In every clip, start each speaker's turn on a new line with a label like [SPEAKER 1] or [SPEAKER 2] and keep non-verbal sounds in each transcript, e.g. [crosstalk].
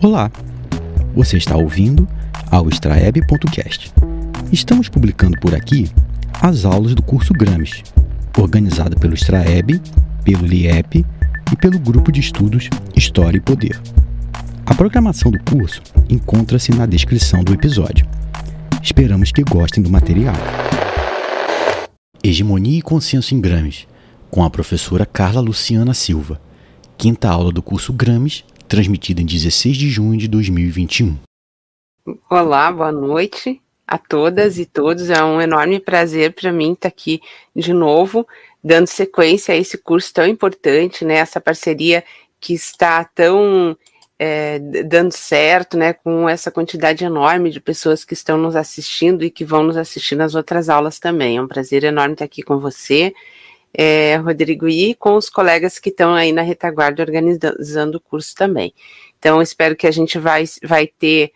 [SPEAKER 1] Olá, você está ouvindo ao extraeb.cast. Estamos publicando por aqui as aulas do curso Gramsci, organizado pelo Extraeb, pelo LIEP e pelo Grupo de Estudos História e Poder. A programação do curso encontra-se na descrição do episódio. Esperamos que gostem do material. Hegemonia e Consenso em Gramsci, com a professora Carla Luciana Silva. Quinta aula do curso Gramsci, transmitida em 16 de junho de 2021.
[SPEAKER 2] Olá, boa noite a todas e todos. É um enorme prazer para mim estar aqui de novo, dando sequência a esse curso tão importante, né? Essa parceria que está tão é, dando certo, né, com essa quantidade enorme de pessoas que estão nos assistindo e que vão nos assistir nas outras aulas também. É um prazer enorme estar aqui com você, é, Rodrigo, e com os colegas que estão aí na retaguarda organizando o curso também. Então, espero que a gente vai, vai ter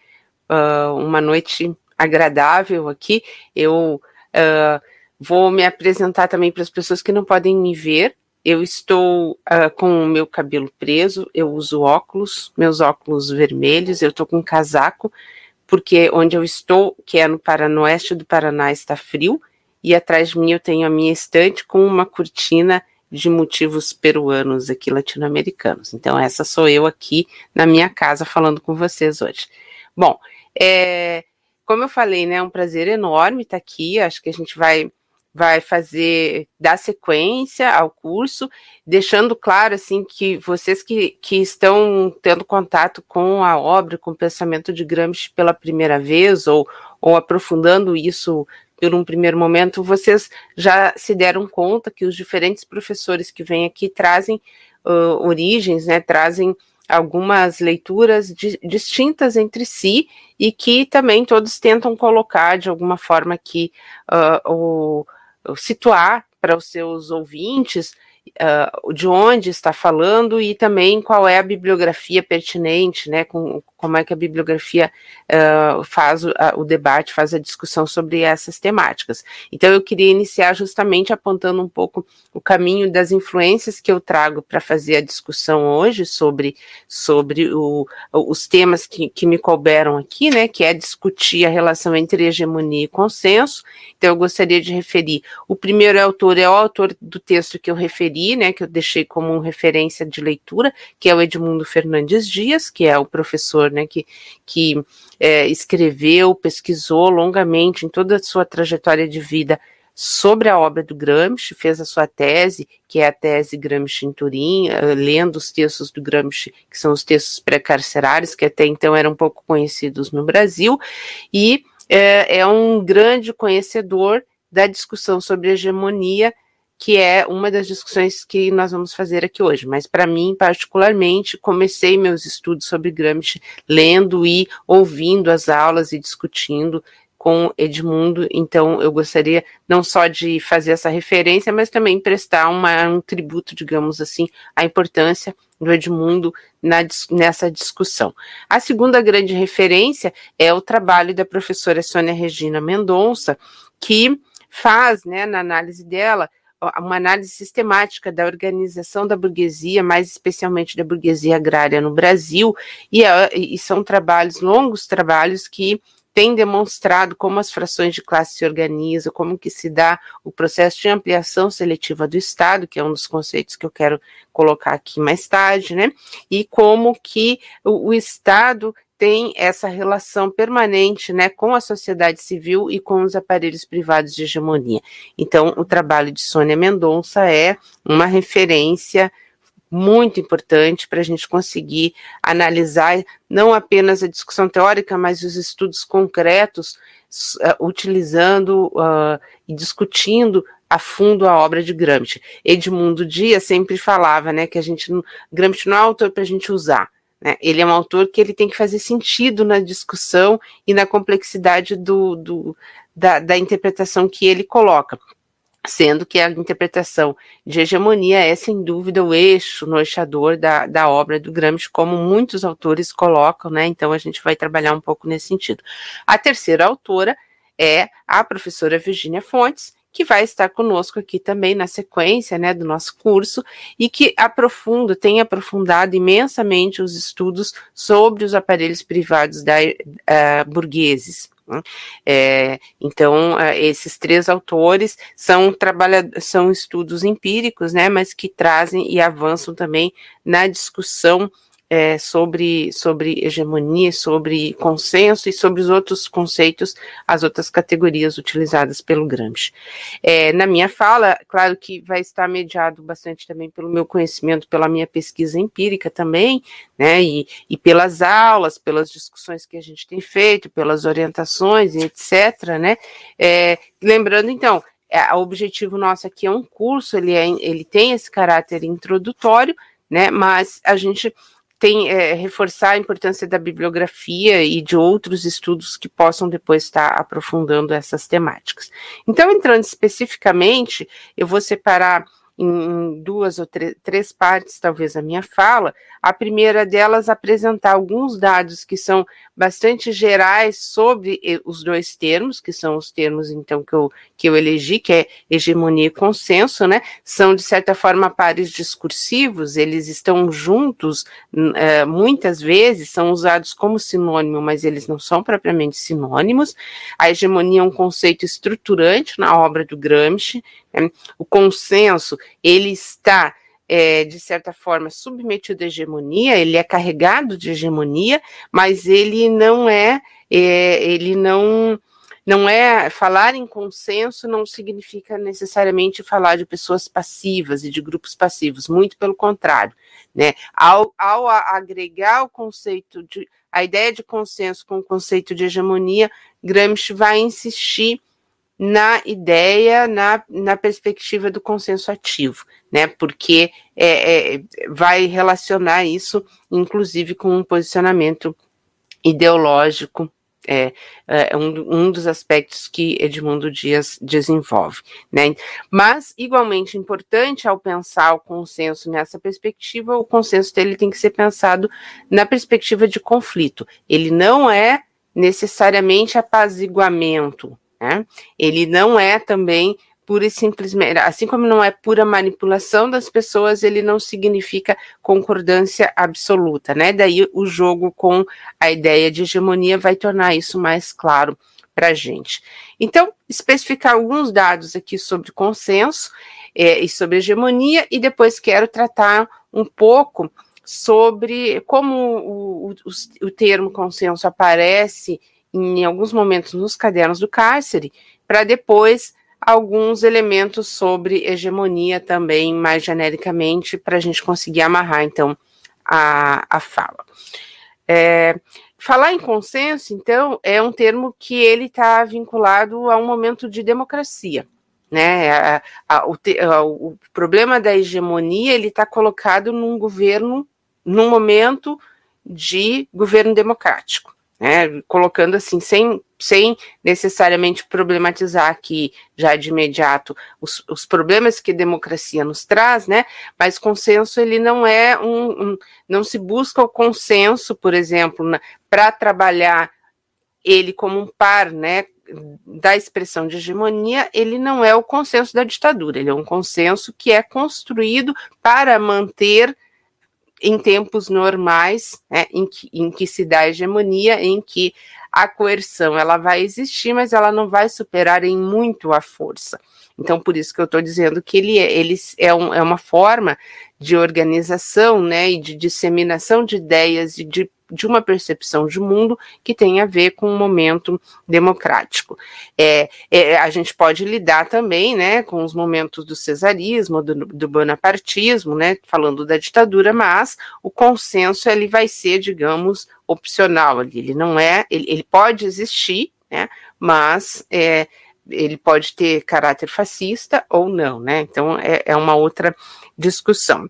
[SPEAKER 2] uh, uma noite agradável aqui. Eu uh, vou me apresentar também para as pessoas que não podem me ver eu estou uh, com o meu cabelo preso, eu uso óculos, meus óculos vermelhos, eu estou com um casaco, porque onde eu estou, que é no, Paraná, no oeste do Paraná, está frio, e atrás de mim eu tenho a minha estante com uma cortina de motivos peruanos aqui latino-americanos. Então, essa sou eu aqui na minha casa falando com vocês hoje. Bom, é, como eu falei, né, é um prazer enorme estar aqui. Acho que a gente vai vai fazer, dar sequência ao curso, deixando claro, assim, que vocês que, que estão tendo contato com a obra, com o pensamento de Gramsci pela primeira vez, ou, ou aprofundando isso por um primeiro momento, vocês já se deram conta que os diferentes professores que vêm aqui trazem uh, origens, né, trazem algumas leituras di distintas entre si e que também todos tentam colocar de alguma forma aqui uh, o situar para os seus ouvintes uh, de onde está falando e também qual é a bibliografia pertinente, né, com, como é que a bibliografia uh, faz o, a, o, debate, faz a discussão sobre essas temáticas. Então, eu queria iniciar justamente apontando um pouco o caminho das influências que eu trago para fazer a discussão hoje sobre, sobre o, os temas que, que me couberam aqui, né, que é discutir a relação entre hegemonia e consenso. Então, eu gostaria de referir. O primeiro autor é o autor do texto que eu referi, né, que eu deixei como referência de leitura, que é o Edmundo Fernandes Dias, que é o professor né, que, que é, escreveu, pesquisou longamente em toda a sua trajetória de vida sobre a obra do Gramsci, fez a sua tese, que é a tese Gramsci em Turim, uh, lendo os textos do Gramsci, que são os textos pré-carcerários, que até então eram pouco conhecidos no Brasil, e é, é um grande conhecedor da discussão sobre hegemonia que é uma das discussões que nós vamos fazer aqui hoje. Mas para mim, particularmente, comecei meus estudos sobre Gramsci lendo e ouvindo as aulas e discutindo com Edmundo, então eu gostaria não só de fazer essa referência, mas também prestar uma, um tributo, digamos assim, à importância do Edmundo na, nessa discussão. A segunda grande referência é o trabalho da professora Sônia Regina Mendonça, que faz, né, na análise dela, uma análise sistemática da organização da burguesia, mais especialmente da burguesia agrária no Brasil, e, é, e são trabalhos, longos trabalhos que têm demonstrado como as frações de classe se organizam, como que se dá o processo de ampliação seletiva do Estado, que é um dos conceitos que eu quero colocar aqui mais tarde, né? E como que o, o Estado tem essa relação permanente né, com a sociedade civil e com os aparelhos privados de hegemonia. Então, o trabalho de Sônia Mendonça é uma referência muito importante para a gente conseguir analisar não apenas a discussão teórica, mas os estudos concretos, uh, utilizando uh, e discutindo a fundo a obra de Gramsci. Edmundo Dias sempre falava né, que a gente Gramsci não é autor para a gente usar, né? Ele é um autor que ele tem que fazer sentido na discussão e na complexidade do, do da, da interpretação que ele coloca sendo que a interpretação de hegemonia é, sem dúvida, o eixo norteador da, da obra do Gramsci, como muitos autores colocam, né? Então a gente vai trabalhar um pouco nesse sentido. A terceira autora é a professora Virginia Fontes, que vai estar conosco aqui também na sequência né, do nosso curso e que aprofunda, tem aprofundado imensamente os estudos sobre os aparelhos privados da, uh, burgueses. Né? É, então, uh, esses três autores são, são estudos empíricos, né, mas que trazem e avançam também na discussão é, sobre, sobre hegemonia, sobre consenso e sobre os outros conceitos, as outras categorias utilizadas pelo Gramsci. É, na minha fala, claro que vai estar mediado bastante também pelo meu conhecimento, pela minha pesquisa empírica também, né, e, e pelas aulas, pelas discussões que a gente tem feito, pelas orientações e etc., né, é, lembrando então, é, o objetivo nosso aqui é um curso, ele, é, ele tem esse caráter introdutório, né, mas a gente tem é, reforçar a importância da bibliografia e de outros estudos que possam depois estar aprofundando essas temáticas. Então, entrando especificamente, eu vou separar em duas ou três partes, talvez, a minha fala. A primeira delas apresentar alguns dados que são bastante gerais sobre os dois termos, que são os termos, então, que eu, que eu elegi, que é hegemonia e consenso, né? São, de certa forma, pares discursivos, eles estão juntos uh, muitas vezes, são usados como sinônimo, mas eles não são propriamente sinônimos. A hegemonia é um conceito estruturante na obra do Gramsci, né? o consenso, ele está é, de certa forma, submetido à hegemonia, ele é carregado de hegemonia, mas ele não é, é, ele não, não é, falar em consenso não significa necessariamente falar de pessoas passivas e de grupos passivos, muito pelo contrário, né, ao, ao agregar o conceito de, a ideia de consenso com o conceito de hegemonia, Gramsci vai insistir na ideia, na, na perspectiva do consenso ativo, né? Porque é, é, vai relacionar isso, inclusive, com um posicionamento ideológico é, é, um, um, dos aspectos que Edmundo Dias desenvolve. Né? Mas, igualmente importante ao pensar o consenso nessa perspectiva, o consenso dele tem que ser pensado na perspectiva de conflito. Ele não é necessariamente apaziguamento, né? Ele não é também pura e simplesmente, assim como não é pura manipulação das pessoas, ele não significa concordância absoluta, né? Daí o jogo com a ideia de hegemonia vai tornar isso mais claro para a gente. Então, especificar alguns dados aqui sobre consenso é, e sobre hegemonia, e depois quero tratar um pouco sobre como o, o, o termo consenso aparece em alguns momentos nos cadernos do cárcere, para depois alguns elementos sobre hegemonia também, mais genericamente, para a gente conseguir amarrar, então, a, a fala. É, falar em consenso, então, é um termo que ele está vinculado a um momento de democracia. Né, a, a, o, a, o, problema da hegemonia ele está colocado num governo, num momento de governo democrático né, colocando assim, sem, sem necessariamente problematizar aqui já de imediato os, os problemas que democracia nos traz, né, mas consenso ele não é um, um não se busca o consenso, por exemplo, para trabalhar ele como um par, né, da expressão de hegemonia, ele não é o consenso da ditadura, ele é um consenso que é construído para manter em tempos normais, né, em, que, em que se dá a hegemonia, em que a coerção ela vai existir, mas ela não vai superar em muito a força. Então, por isso que eu estou dizendo que ele, é, ele é, um, é uma forma de organização né, e de disseminação de ideias e de de uma percepção de mundo que tem a ver com um momento democrático. É, é, a gente pode lidar também né, com os momentos do cesarismo, do, do bonapartismo, né, falando da ditadura, mas o consenso ele vai ser, digamos, opcional ali. Ele não é, ele, ele pode existir, né, mas é, ele pode ter caráter fascista ou não, né? Então é, é uma outra discussão.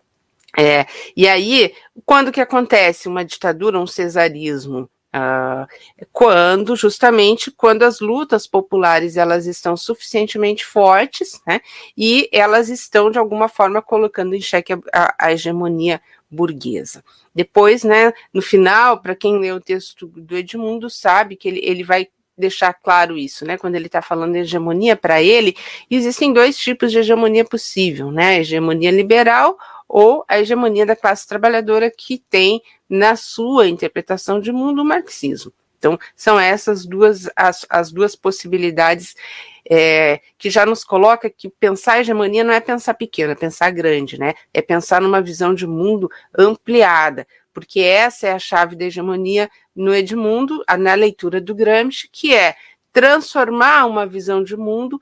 [SPEAKER 2] É, e aí, quando que acontece uma ditadura, um cesarismo? Uh, quando, justamente, quando as lutas populares elas estão suficientemente fortes, né, e elas estão, de alguma forma, colocando em xeque a, a, a hegemonia burguesa. Depois, né, no final, para quem lê o texto do Edmundo, sabe que ele, ele vai deixar claro isso, né? Quando ele está falando de hegemonia, para ele, existem dois tipos de hegemonia possível, né? Hegemonia liberal ou a hegemonia da classe trabalhadora que tem na sua interpretação de mundo o marxismo. Então, são essas duas as, as duas possibilidades é, que já nos coloca que pensar hegemonia não é pensar pequeno, é pensar grande, né? É pensar numa visão de mundo ampliada, porque essa é a chave da hegemonia no Edmundo, na leitura do Gramsci, que é transformar uma visão de mundo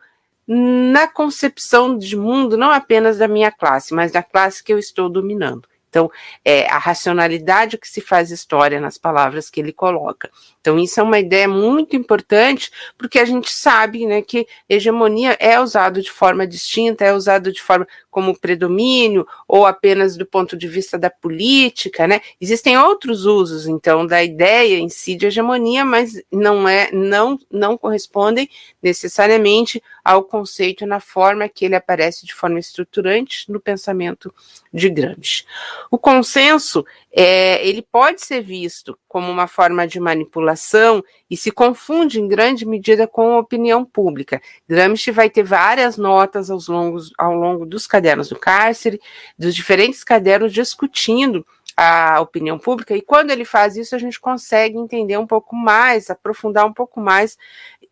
[SPEAKER 2] na concepção de mundo não apenas da minha classe, mas da classe que eu estou dominando. Então, é a racionalidade que se faz história nas palavras que ele coloca. Então, isso é uma ideia muito importante, porque a gente sabe né, que hegemonia é usado de forma distinta, é usado de forma como predomínio, ou apenas do ponto de vista da política, né? Existem outros usos, então, da ideia em si de hegemonia, mas não é, não, não correspondem necessariamente ao conceito na forma que ele aparece de forma estruturante no pensamento de Gramsci. O consenso, é, ele pode ser visto como uma forma de manipulação e se confunde em grande medida com a opinião pública. Gramsci vai ter várias notas aos longos, ao longo dos cadernos do cárcere, dos diferentes cadernos discutindo a opinião pública, e quando ele faz isso, a gente consegue entender um pouco mais, aprofundar um pouco mais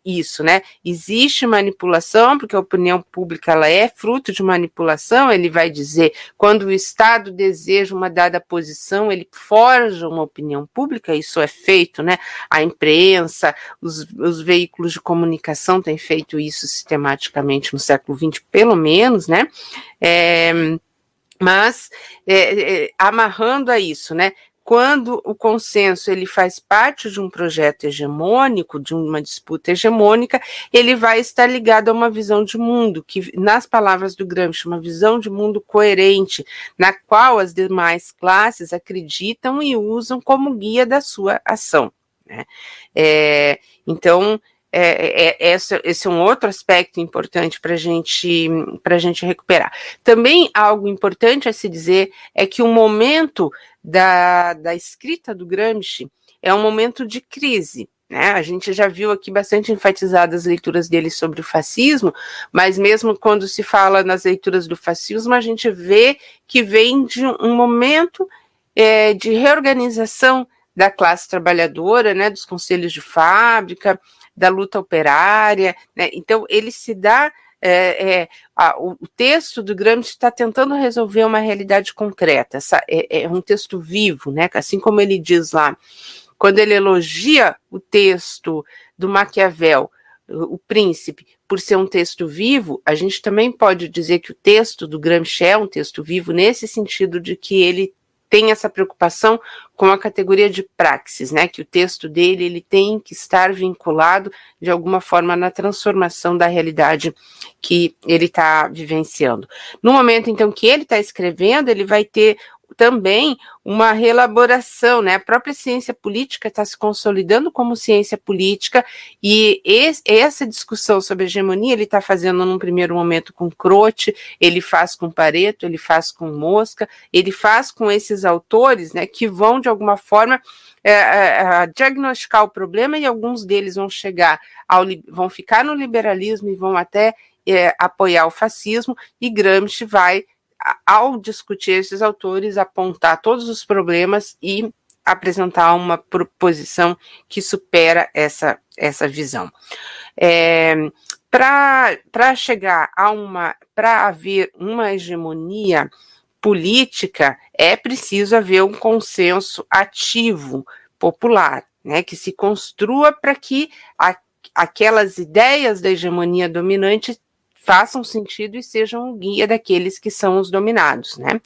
[SPEAKER 2] isso, né? Existe manipulação, porque a opinião pública ela é fruto de manipulação, ele vai dizer, quando o Estado deseja uma dada posição, ele forja uma opinião pública, isso é feito, né? A imprensa, os, os veículos de comunicação têm feito isso sistematicamente no século XX, pelo menos, né? É, mas é, é, amarrando a isso, né? Quando o consenso ele faz parte de um projeto hegemônico, de uma disputa hegemônica, ele vai estar ligado a uma visão de mundo, que, nas palavras do Gramsci, uma visão de mundo coerente, na qual as demais classes acreditam e usam como guia da sua ação. Né? É, então, é, é, esse, esse, é um outro aspecto importante para gente, a gente recuperar. Também algo importante a se dizer é que o momento da, da escrita do Gramsci é um momento de crise. Né? A gente já viu aqui bastante enfatizadas as leituras dele sobre o fascismo, mas mesmo quando se fala nas leituras do fascismo, a gente vê que vem de um momento é, de reorganização da classe trabalhadora, né, dos conselhos de fábrica, da luta operária. Né? Então, ele se dá é, é, a, o, texto do Gramsci está tentando resolver uma realidade concreta, essa, é, é, um texto vivo, né? Assim como ele diz lá, quando ele elogia o texto do Maquiavel, o Príncipe, por ser um texto vivo, a gente também pode dizer que o texto do Gramsci é um texto vivo nesse sentido de que ele tem essa preocupação com a categoria de praxis, né? Que o texto dele ele tem que estar vinculado de alguma forma na transformação da realidade que ele está vivenciando. No momento então que ele está escrevendo, ele vai ter também uma reelaboração, né? A própria ciência política está se consolidando como ciência política e esse, essa discussão sobre hegemonia ele está fazendo num primeiro momento com Croce, ele faz com Pareto, ele faz com Mosca, ele faz com esses autores, né? Que vão de alguma forma é, é, diagnosticar o problema e alguns deles vão chegar ao vão ficar no liberalismo e vão até é, apoiar o fascismo e Gramsci vai ao discutir esses autores, apontar todos os problemas e apresentar uma proposição que supera essa, essa visão. É, para chegar a uma, para haver uma hegemonia política, é preciso haver um consenso ativo, popular, né, que se construa para que a, aquelas ideias da hegemonia dominante façam sentido e sejam o guia daqueles que são os dominados, né?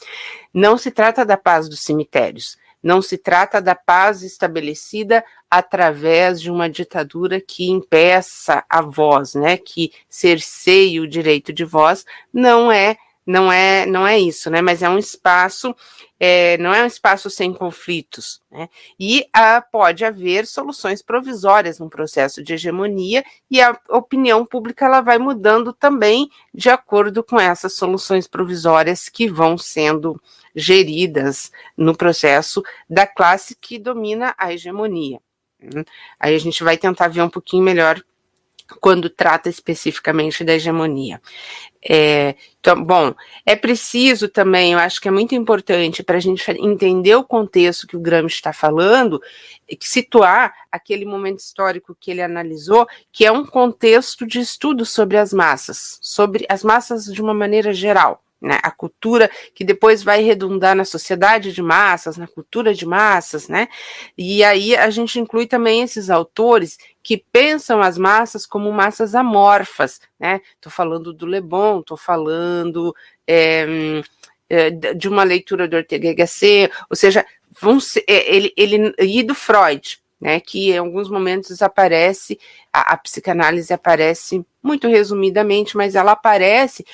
[SPEAKER 2] Não se trata da paz dos cemitérios, não se trata da paz estabelecida através de uma ditadura que impeça a voz, né? Que cerceie o direito de voz, não é não é não é isso, né? Mas é um espaço, é, não é um espaço sem conflitos, né? E ah, pode haver soluções provisórias no processo de hegemonia e a opinião pública ela vai mudando também de acordo com essas soluções provisórias que vão sendo geridas no processo da classe que domina a hegemonia. Aí a gente vai tentar ver um pouquinho melhor quando trata especificamente da hegemonia. É, então, bom, é preciso também, eu acho que é muito importante para a gente entender o contexto que o Gramsci está falando, situar aquele momento histórico que ele analisou, que é um contexto de estudo sobre as massas, sobre as massas de uma maneira geral né, a cultura que depois vai redundar na sociedade de massas, na cultura de massas, né? E aí a gente inclui também esses autores que pensam as massas como massas amorfas, né? Estou falando do Le Bon, estou falando é, de uma leitura do Ortega Gasset, ou seja, vão ser, é, ele, ele e do Freud, né? Que em alguns momentos aparece a, a psicanálise aparece muito resumidamente, mas ela aparece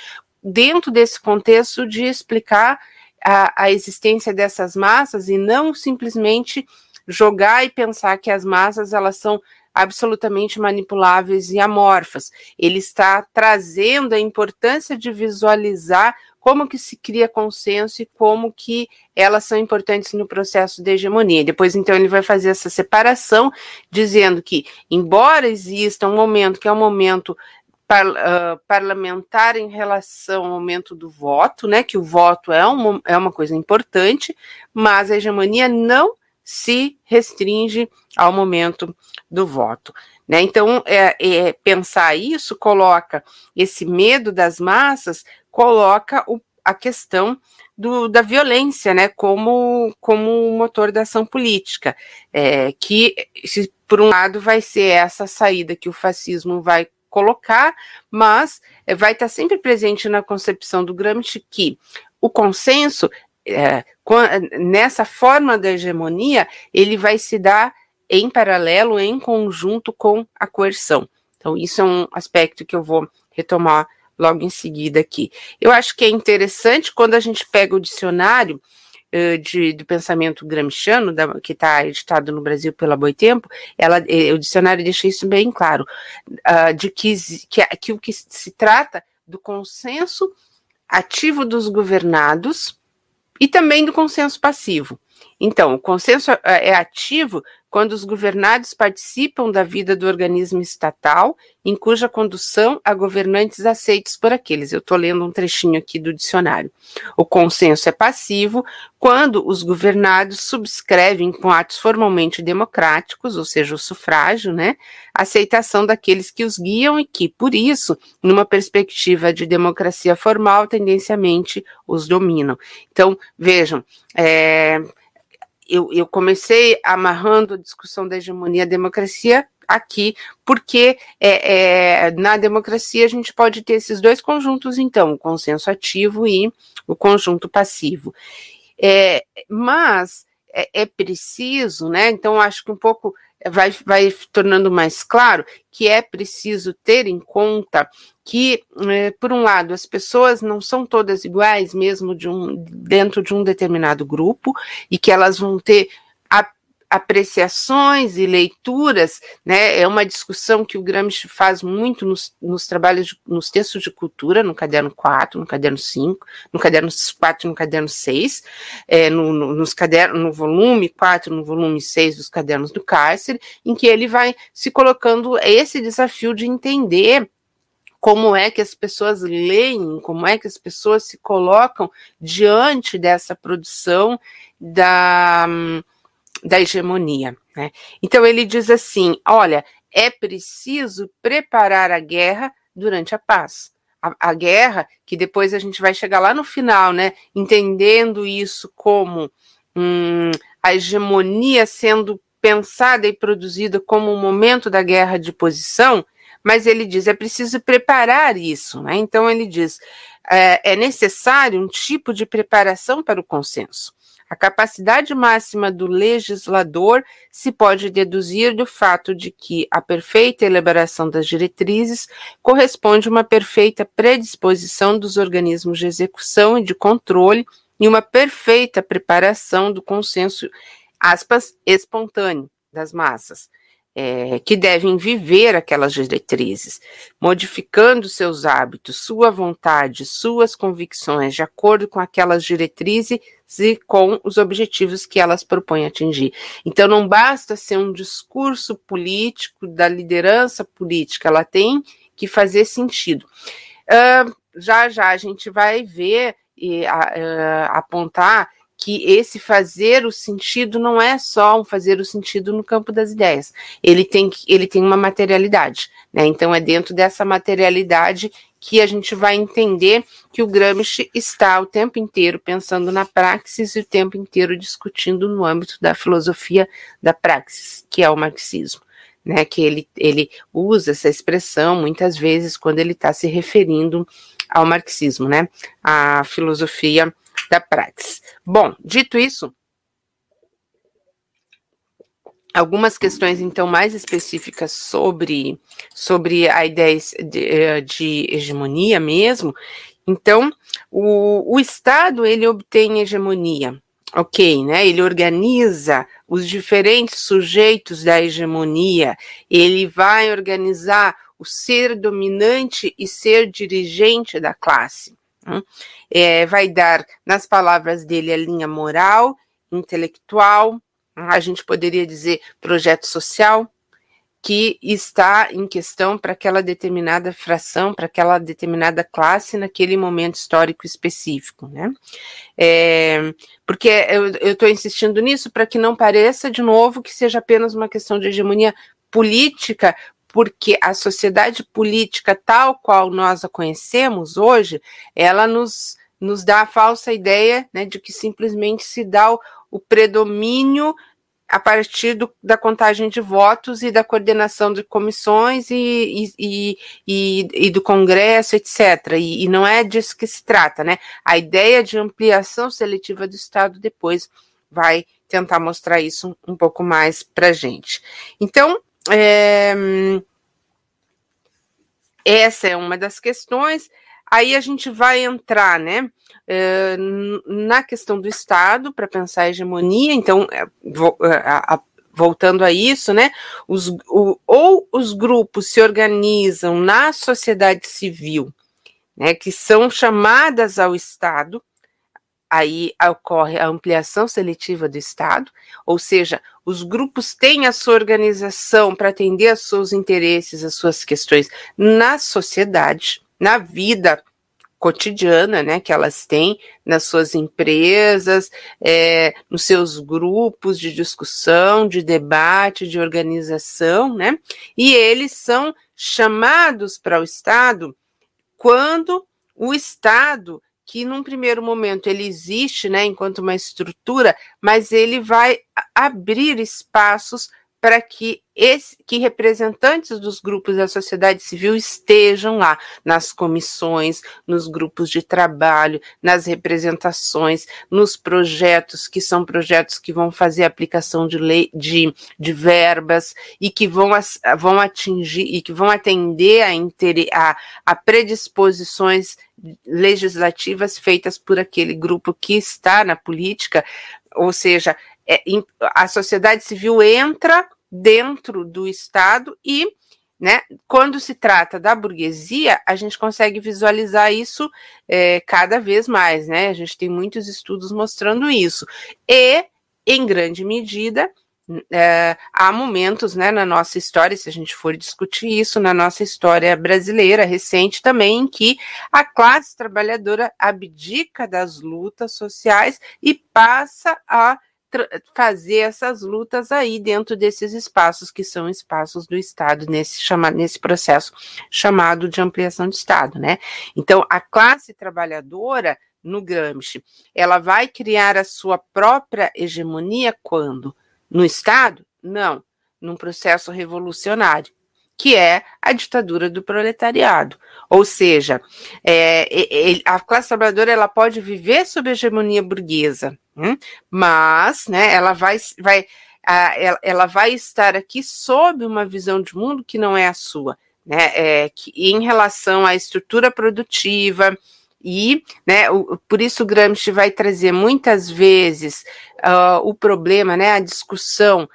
[SPEAKER 2] dentro desse contexto de explicar a, a existência dessas massas e não simplesmente jogar e pensar que as massas elas são absolutamente manipuláveis e amorfas. Ele está trazendo a importância de visualizar como que se cria consenso e como que elas são importantes no processo de hegemonia. Depois, então, ele vai fazer essa separação, dizendo que, embora exista um momento que é um momento par, uh, parlamentar em relação ao aumento do voto, né? Que o voto é uma, é uma coisa importante, mas a hegemonia não se restringe ao momento do voto. Né? Então, é, é, pensar isso coloca esse medo das massas, coloca o, a questão do, da violência né? como, como motor da ação política, é, que, se, por um lado, vai ser essa saída que o fascismo vai colocar, mas é, vai estar sempre presente na concepção do Gramsci que o consenso, é, nessa forma da hegemonia, ele vai se dar em paralelo, em conjunto com a coerção. Então, isso é um aspecto que eu vou retomar logo em seguida aqui. Eu acho que é interessante quando a gente pega o dicionário de, do pensamento gramsciano, da, que está editado no Brasil pela Boitempo, ela, o dicionário deixa isso bem claro, uh, de que, que, que o que se trata do consenso ativo dos governados e também do consenso passivo. Então, o consenso é ativo quando os governados participam da vida do organismo estatal, em cuja condução há governantes aceitos por aqueles. Eu estou lendo um trechinho aqui do dicionário. O consenso é passivo quando os governados subscrevem com atos formalmente democráticos, ou seja, o sufrágio, né, a aceitação daqueles que os guiam e que, por isso, numa perspectiva de democracia formal, tendencialmente os dominam. Então, vejam, é, eu, eu comecei amarrando a discussão da hegemonia da democracia aqui, porque é, é, na democracia a gente pode ter esses dois conjuntos, então, o consenso ativo e o conjunto passivo. É, mas é, é preciso, né? Então, acho que um pouco vai, vai tornando mais claro que é preciso ter em conta que, eh, por um lado, as pessoas não são todas iguais, mesmo de um, dentro de um determinado grupo, e que elas vão ter apreciações e leituras, né? É uma discussão que o Gramsci faz muito nos, nos trabalhos, de, nos textos de cultura, no caderno 4, no caderno 5, no caderno 4 no caderno 6, é, no, no, nos cadernos, no volume 4, no volume 6 dos cadernos do cárcere, em que ele vai se colocando esse desafio de entender como é que as pessoas leem, como é que as pessoas se colocam diante dessa produção da da hegemonia. Né? Então ele diz assim: olha, é preciso preparar a guerra durante a paz. A, a, guerra, que depois a gente vai chegar lá no final, né? Entendendo isso como hum, a hegemonia sendo pensada e produzida como um momento da guerra de posição, mas ele diz é preciso preparar isso, né? Então ele diz é, é necessário um tipo de preparação para o consenso. A capacidade máxima do legislador se pode deduzir do fato de que a perfeita elaboração das diretrizes corresponde a uma perfeita predisposição dos organismos de execução e de controle e uma perfeita preparação do consenso, aspas, espontâneo das massas. É, que devem viver aquelas diretrizes, modificando seus hábitos, sua vontade, suas convicções, de acordo com aquelas diretrizes e com os objetivos que elas propõem atingir. Então, não basta ser um discurso político da liderança política, ela tem que fazer sentido. Uh, já já a gente vai ver e uh, apontar que esse fazer o sentido não é só um fazer o sentido no campo das ideias. Ele tem, ele tem uma materialidade, né? Então é dentro dessa materialidade que a gente vai entender que o Gramsci está o tempo inteiro pensando na praxis e o tempo inteiro discutindo no âmbito da filosofia da praxis, que é o marxismo. Né, que ele, ele usa essa expressão muitas vezes quando ele está se referindo ao marxismo, né, a filosofia da praxis. Bom, dito isso, algumas questões então mais específicas sobre sobre a ideia de, eh, de hegemonia mesmo. Então, o, o Estado ele obtém hegemonia, ok, né? Ele organiza os diferentes sujeitos da hegemonia. Ele vai organizar o ser dominante e ser dirigente da classe. Né? É, vai dar, nas palavras dele, a linha moral, intelectual, a gente poderia dizer projeto social, que está em questão para aquela determinada fração, para aquela determinada classe naquele momento histórico específico, né? É, porque eu estou insistindo nisso para que não pareça de novo que seja apenas uma questão de hegemonia política, porque a sociedade política tal qual nós a conhecemos hoje, ela nos, nos dá a falsa ideia né, de que simplesmente se dá o, o predomínio a partir do, da contagem de votos e da coordenação de comissões e, e, e, e do Congresso, etc. E, não é disso que se trata, né? A ideia de ampliação seletiva do Estado depois vai tentar mostrar isso um pouco mais para gente. Então, é, essa é uma das questões. Aí a gente vai entrar, né, é, na questão do Estado para pensar a hegemonia. Então, é, é, voltando a isso, né, os, ou os grupos se organizam na sociedade civil, né, que são chamadas ao Estado aí ocorre a ampliação seletiva do Estado, ou seja, os grupos têm a sua organização para atender aos seus interesses, as suas questões na sociedade, na vida cotidiana, né, que elas têm nas suas empresas, é, nos seus grupos de discussão, de debate, de organização, né, e eles são chamados para o Estado quando o Estado que num primeiro momento ele existe, né, enquanto uma estrutura, mas ele vai abrir espaços para que, que representantes dos grupos da sociedade civil estejam lá nas comissões, nos grupos de trabalho, nas representações, nos projetos que são projetos que vão fazer aplicação de lei de, de verbas e que vão, vão atingir e que vão atender a, a, a predisposições legislativas feitas por aquele grupo que está na política, ou seja, é, a sociedade civil entra dentro do Estado e, né, quando se trata da burguesia, a gente consegue visualizar isso é, cada vez mais, né? A gente tem muitos estudos mostrando isso. E, em grande medida, é, há momentos né, na nossa história, se a gente for discutir isso, na nossa história brasileira recente também, em que a classe trabalhadora abdica das lutas sociais e passa a fazer essas lutas aí dentro desses espaços que são espaços do Estado nesse chama, nesse processo chamado de ampliação de Estado, né? Então a classe trabalhadora no Gramsci, ela vai criar a sua própria hegemonia quando no Estado? Não, num processo revolucionário que é a ditadura do proletariado. Ou seja, é, a classe trabalhadora ela pode viver sob a hegemonia burguesa, hum, mas né, ela, vai, vai, ela, vai estar aqui sob uma visão de mundo que não é a sua, né, é, que, em relação à estrutura produtiva. E, né, o, por isso Gramsci vai trazer muitas vezes uh, o problema, né, a discussão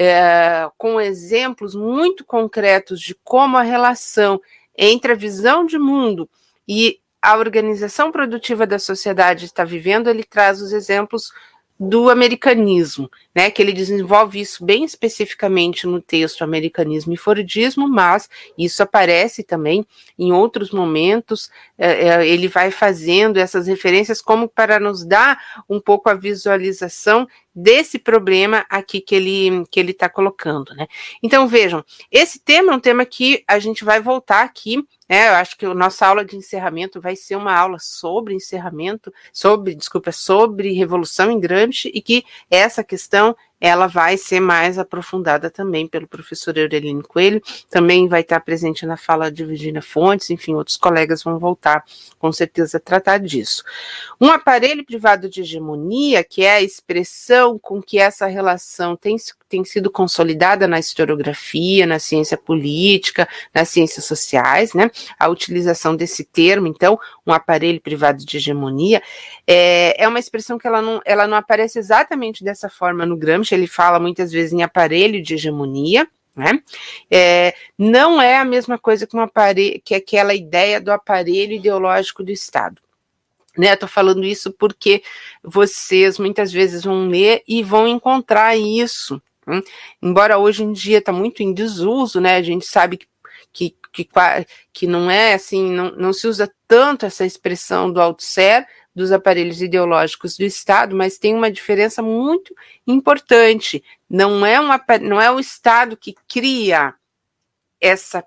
[SPEAKER 2] é, com exemplos muito concretos de como a relação entre a visão de mundo e a organização produtiva da sociedade está vivendo, ele traz os exemplos do americanismo, né, que ele desenvolve isso bem especificamente no texto Americanismo e Fordismo, mas isso aparece também em outros momentos, é, ele vai fazendo essas referências como para nos dar um pouco a visualização desse problema aqui que ele que ele está colocando, né? Então vejam, esse tema é um tema que a gente vai voltar aqui é, eu acho que a nossa aula de encerramento vai ser uma aula sobre encerramento, sobre, desculpa, sobre revolução em Gramsci e que essa questão ela vai ser mais aprofundada também pelo professor Aurelino Coelho, também vai estar presente na fala de Virginia Fontes, enfim, outros colegas vão voltar com certeza a tratar disso. Um aparelho privado de hegemonia, que é a expressão com que essa relação tem, tem sido consolidada na historiografia, na ciência política, nas ciências sociais, né? A utilização desse termo, então, um aparelho privado de hegemonia, é, é uma expressão que ela não, ela não aparece exatamente dessa forma no Gramsci, ele fala muitas vezes em aparelho de hegemonia, né? É, não é a mesma coisa que, um aparelho, que aquela ideia do aparelho ideológico do Estado. Né, Estou falando isso porque vocês muitas vezes vão ler e vão encontrar isso. Hein? Embora hoje em dia está muito em desuso, né? A gente sabe que, que, que, que não é assim, não, não se usa tanto essa expressão do Althusser, dos aparelhos ideológicos do Estado, mas tem uma diferença muito importante. Não é, uma, não é o Estado que cria essa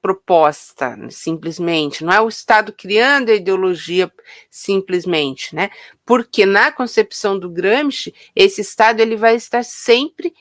[SPEAKER 2] proposta, simplesmente, não é o Estado criando a ideologia simplesmente, né? Porque na concepção do Gramsci, esse Estado ele vai estar sempre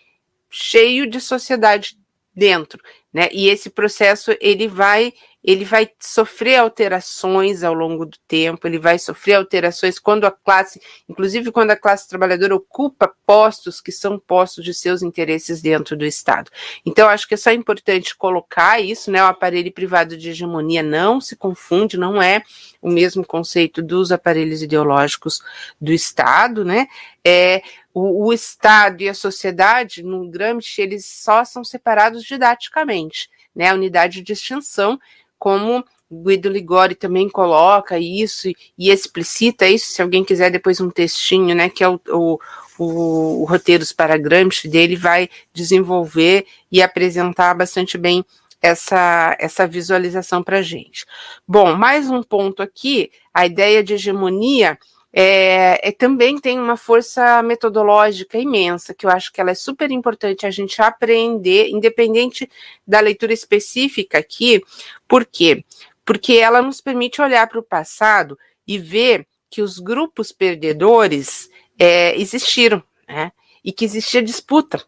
[SPEAKER 2] cheio de sociedade dentro, né? E esse processo ele vai ele vai sofrer alterações ao longo do tempo, ele vai sofrer alterações quando a classe, inclusive quando a classe trabalhadora ocupa postos que são postos de seus interesses dentro do Estado. Então, acho que é só importante colocar isso, né? O aparelho privado de hegemonia não se confunde, não é o mesmo conceito dos aparelhos ideológicos do Estado, né? É, o, o Estado e a sociedade, no Gramsci, eles só são separados didaticamente, né? A unidade de extinção como Guido Ligori também coloca isso e, e, explicita isso, se alguém quiser depois um textinho, né, que é o, o, o, o Roteiros para Gramsci dele, vai desenvolver e apresentar bastante bem essa, essa visualização para gente. Bom, mais um ponto aqui, a ideia de hegemonia é, é, também tem uma força metodológica imensa, que eu acho que ela é super importante a gente aprender, independente da leitura específica aqui. Por quê? Porque ela nos permite olhar para o passado e ver que os grupos perdedores é, existiram, né? E que existia disputa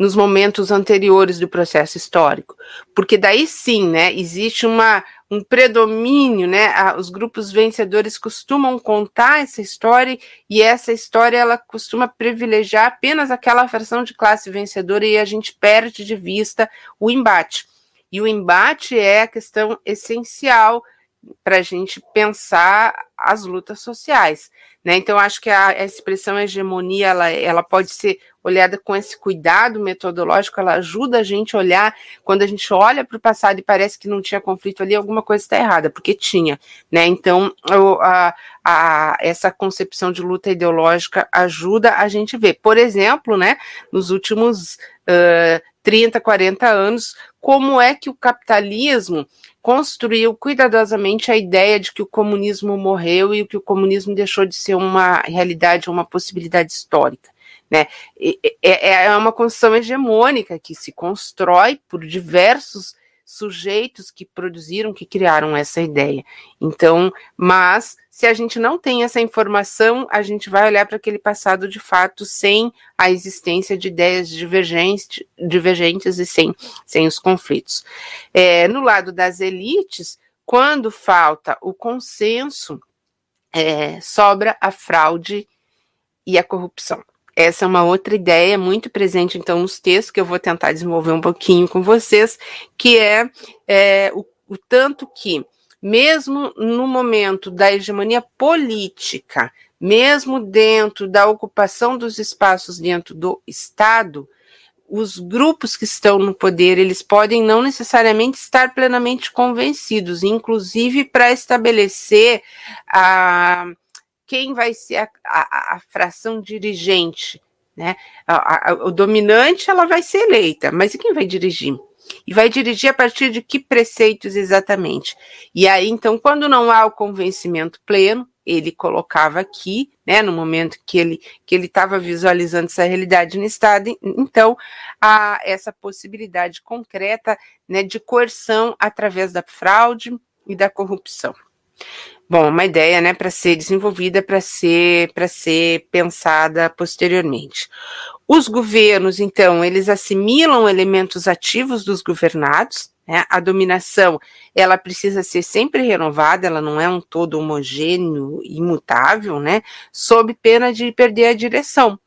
[SPEAKER 2] nos momentos anteriores do processo histórico, porque daí sim, né, existe uma, um predomínio, né, os grupos vencedores costumam contar essa história e essa história ela costuma privilegiar apenas aquela fração de classe vencedora e a gente perde de vista o embate. E o embate é a questão essencial para a gente pensar as lutas sociais. Né? Então, acho que a, a, expressão hegemonia ela, ela pode ser olhada com esse cuidado metodológico, ela ajuda a gente a olhar, quando a gente olha para o passado e parece que não tinha conflito ali, alguma coisa está errada, porque tinha. Né? Então, a, a, essa concepção de luta ideológica ajuda a gente ver. Por exemplo, né, nos últimos uh, 30, 40 anos, como é que o capitalismo construiu cuidadosamente a ideia de que o comunismo morreu e que o comunismo deixou de ser uma realidade, uma possibilidade histórica. Né? É, é uma construção hegemônica que se constrói por diversos sujeitos que produziram, que criaram essa ideia. Então, mas se a gente não tem essa informação, a gente vai olhar para aquele passado de fato sem a existência de ideias divergentes, divergentes e sem, sem os conflitos. É, no lado das elites, quando falta o consenso, é, sobra a fraude e a corrupção. Essa é uma outra ideia muito presente, então, nos textos, que eu vou tentar desenvolver um pouquinho com vocês, que é, é o, o tanto que, mesmo no momento da hegemonia política, mesmo dentro da ocupação dos espaços dentro do Estado, os grupos que estão no poder, eles podem não necessariamente estar plenamente convencidos, inclusive para estabelecer a, quem vai ser a, a, a fração dirigente, né? O dominante ela vai ser eleita, mas e quem vai dirigir? E vai dirigir a partir de que preceitos exatamente? E aí, então, quando não há o convencimento pleno, ele colocava aqui, né, no momento que ele que ele estava visualizando essa realidade no estado, então há essa possibilidade concreta, né, de coerção através da fraude e da corrupção. Bom, uma ideia, né, para ser desenvolvida, para ser para ser pensada posteriormente. Os governos, então, eles assimilam elementos ativos dos governados, né? A dominação, ela precisa ser sempre renovada, ela não é um todo homogêneo, imutável, né? Sob pena de perder a direção.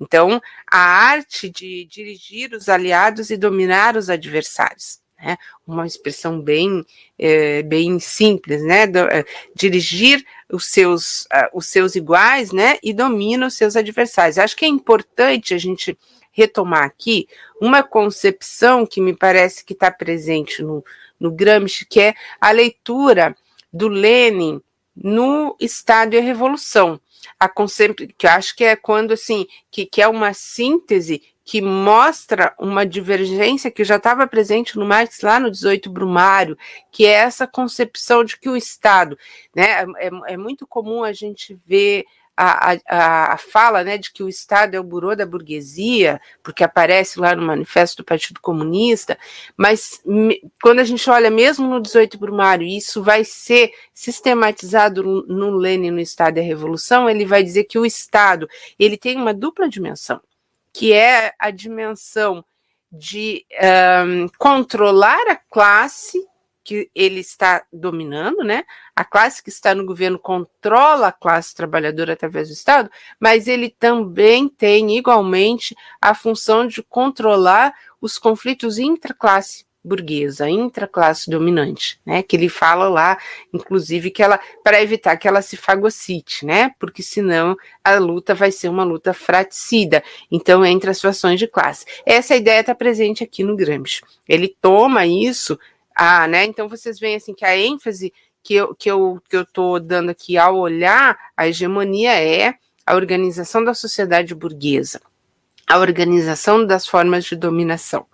[SPEAKER 2] Então, a arte de dirigir os aliados e dominar os adversários. Né? Uma expressão bem, é, bem simples, né? Do, é, dirigir os seus, uh, os seus iguais, né? E domina os seus adversários. Acho que é importante a gente retomar aqui uma concepção que me parece que está presente no, no Gramsci, que é a leitura do Lenin no Estado e a Revolução. A conceito, que eu acho que é quando assim, que, que é uma síntese que mostra uma divergência que já estava presente no Marx lá no 18 Brumário, que é essa concepção de que o Estado, né, é, é muito comum a gente ver a, a, a, fala né, de que o Estado é o burô da burguesia, porque aparece lá no manifesto do Partido Comunista, mas me, quando a gente olha mesmo no 18 Brumário, isso vai ser sistematizado no, Lenin, no Estado e a Revolução, ele vai dizer que o Estado ele tem uma dupla dimensão, que é a dimensão de um, controlar a classe que ele está dominando, né? A classe que está no governo controla a classe trabalhadora através do Estado, mas ele também tem igualmente a função de controlar os conflitos intraclasse burguesa, intraclasse dominante, né? Que ele fala lá, inclusive, que ela para evitar que ela se fagocite, né? Porque senão a luta vai ser uma luta fraticida. Então, entre as situações de classe. Essa ideia está presente aqui no Gramsci. Ele toma isso ah, né? Então vocês veem assim que a ênfase que eu, que eu, que eu tô dando aqui ao olhar a hegemonia é a organização da sociedade burguesa, a organização das formas de dominação.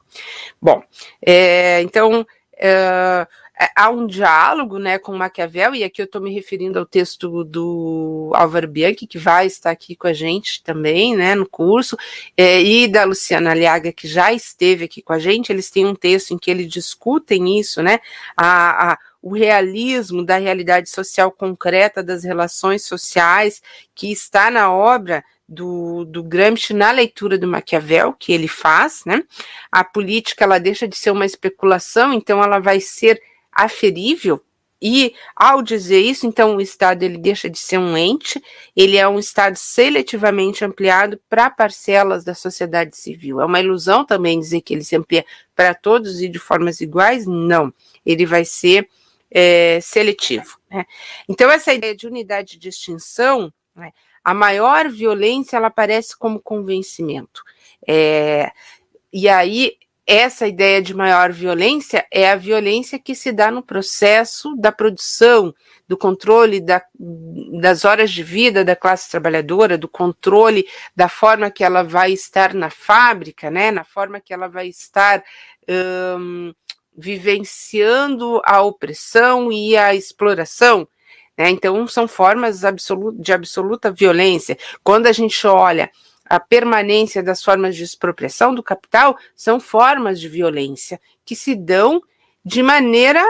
[SPEAKER 2] Bom, é, então é, é, há um diálogo né, com Maquiavel, e aqui eu estou me referindo ao texto do Álvaro Bianchi, que vai estar aqui com a gente também né, no curso, é, e da Luciana Aliaga, que já esteve aqui com a gente. Eles têm um texto em que eles discutem isso, né, a, a o realismo da realidade social concreta das relações sociais, que está na obra do, do Gramsci na leitura do Maquiavel que ele faz, né? A política ela deixa de ser uma especulação, então ela vai ser aferível e ao dizer isso, então o Estado ele deixa de ser um ente, ele é um Estado seletivamente ampliado para parcelas da sociedade civil. É uma ilusão também dizer que ele se amplia para todos e de formas iguais? Não, ele vai ser é, seletivo. Né? Então essa ideia de unidade de extinção, né, a maior violência ela aparece como convencimento. É, e aí essa ideia de maior violência é a violência que se dá no processo da produção, do controle da, das horas de vida da classe trabalhadora, do controle da forma que ela vai estar na fábrica, né, na forma que ela vai estar um, vivenciando a opressão e a exploração. Né? Então, são formas de absoluta violência. Quando a gente olha a permanência das formas de expropriação do capital são formas de violência que se dão de maneira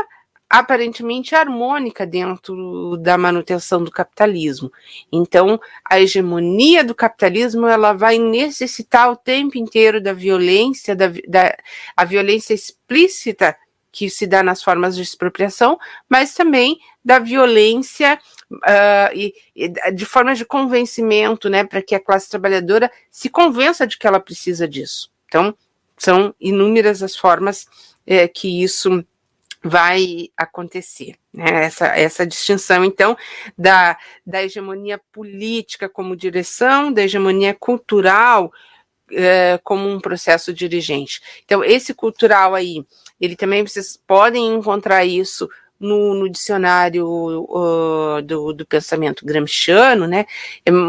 [SPEAKER 2] aparentemente harmônica dentro da manutenção do capitalismo. Então, a hegemonia do capitalismo ela vai necessitar o tempo inteiro da violência, da, da a violência explícita que se dá nas formas de expropriação, mas também da violência uh, e, e, de formas de convencimento, né, para que a classe trabalhadora se convença de que ela precisa disso. Então, são inúmeras as formas é, que isso vai acontecer. Né? Essa, essa distinção, então, da, da hegemonia política como direção, da hegemonia cultural é, como um processo dirigente. Então, esse cultural aí, ele também vocês podem encontrar isso no, no dicionário uh, do, do, pensamento gramsciano, né?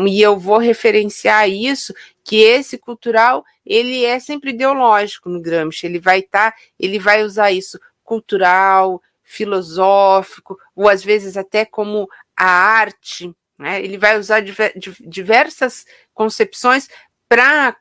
[SPEAKER 2] E eu vou referenciar isso, que esse cultural ele é sempre ideológico no Gramsci, ele vai estar, tá, ele vai usar isso cultural, filosófico, ou às vezes até como a arte, né? Ele vai usar diver, diversas concepções para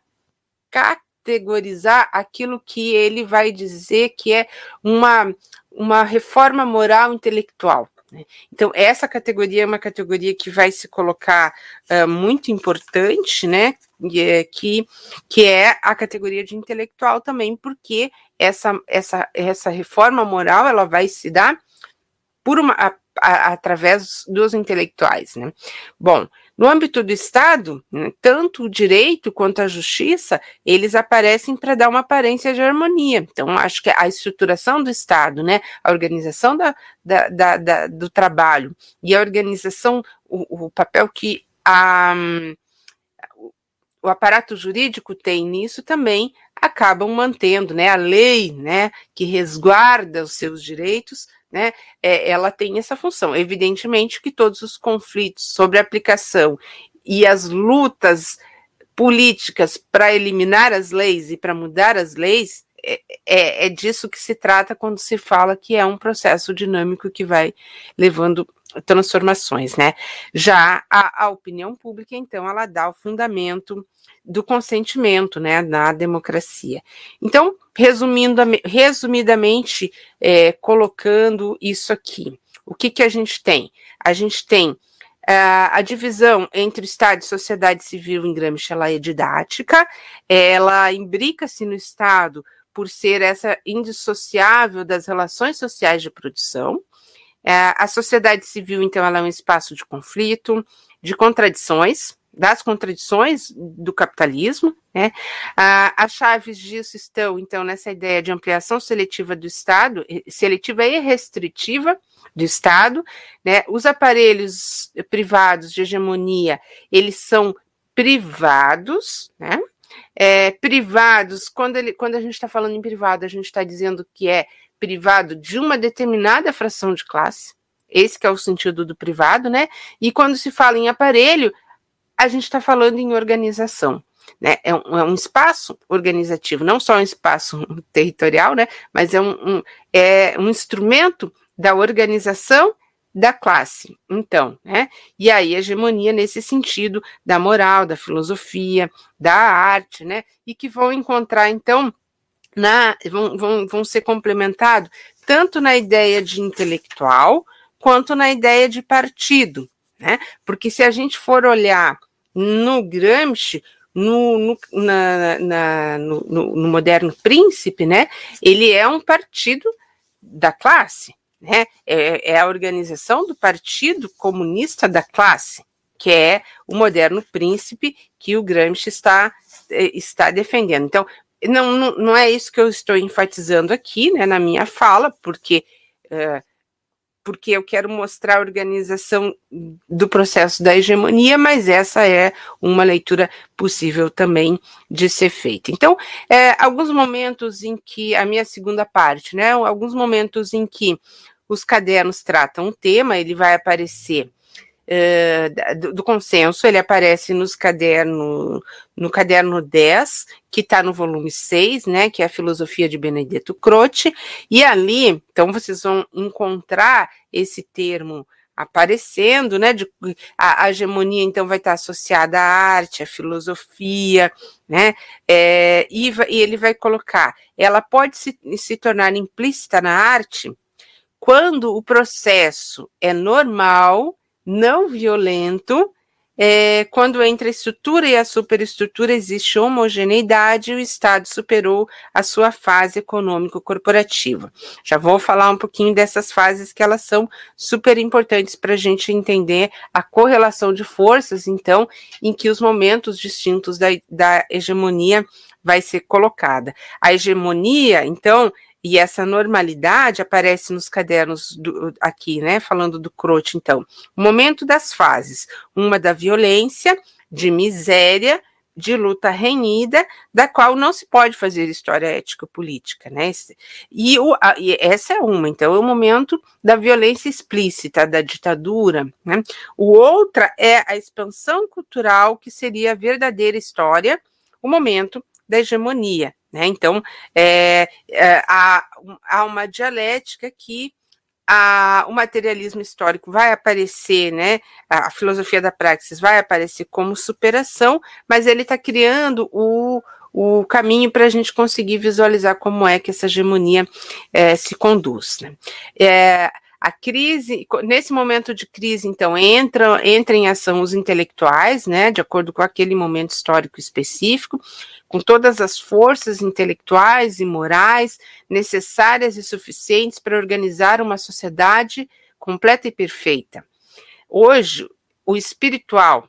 [SPEAKER 2] categorizar aquilo que ele vai dizer que é uma, uma reforma moral intelectual. Né? Então, essa categoria é uma categoria que vai se colocar uh, muito importante, né? É, que, que é a categoria de intelectual também, porque essa, essa, essa reforma moral ela vai se dar por uma, a, a, através dos intelectuais. Né? Bom, no âmbito do Estado, né, tanto o direito quanto a justiça, eles aparecem para dar uma aparência de harmonia. Então, acho que a estruturação do Estado, né, a organização da, da, da, da do trabalho e a organização, o, o papel que a, o aparato jurídico tem nisso também acabam mantendo, né, a lei, né, que resguarda os seus direitos, né, é, ela tem essa função. Evidentemente que todos os conflitos sobre aplicação e as lutas políticas para eliminar as leis e para mudar as leis é, é, é, disso que se trata quando se fala que é um processo dinâmico que vai levando transformações, né? Já a, a opinião pública, então, ela dá o fundamento do consentimento, né, na democracia. Então, resumindo, resumidamente, é, colocando isso aqui, o que que a gente tem? A gente tem Uh, a divisão entre Estado e sociedade civil em Gramsci ela é didática, ela imbrica-se no Estado por ser essa indissociável das relações sociais de produção, é, a sociedade civil, então, ela é um espaço de conflito, de contradições, das contradições do capitalismo, né? as chaves disso estão, então, nessa ideia de ampliação seletiva do Estado, seletiva e restritiva do Estado, né? Os aparelhos privados de hegemonia, eles são privados, né? É, privados, quando, ele, quando a gente está falando em privado, a gente está dizendo que é privado de uma determinada fração de classe, esse que é o sentido do privado, né? E quando se fala em aparelho, a gente está falando em organização. Né? É, um, é um espaço organizativo, não só um espaço [laughs] territorial, né? mas é um, um, é um instrumento da organização da classe. Então, né? E aí a hegemonia nesse sentido da moral, da filosofia, da arte, né? E que vão encontrar então na, vão, vão, vão ser complementados tanto na ideia de intelectual quanto na ideia de partido, né? Porque se a gente for olhar no Gramsci, no, no, na, na, no, no, moderno príncipe, né? Ele é um partido da classe, né? É, é, a organização do Partido Comunista da Classe, que é o moderno príncipe que o Gramsci está, eh, está defendendo. Então, não, não, não é isso que eu estou enfatizando aqui, né, na minha fala, porque, é, porque eu quero mostrar a organização do processo da hegemonia, mas essa é uma leitura possível também de ser feita. Então, é, alguns momentos em que, a minha segunda parte, né, alguns momentos em que os cadernos tratam um tema, ele vai aparecer uh, do, consenso, ele aparece nos caderno, no caderno 10, que está no volume 6, né, que é a filosofia de Benedetto Croce, e ali, então, vocês vão encontrar esse termo aparecendo, né, de, a, a, hegemonia então vai estar associada à arte, à filosofia, né, é, e, e, ele vai colocar, ela pode se, se tornar implícita na arte quando o processo é normal não violento, é, quando entre a estrutura e a superestrutura existe homogeneidade, o Estado superou a sua fase econômico-corporativa. Já vou falar um pouquinho dessas fases que elas são super importantes para a gente entender a correlação de forças, então, em que os momentos distintos da, da hegemonia vai ser colocada. A hegemonia, então, e essa normalidade aparece nos cadernos do, aqui, né? Falando do Croce, então. Momento das fases: uma da violência, de miséria, de luta renhida, da qual não se pode fazer história ético-política, né? E, o, a, e, essa é uma, então, é o momento da violência explícita, da ditadura, né? O outra é a expansão cultural, que seria a verdadeira história, o momento da hegemonia, né? Então, é, é, há, há uma dialética que a, o materialismo histórico vai aparecer, né? A, a filosofia da praxis vai aparecer como superação, mas ele está criando o, o caminho para a gente conseguir visualizar como é que essa hegemonia é, se conduz. Né? A crise, nesse momento de crise, então, entra, entra em ação os intelectuais, né, de acordo com aquele momento histórico específico, com todas as forças intelectuais e morais necessárias e suficientes para organizar uma sociedade completa e perfeita. Hoje, o espiritual,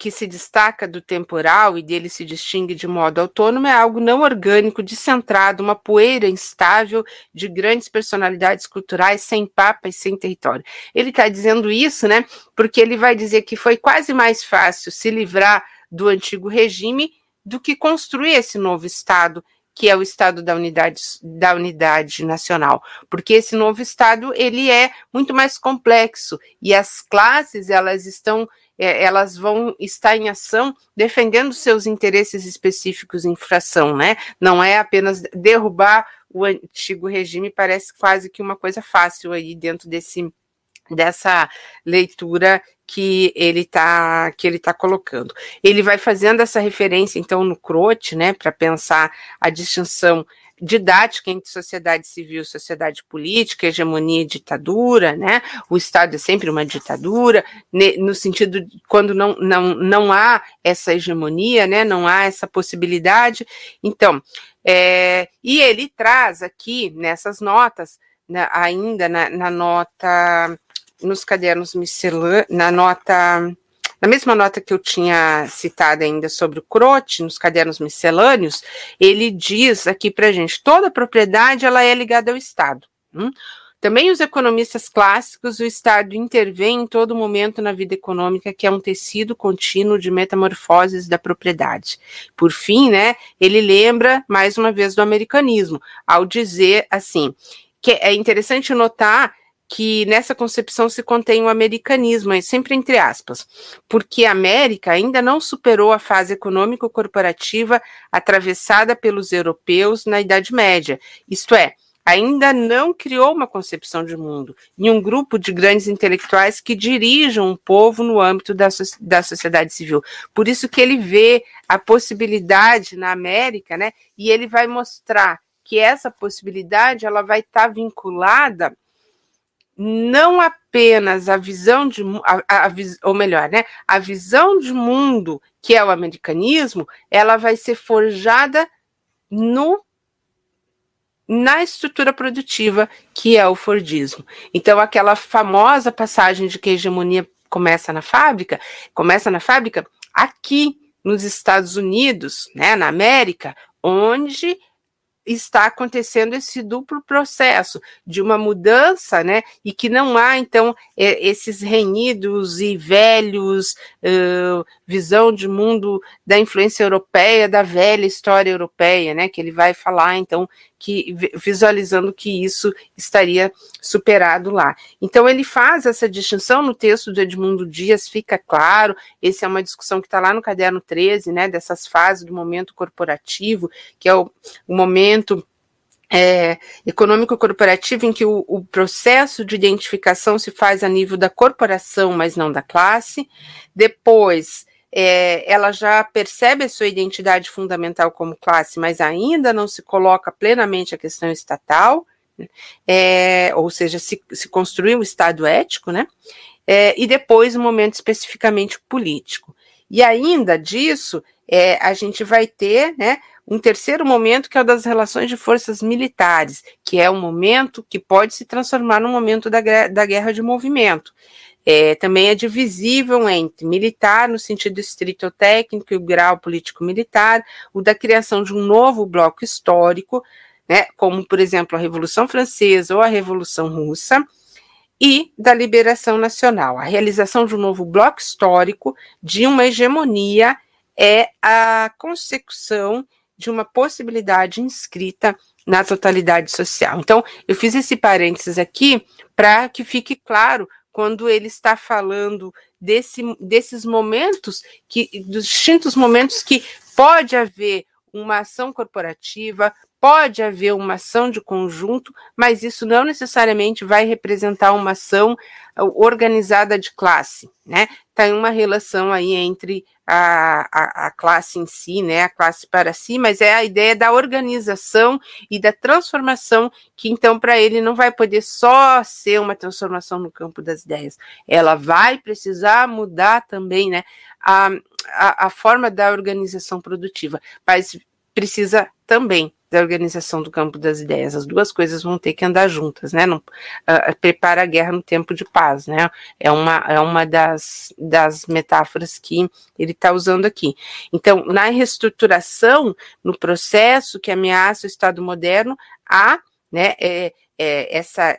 [SPEAKER 2] que se destaca do temporal e dele se distingue de modo autônomo é algo não orgânico, descentrado, uma poeira instável de grandes personalidades culturais sem papa e sem território. Ele está dizendo isso, né? Porque ele vai dizer que foi quase mais fácil se livrar do antigo regime do que construir esse novo Estado que é o estado da unidade, da unidade nacional, porque esse novo estado ele é muito mais complexo e as classes elas estão é, elas vão estar em ação defendendo seus interesses específicos em fração, né? Não é apenas derrubar o antigo regime, parece quase que uma coisa fácil aí dentro desse dessa leitura que ele está que ele tá colocando. Ele vai fazendo essa referência então no Croce, né, para pensar a distinção didática entre sociedade civil sociedade política, hegemonia e ditadura, né? O Estado é sempre uma ditadura, no sentido de quando não, não, não há essa hegemonia, né? Não há essa possibilidade. Então, é, e ele traz aqui nessas notas, né, ainda na, na nota, nos cadernos miscelâneos, na nota na mesma nota que eu tinha citado ainda sobre o Crote, nos cadernos miscelâneos, ele diz aqui para gente, toda propriedade ela é ligada ao Estado. Hum? Também os economistas clássicos, o Estado intervém em todo momento na vida econômica, que é um tecido contínuo de metamorfoses da propriedade. Por fim, né, ele lembra mais uma vez do americanismo, ao dizer assim, que é interessante notar que nessa concepção se contém o americanismo, sempre entre aspas, porque a América ainda não superou a fase econômico-corporativa atravessada pelos europeus na Idade Média, isto é, ainda não criou uma concepção de mundo e um grupo de grandes intelectuais que dirijam um povo no âmbito da, da sociedade civil. Por isso que ele vê a possibilidade na América, né? E ele vai mostrar que essa possibilidade ela vai estar tá vinculada não apenas a visão de a, a, ou melhor, né, a visão de mundo que é o americanismo, ela vai ser forjada no na estrutura produtiva que é o Fordismo. Então aquela famosa passagem de que a hegemonia começa na fábrica, começa na fábrica aqui nos Estados Unidos, né, na América, onde está acontecendo esse duplo processo de uma mudança, né? E que não há, então, é, esses renhidos e velhos uh, visão de mundo da influência europeia, da velha história europeia, né? Que ele vai falar, então, que visualizando que isso estaria superado lá. Então ele faz essa distinção no texto de Edmundo Dias, fica claro, essa é uma discussão que está lá no caderno 13, né, dessas fases do momento corporativo, que é o, o momento é, econômico corporativo em que o, o, processo de identificação se faz a nível da corporação, mas não da classe. Depois, é, ela já percebe a sua identidade fundamental como classe, mas ainda não se coloca plenamente a questão estatal, é, ou seja, se, se construiu o Estado ético, né? É, e depois um momento especificamente político. E ainda disso, é, a gente vai ter né, um terceiro momento que é o das relações de forças militares, que é um momento que pode se transformar no momento da, da guerra de movimento. É, também é divisível entre militar, no sentido estrito técnico, e o grau político-militar, o da criação de um novo bloco histórico, né, como, por exemplo, a Revolução Francesa ou a Revolução Russa, e da liberação nacional, a realização de um novo bloco histórico, de uma hegemonia é a consecução de uma possibilidade inscrita na totalidade social. Então, eu fiz esse parênteses aqui para que fique claro quando ele está falando desse, desses momentos, que, dos distintos momentos que pode haver uma ação corporativa, pode haver uma ação de conjunto, mas isso não necessariamente vai representar uma ação uh, organizada de classe, né? Tem tá uma relação aí entre a, a, a, classe em si, né? A classe para si, mas é a ideia da organização e da transformação, que então para ele não vai poder só ser uma transformação no campo das ideias, ela vai precisar mudar também, né? A, a, a forma da organização produtiva, mas precisa também da organização do campo das ideias. As duas coisas vão ter que andar juntas, né? Não, uh, prepara a guerra no tempo de paz, né? É uma, é uma das, das metáforas que ele está usando aqui. Então, na reestruturação, no processo que ameaça o Estado moderno, há né, é, é, essa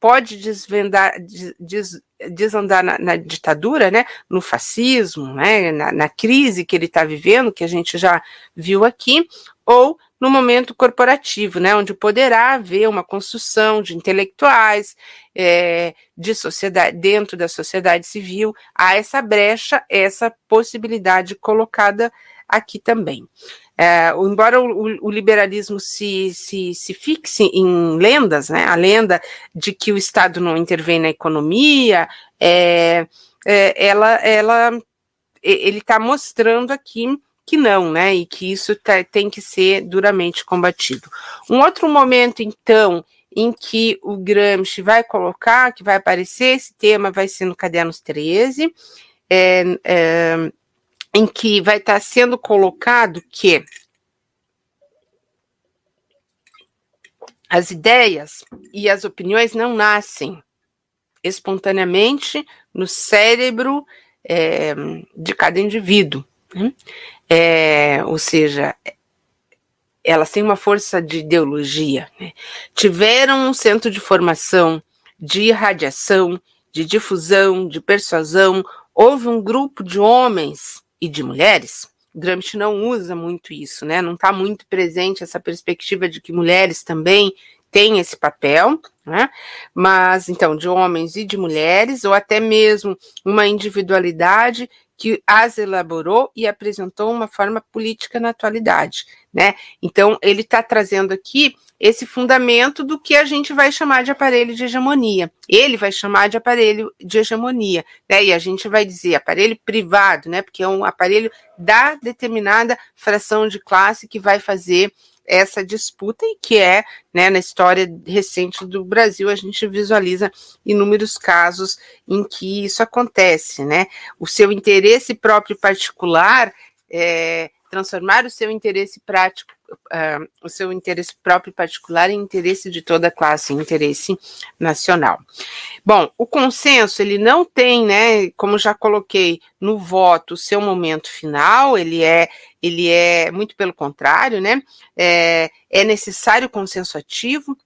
[SPEAKER 2] pode desvendar, des, desandar na, na, ditadura, né, no fascismo, né, na, na crise que ele está vivendo, que a gente já viu aqui, ou no momento corporativo, né, onde poderá haver uma construção de intelectuais, é, de sociedade, dentro da sociedade civil, há essa brecha, essa possibilidade colocada aqui também. É, embora o, o, liberalismo se, se, se fixe em lendas, né, a lenda de que o Estado não intervém na economia, é, é, ela, ela, ele está mostrando aqui que não, né, e que isso tá, tem que ser duramente combatido. Um outro momento, então, em que o Gramsci vai colocar, que vai aparecer, esse tema vai ser no Cadernos 13, é, é em que vai estar sendo colocado que as ideias e as opiniões não nascem espontaneamente no cérebro é, de cada indivíduo. Né? É, ou seja, elas têm uma força de ideologia. Né? Tiveram um centro de formação, de irradiação, de difusão, de persuasão. Houve um grupo de homens e de mulheres, Gramsci não usa muito isso, né? Não está muito presente essa perspectiva de que mulheres também têm esse papel, né? Mas então, de homens e de mulheres, ou até mesmo uma individualidade que as elaborou e apresentou uma forma política na atualidade, né? Então, ele está trazendo aqui esse fundamento do que a gente vai chamar de aparelho de hegemonia. Ele vai chamar de aparelho de hegemonia, né? E a gente vai dizer aparelho privado, né? Porque é um aparelho da determinada fração de classe que vai fazer essa disputa e que é, né, na história recente do Brasil, a gente visualiza inúmeros casos em que isso acontece, né? O seu interesse próprio particular é, transformar o seu interesse prático, uh, o seu interesse próprio particular em interesse de toda a classe, interesse nacional. Bom, o consenso, ele não tem, né, como já coloquei no voto, o seu momento final, ele é, ele é muito pelo contrário, né, é, é necessário consenso ativo,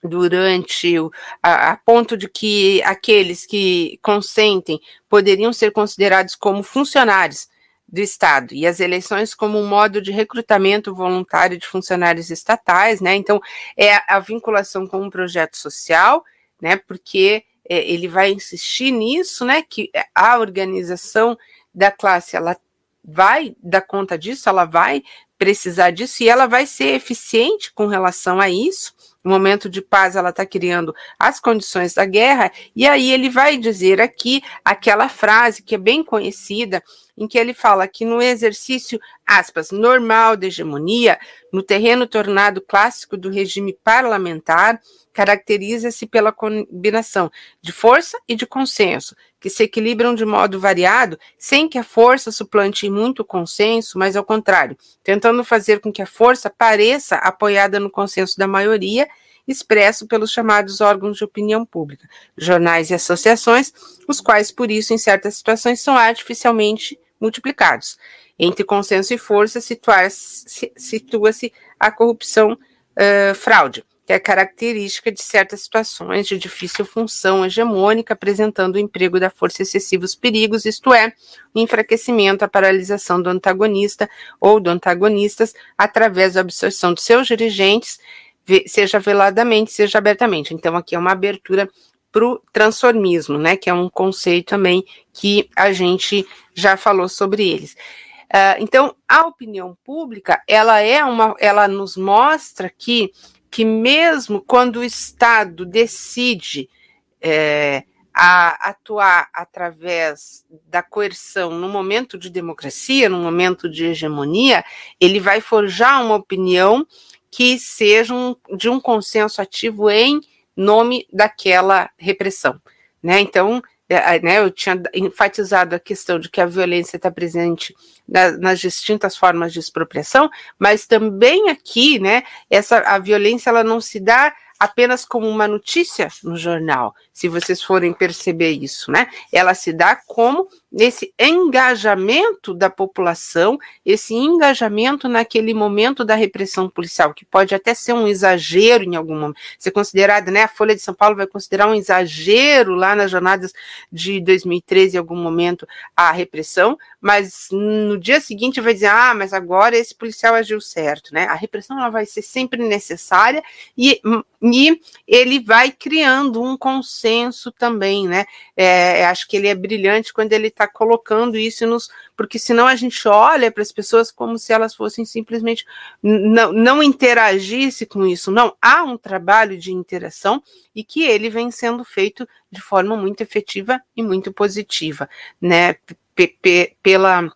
[SPEAKER 2] durante o, a, a, ponto de que aqueles que consentem poderiam ser considerados como funcionários do Estado e as eleições como um modo de recrutamento voluntário de funcionários estatais, né? Então, é a vinculação com um projeto social, né? Porque é, ele vai insistir nisso, né? Que a organização da classe ela vai dar conta disso, ela vai precisar disso e ela vai ser eficiente com relação a isso. No momento de paz, ela está criando as condições da guerra, e aí ele vai dizer aqui aquela frase que é bem conhecida, em que ele fala que no exercício, aspas, normal de hegemonia, no terreno tornado clássico do regime parlamentar, caracteriza-se pela combinação de força e de consenso, que se equilibram de modo variado, sem que a força suplante muito o consenso, mas ao contrário, tentando fazer com que a força pareça apoiada no consenso da maioria expresso pelos chamados órgãos de opinião pública, jornais e associações, os quais, por isso, em certas situações, são artificialmente multiplicados. Entre consenso e força situa-se a corrupção uh, fraude. Que é característica de certas situações de difícil função hegemônica, apresentando o emprego da força excessivos perigos, isto é, o enfraquecimento, a paralisação do antagonista ou do antagonistas através da absorção de seus dirigentes, seja veladamente, seja abertamente. Então, aqui é uma abertura para o transformismo, né? Que é um conceito também que a gente já falou sobre eles. Uh, então, a opinião pública, ela é uma, ela nos mostra que que mesmo quando o Estado decide é, atuar através da coerção no momento de democracia, no momento de hegemonia, ele vai forjar uma opinião que seja um, de um consenso ativo em nome daquela repressão. Né? Então, né, eu tinha enfatizado a questão de que a violência está presente na, nas distintas formas de expropriação, mas também aqui, né, essa a violência ela não se dá apenas como uma notícia no jornal, se vocês forem perceber isso, né? Ela se dá como esse engajamento da população, esse engajamento naquele momento da repressão policial, que pode até ser um exagero em algum momento, ser considerado, né? A Folha de São Paulo vai considerar um exagero lá nas jornadas de 2013, em algum momento, a repressão, mas no dia seguinte vai dizer, ah, mas agora esse policial agiu certo, né? A repressão ela vai ser sempre necessária e, e ele vai criando um consenso também, né? É, acho que ele é brilhante quando ele está colocando isso nos. Porque senão a gente olha para as pessoas como se elas fossem simplesmente não, não interagisse com isso. Não, há um trabalho de interação e que ele vem sendo feito de forma muito efetiva e muito positiva, né? P pela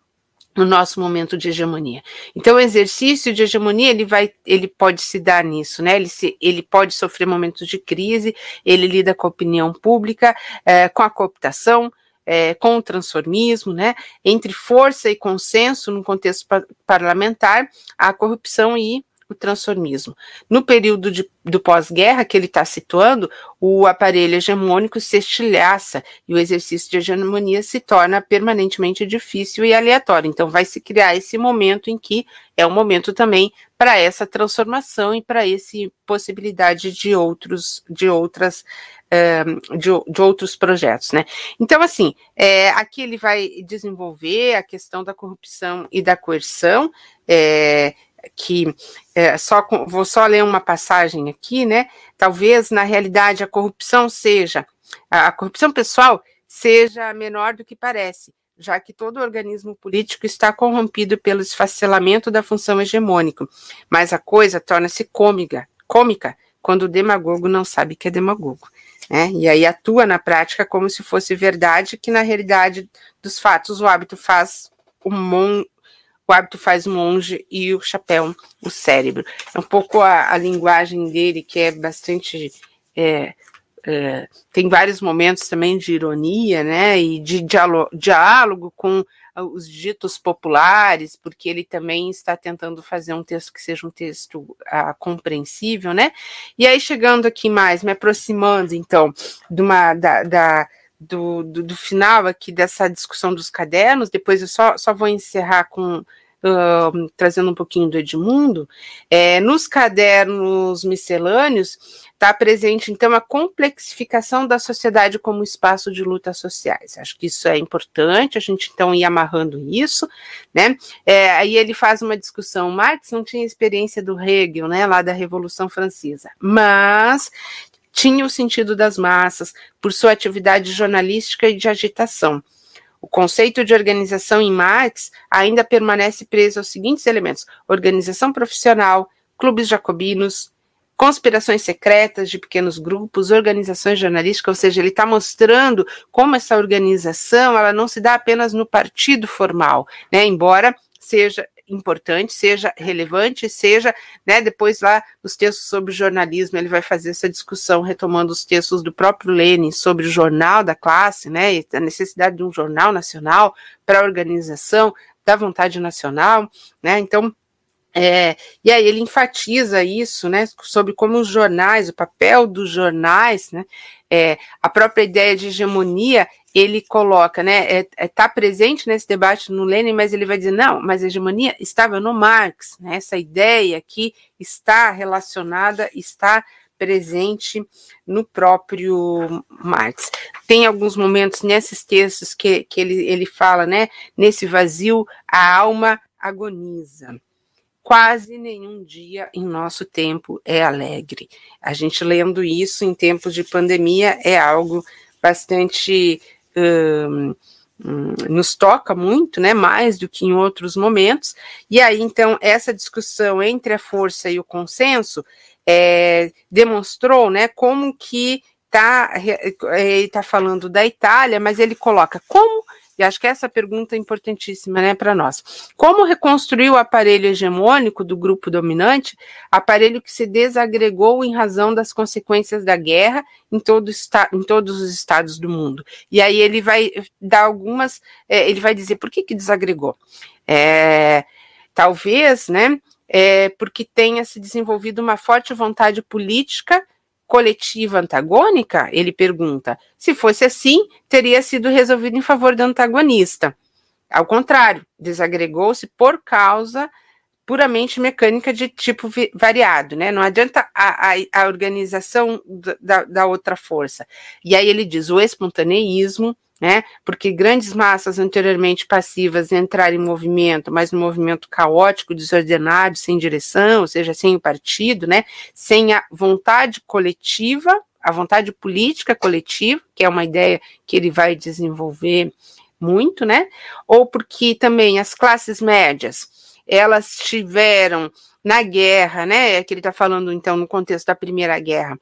[SPEAKER 2] no nosso momento de hegemonia. Então, o exercício de hegemonia ele vai, ele pode se dar nisso, né? Ele, se, ele pode sofrer momentos de crise, ele lida com a opinião pública, é, com a cooptação, é, com o transformismo, né, entre força e consenso no contexto parlamentar, a corrupção e o transformismo. No período de, do pós-guerra que ele está situando, o aparelho hegemônico se estilhaça e o exercício de hegemonia se torna permanentemente difícil e aleatório. Então, vai se criar esse momento em que é um momento também para essa transformação e para essa possibilidade de outros, de outras, eh, de, de, outros projetos, né? Então, assim, é, aqui ele vai desenvolver a questão da corrupção e da coerção, é, que é, só vou só ler uma passagem aqui, né? Talvez na realidade a corrupção seja a, a corrupção pessoal seja menor do que parece, já que todo organismo político está corrompido pelo esfacelamento da função hegemônica. Mas a coisa torna-se cômica, cômica quando o demagogo não sabe que é demagogo. Né? E aí atua na prática como se fosse verdade, que na realidade dos fatos o hábito faz um, mon o hábito faz monge e o chapéu o cérebro. É um pouco a, a linguagem dele que é bastante. É, é, tem vários momentos também de ironia, né? E de diálogo, diálogo com os ditos populares, porque ele também está tentando fazer um texto que seja um texto ah, compreensível, né? E aí, chegando aqui mais, me aproximando, então, de uma, da, da do, do, do, final aqui dessa discussão dos cadernos, depois eu só, só vou encerrar com uh, trazendo um pouquinho do Edmundo, é, nos cadernos miscelâneos está presente então a complexificação da sociedade como espaço de lutas sociais. Acho que isso é importante, a gente então ir amarrando isso, né? É, aí ele faz uma discussão, Marx não tinha experiência do Hegel, né, lá da Revolução Francesa, mas tinha o sentido das massas por sua atividade jornalística e de agitação. O conceito de organização em Marx ainda permanece preso aos seguintes elementos: organização profissional, clubes jacobinos, conspirações secretas de pequenos grupos, organizações jornalísticas, ou seja, ele está mostrando como essa organização ela não se dá apenas no partido formal, né? Embora seja importante, seja relevante, seja, né, depois lá nos textos sobre jornalismo, ele vai fazer essa discussão retomando os textos do próprio Lenin sobre o jornal da classe, né, a necessidade de um jornal nacional para a organização da vontade nacional, né, então é, e aí ele enfatiza isso, né, sobre como os jornais, o papel dos jornais, né, é, a própria ideia de hegemonia, ele coloca, né, está é, é, tá presente nesse debate no Lenin, mas ele vai dizer, não, mas a hegemonia estava no Marx, né, essa ideia que está relacionada, está presente no próprio Marx. Tem alguns momentos nesses textos que, que ele, ele fala, né? Nesse vazio, a alma agoniza. Quase nenhum dia em nosso tempo é alegre. A gente lendo isso em tempos de pandemia é algo bastante. Hum, nos toca muito, né, mais do que em outros momentos, e aí então essa discussão entre a força e o consenso é, demonstrou, né, como que tá, ele está falando da Itália, mas ele coloca como e acho que essa pergunta é importantíssima né, para nós. Como reconstruir o aparelho hegemônico do grupo dominante, aparelho que se desagregou em razão das consequências da guerra em, todo em todos os estados do mundo? E aí ele vai dar algumas, é, ele vai dizer por que, que desagregou. É, talvez, né, é, porque tenha se desenvolvido uma forte vontade política coletiva antagônica? Ele pergunta. Se fosse assim, teria sido resolvido em favor do antagonista. Ao contrário, desagregou-se por causa puramente mecânica de tipo variado, né? Não adianta a, a, a organização da, da outra força. E aí ele diz: o espontaneísmo né? Porque grandes massas anteriormente passivas entraram em movimento, mas no movimento caótico, desordenado, sem direção, ou seja, sem o partido, né? Sem a vontade coletiva, a vontade política coletiva, que é uma ideia que ele vai desenvolver muito, né? Ou porque também as classes médias, elas tiveram na guerra, né? É que ele está falando então no contexto da Primeira Guerra,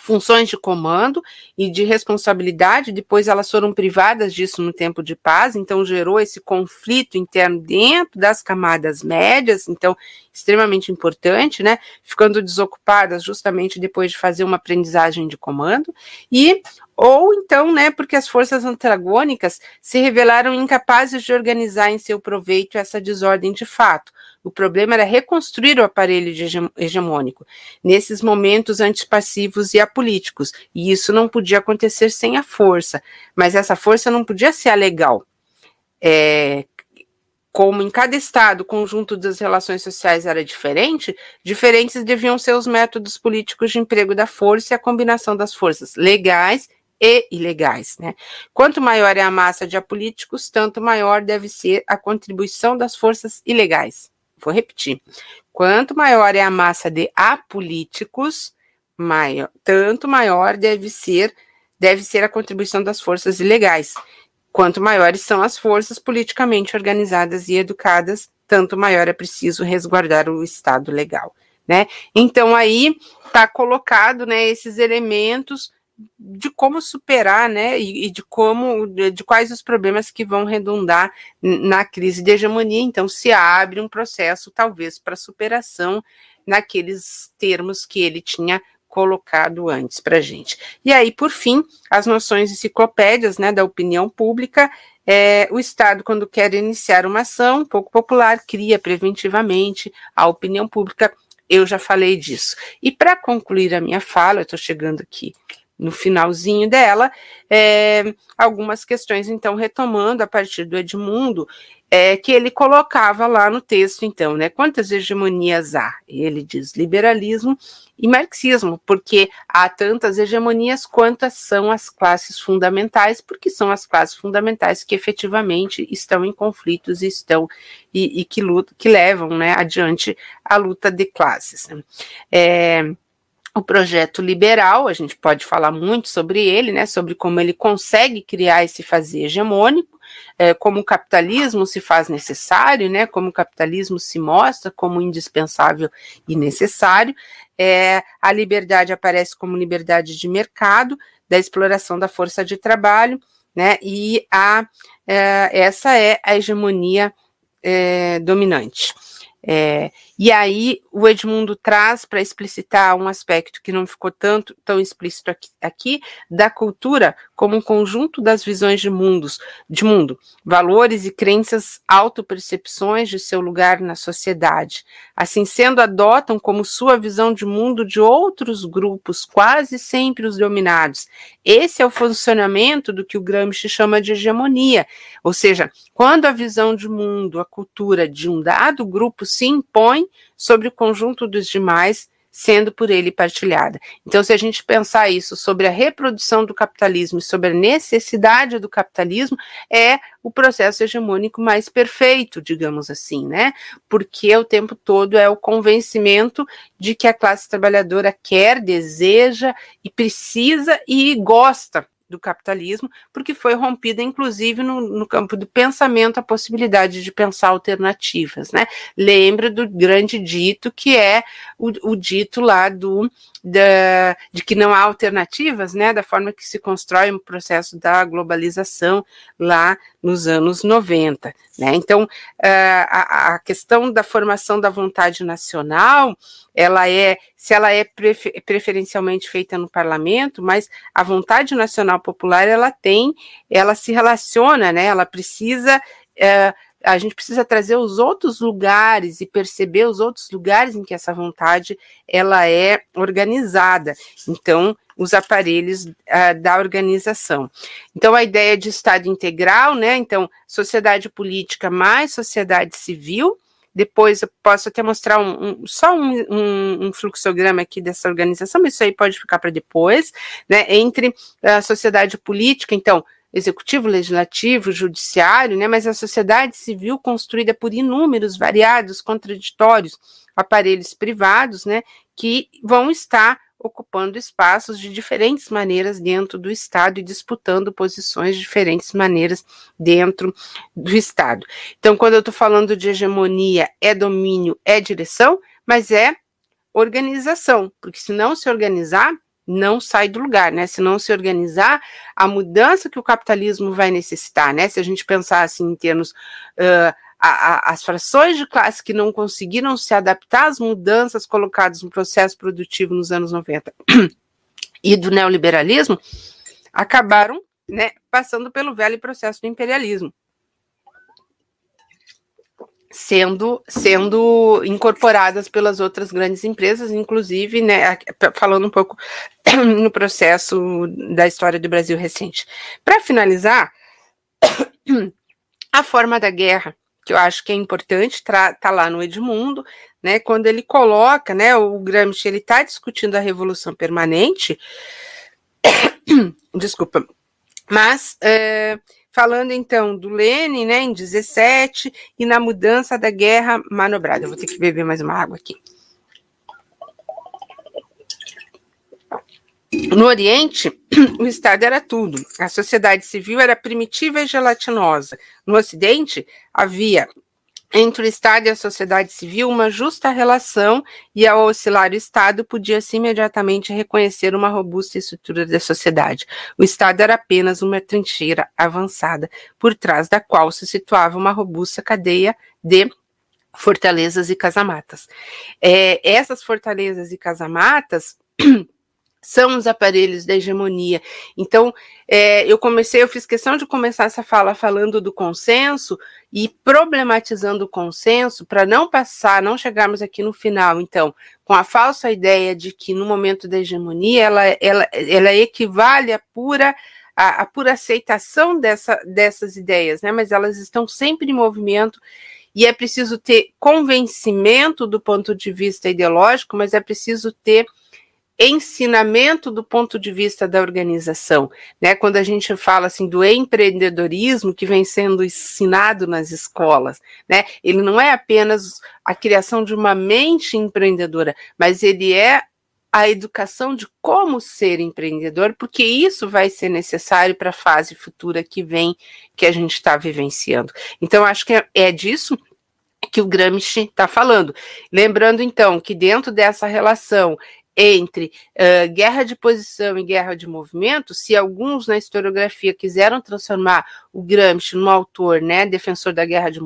[SPEAKER 2] funções de comando e de responsabilidade, depois elas foram privadas disso no tempo de paz, então gerou esse conflito interno dentro das camadas médias, então extremamente importante, né? Ficando desocupadas justamente depois de fazer uma aprendizagem de comando, e ou então, né, porque as forças antagônicas se revelaram incapazes de organizar em seu proveito essa desordem de fato. O problema era reconstruir o aparelho hegemônico nesses momentos antipassivos e apolíticos, e isso não podia acontecer sem a força, mas essa força não podia ser a legal. É, como em cada estado o conjunto das relações sociais era diferente, diferentes deviam ser os métodos políticos de emprego da força e a combinação das forças legais e ilegais. Né? Quanto maior é a massa de apolíticos, tanto maior deve ser a contribuição das forças ilegais. Vou repetir. Quanto maior é a massa de apolíticos, maior, tanto maior deve ser deve ser a contribuição das forças ilegais. Quanto maiores são as forças politicamente organizadas e educadas, tanto maior é preciso resguardar o Estado legal, né? Então aí está colocado, né, esses elementos de como superar, né, e, e, de como, de, de, quais os problemas que vão redundar na crise de hegemonia. Então, se abre um processo, talvez, para superação naqueles termos que ele tinha colocado antes para gente. E aí, por fim, as noções enciclopédias, né, da opinião pública. É, o Estado, quando quer iniciar uma ação pouco popular, cria preventivamente a opinião pública. Eu já falei disso. E para concluir a minha fala, eu estou chegando aqui no finalzinho dela, é, algumas questões, então, retomando a partir do Edmundo, é, que ele colocava lá no texto, então, né? Quantas hegemonias há? Ele diz liberalismo e marxismo, porque há tantas hegemonias quantas são as classes fundamentais, porque são as classes fundamentais que efetivamente estão em conflitos e estão e, e que, lutam, que levam né, adiante a luta de classes. É, o projeto liberal, a gente pode falar muito sobre ele, né, sobre como ele consegue criar esse fazer hegemônico, é, como o capitalismo se faz necessário, né, como o capitalismo se mostra como indispensável e necessário, é, a liberdade aparece como liberdade de mercado, da exploração da força de trabalho, né, e a, é, essa é a hegemonia é, dominante. É, e aí o Edmundo traz para explicitar um aspecto que não ficou tanto tão explícito aqui, aqui, da cultura como um conjunto das visões de mundos, de mundo, valores e crenças, autopercepções de seu lugar na sociedade. Assim sendo, adotam como sua visão de mundo de outros grupos, quase sempre os dominados. Esse é o funcionamento do que o Gramsci chama de hegemonia, ou seja, quando a visão de mundo, a cultura de um dado grupo se impõe sobre o conjunto dos demais, sendo por ele partilhada. Então, se a gente pensar isso sobre a reprodução do capitalismo e sobre a necessidade do capitalismo, é o processo hegemônico mais perfeito, digamos assim, né? Porque o tempo todo é o convencimento de que a classe trabalhadora quer, deseja e precisa e gosta do capitalismo, porque foi rompida, inclusive, no, no, campo do pensamento, a possibilidade de pensar alternativas, né? Lembra do grande dito que é o, o dito lá do da, de que não há alternativas, né? Da forma que se constrói o um processo da globalização lá nos anos 90, né? Então, a, a questão da formação da vontade nacional ela é, se ela é prefer, preferencialmente feita no parlamento, mas a vontade nacional popular ela tem, ela se relaciona, né? Ela precisa é, a gente precisa trazer os outros lugares e perceber os outros lugares em que essa vontade ela é organizada. Então, os aparelhos uh, da organização. Então, a ideia de Estado integral, né? Então, sociedade política mais sociedade civil, depois eu posso até mostrar um, um só um, um, um, fluxograma aqui dessa organização, mas isso aí pode ficar para depois, né? Entre a sociedade política, então, executivo, legislativo, judiciário, né? Mas a sociedade civil construída por inúmeros, variados, contraditórios aparelhos privados, né? Que vão estar ocupando espaços de diferentes maneiras dentro do Estado e disputando posições de diferentes maneiras dentro do Estado. Então, quando eu estou falando de hegemonia, é domínio, é direção, mas é organização, porque se não se organizar, não sai do lugar, né? Se não se organizar, a mudança que o capitalismo vai necessitar, né? Se a gente pensar assim em termos uh, a, a, as frações de classe que não conseguiram se adaptar às mudanças colocadas no processo produtivo nos anos 90 [clears throat] e do neoliberalismo, acabaram né, passando pelo velho processo do imperialismo. Sendo, sendo incorporadas pelas outras grandes empresas, inclusive, né, falando um pouco [clears throat] no processo da história do Brasil recente. Para finalizar, [clears throat] a forma da guerra que eu acho que é importante, tá, tá lá no Edmundo, né, quando ele coloca, né, o Gramsci, ele está discutindo a revolução permanente, [coughs] desculpa, mas é, falando então do Lenin, né, em 17, e na mudança da guerra manobrada, eu vou ter que beber mais uma água aqui. No Oriente, [clears throat] o Estado era tudo. A sociedade civil era primitiva e gelatinosa. No Ocidente, havia entre o Estado e a sociedade civil uma justa relação, e ao oscilar o Estado, podia-se imediatamente reconhecer uma robusta estrutura da sociedade. O Estado era apenas uma trincheira avançada, por trás da qual se situava uma robusta cadeia de fortalezas e casamatas. É, essas fortalezas e casamatas [clears throat] são os aparelhos da hegemonia. Então, é, eu comecei, eu fiz questão de começar essa fala falando do consenso e problematizando o consenso para não passar, não chegarmos aqui no final, então, com a falsa ideia de que no momento da hegemonia ela, ela, ela equivale à pura a, pura aceitação dessa, dessas ideias, né? Mas elas estão sempre em movimento e é preciso ter convencimento do ponto de vista ideológico, mas é preciso ter ensinamento do ponto de vista da organização, né? Quando a gente fala assim do empreendedorismo que vem sendo ensinado nas escolas, né? Ele não é apenas a criação de uma mente empreendedora, mas ele é a educação de como ser empreendedor, porque isso vai ser necessário para a fase futura que vem, que a gente está vivenciando. Então, acho que é, é disso que o Gramsci está falando. Lembrando, então, que dentro dessa relação entre uh, guerra de posição e guerra de movimento, se alguns na historiografia quiseram transformar o Gramsci num autor, né, defensor da guerra de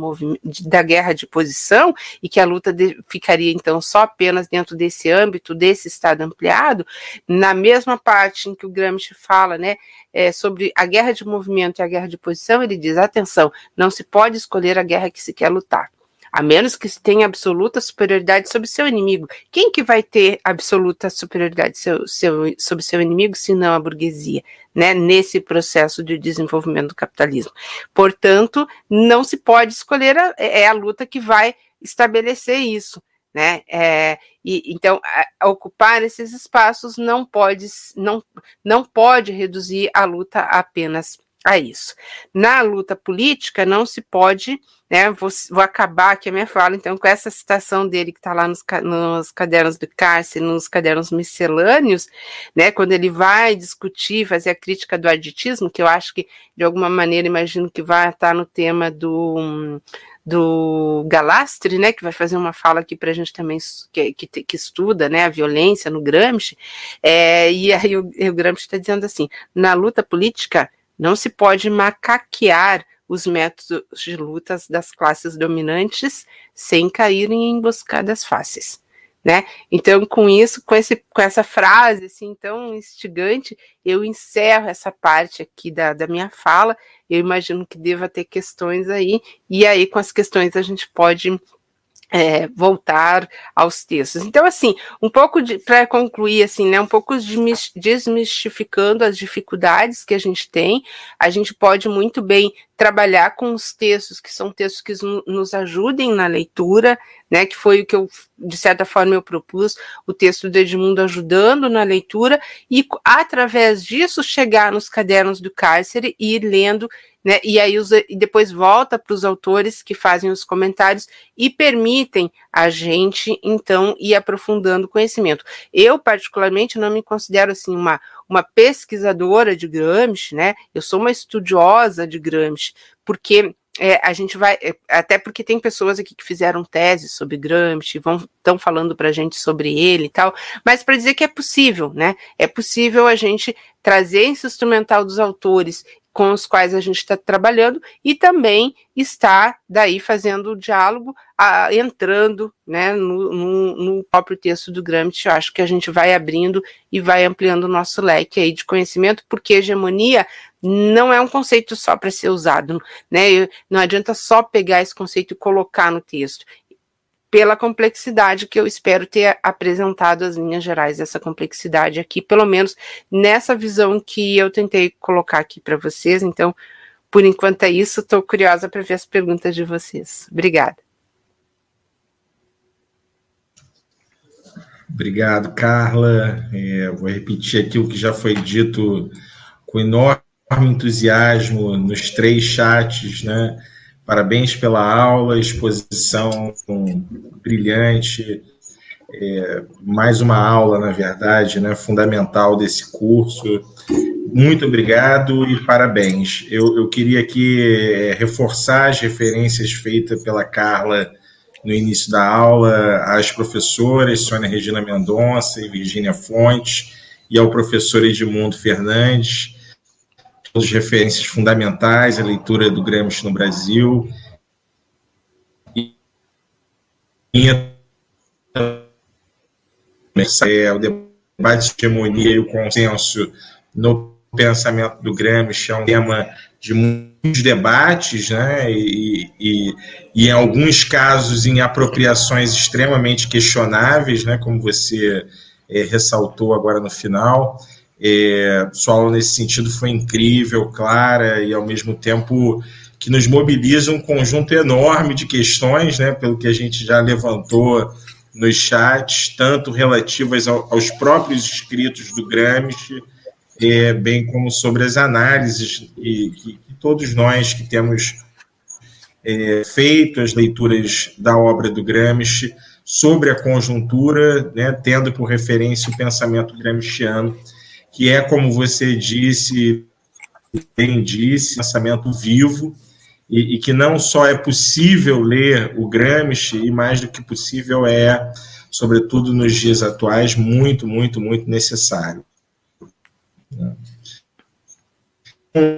[SPEAKER 2] da guerra de posição e que a luta de, ficaria então só apenas dentro desse âmbito desse estado ampliado, na mesma parte em que o Gramsci fala, né, é, sobre a guerra de movimento e a guerra de posição, ele diz: atenção, não se pode escolher a guerra que se quer lutar a menos que tenha absoluta superioridade sobre seu inimigo. Quem que vai ter absoluta superioridade seu, seu, sobre seu inimigo, se não a burguesia, né, nesse processo de desenvolvimento do capitalismo? Portanto, não se pode escolher, a, é, é a luta que vai estabelecer isso. né? É, e, então, a ocupar esses espaços não pode, não, não pode reduzir a luta apenas a isso. Na luta política, não se pode, né? Vou, vou acabar aqui a minha fala, então, com essa citação dele que está lá nos, nos cadernos do cárcere, nos cadernos miscelâneos, né? Quando ele vai discutir, fazer a crítica do aditismo, que eu acho que, de alguma maneira, imagino que vai estar no tema do do Galastre, né, que vai fazer uma fala aqui para a gente também que, que, que, estuda, né, a violência no Gramsci, é, e aí o, o Gramsci está dizendo assim, na luta política não se pode macaquear os métodos de lutas das classes dominantes sem cair em emboscadas fáceis. Né? Então, com isso, com, esse, com essa frase assim tão instigante, eu encerro essa parte aqui da, da minha fala. Eu imagino que deva ter questões aí, e aí, com as questões, a gente pode é, voltar aos textos. Então, assim, um pouco para concluir, assim, né, um pouco de, desmistificando as dificuldades que a gente tem, a gente pode muito bem trabalhar com os textos que são textos que nos ajudem na leitura, né, que foi o que eu, de certa forma, eu propus, o texto do Edmundo ajudando na leitura, e através disso chegar nos cadernos do cárcere e ir lendo né? E aí os, e depois volta para os autores que fazem os comentários e permitem a gente então ir aprofundando o conhecimento. Eu particularmente não me considero assim uma uma pesquisadora de Gramsci, né? Eu sou uma estudiosa de Gramsci, porque é, a gente vai, é, até porque tem pessoas aqui que fizeram teses sobre Gramsci, vão estão falando para a gente sobre ele e tal, mas para dizer que é possível, né? É possível a gente trazer esse instrumental dos autores com os quais a gente está trabalhando e também está daí fazendo o diálogo, a, entrando né, no, no, no, próprio texto do Gramsci. Eu acho que a gente vai abrindo e vai ampliando o nosso leque aí de conhecimento, porque hegemonia não é um conceito só para ser usado, né? Não adianta só pegar esse conceito e colocar no texto pela complexidade que eu espero ter apresentado as linhas gerais dessa complexidade aqui, pelo menos nessa visão que eu tentei colocar aqui para vocês. Então, por enquanto é isso, estou curiosa para ver as perguntas de vocês. Obrigada.
[SPEAKER 3] Obrigado, Carla. É, vou repetir aqui o que já foi dito com enorme entusiasmo nos três chats, né? Parabéns pela aula, exposição brilhante, é, mais uma aula, na verdade, né, fundamental desse curso. Muito obrigado e parabéns. Eu, eu queria aqui é, reforçar as referências feitas pela Carla no início da aula às professoras Sônia Regina Mendonça e Virgínia Fontes e ao professor Edmundo Fernandes todas referências fundamentais, a leitura do Gramsci no Brasil. E é, o debate de hegemonia e o consenso no pensamento do Gramsci é um tema de muitos debates, né? E, e, e, em alguns casos em apropriações extremamente questionáveis, né? Como você é, ressaltou agora no final. É, sua aula nesse sentido foi incrível, clara e ao mesmo tempo que nos mobiliza um conjunto enorme de questões, né, pelo que a gente já levantou nos chats, tanto relativas ao, aos próprios escritos do Gramsci, é, bem como sobre as análises e, que todos nós que temos é, feito as leituras da obra do Gramsci sobre a conjuntura, né, tendo por referência o pensamento gramsciano que é, como você disse, bem disse, pensamento vivo, e, e, que não só é possível ler o Gramsci, e mais do que possível é, sobretudo nos dias atuais, muito, muito, muito necessário.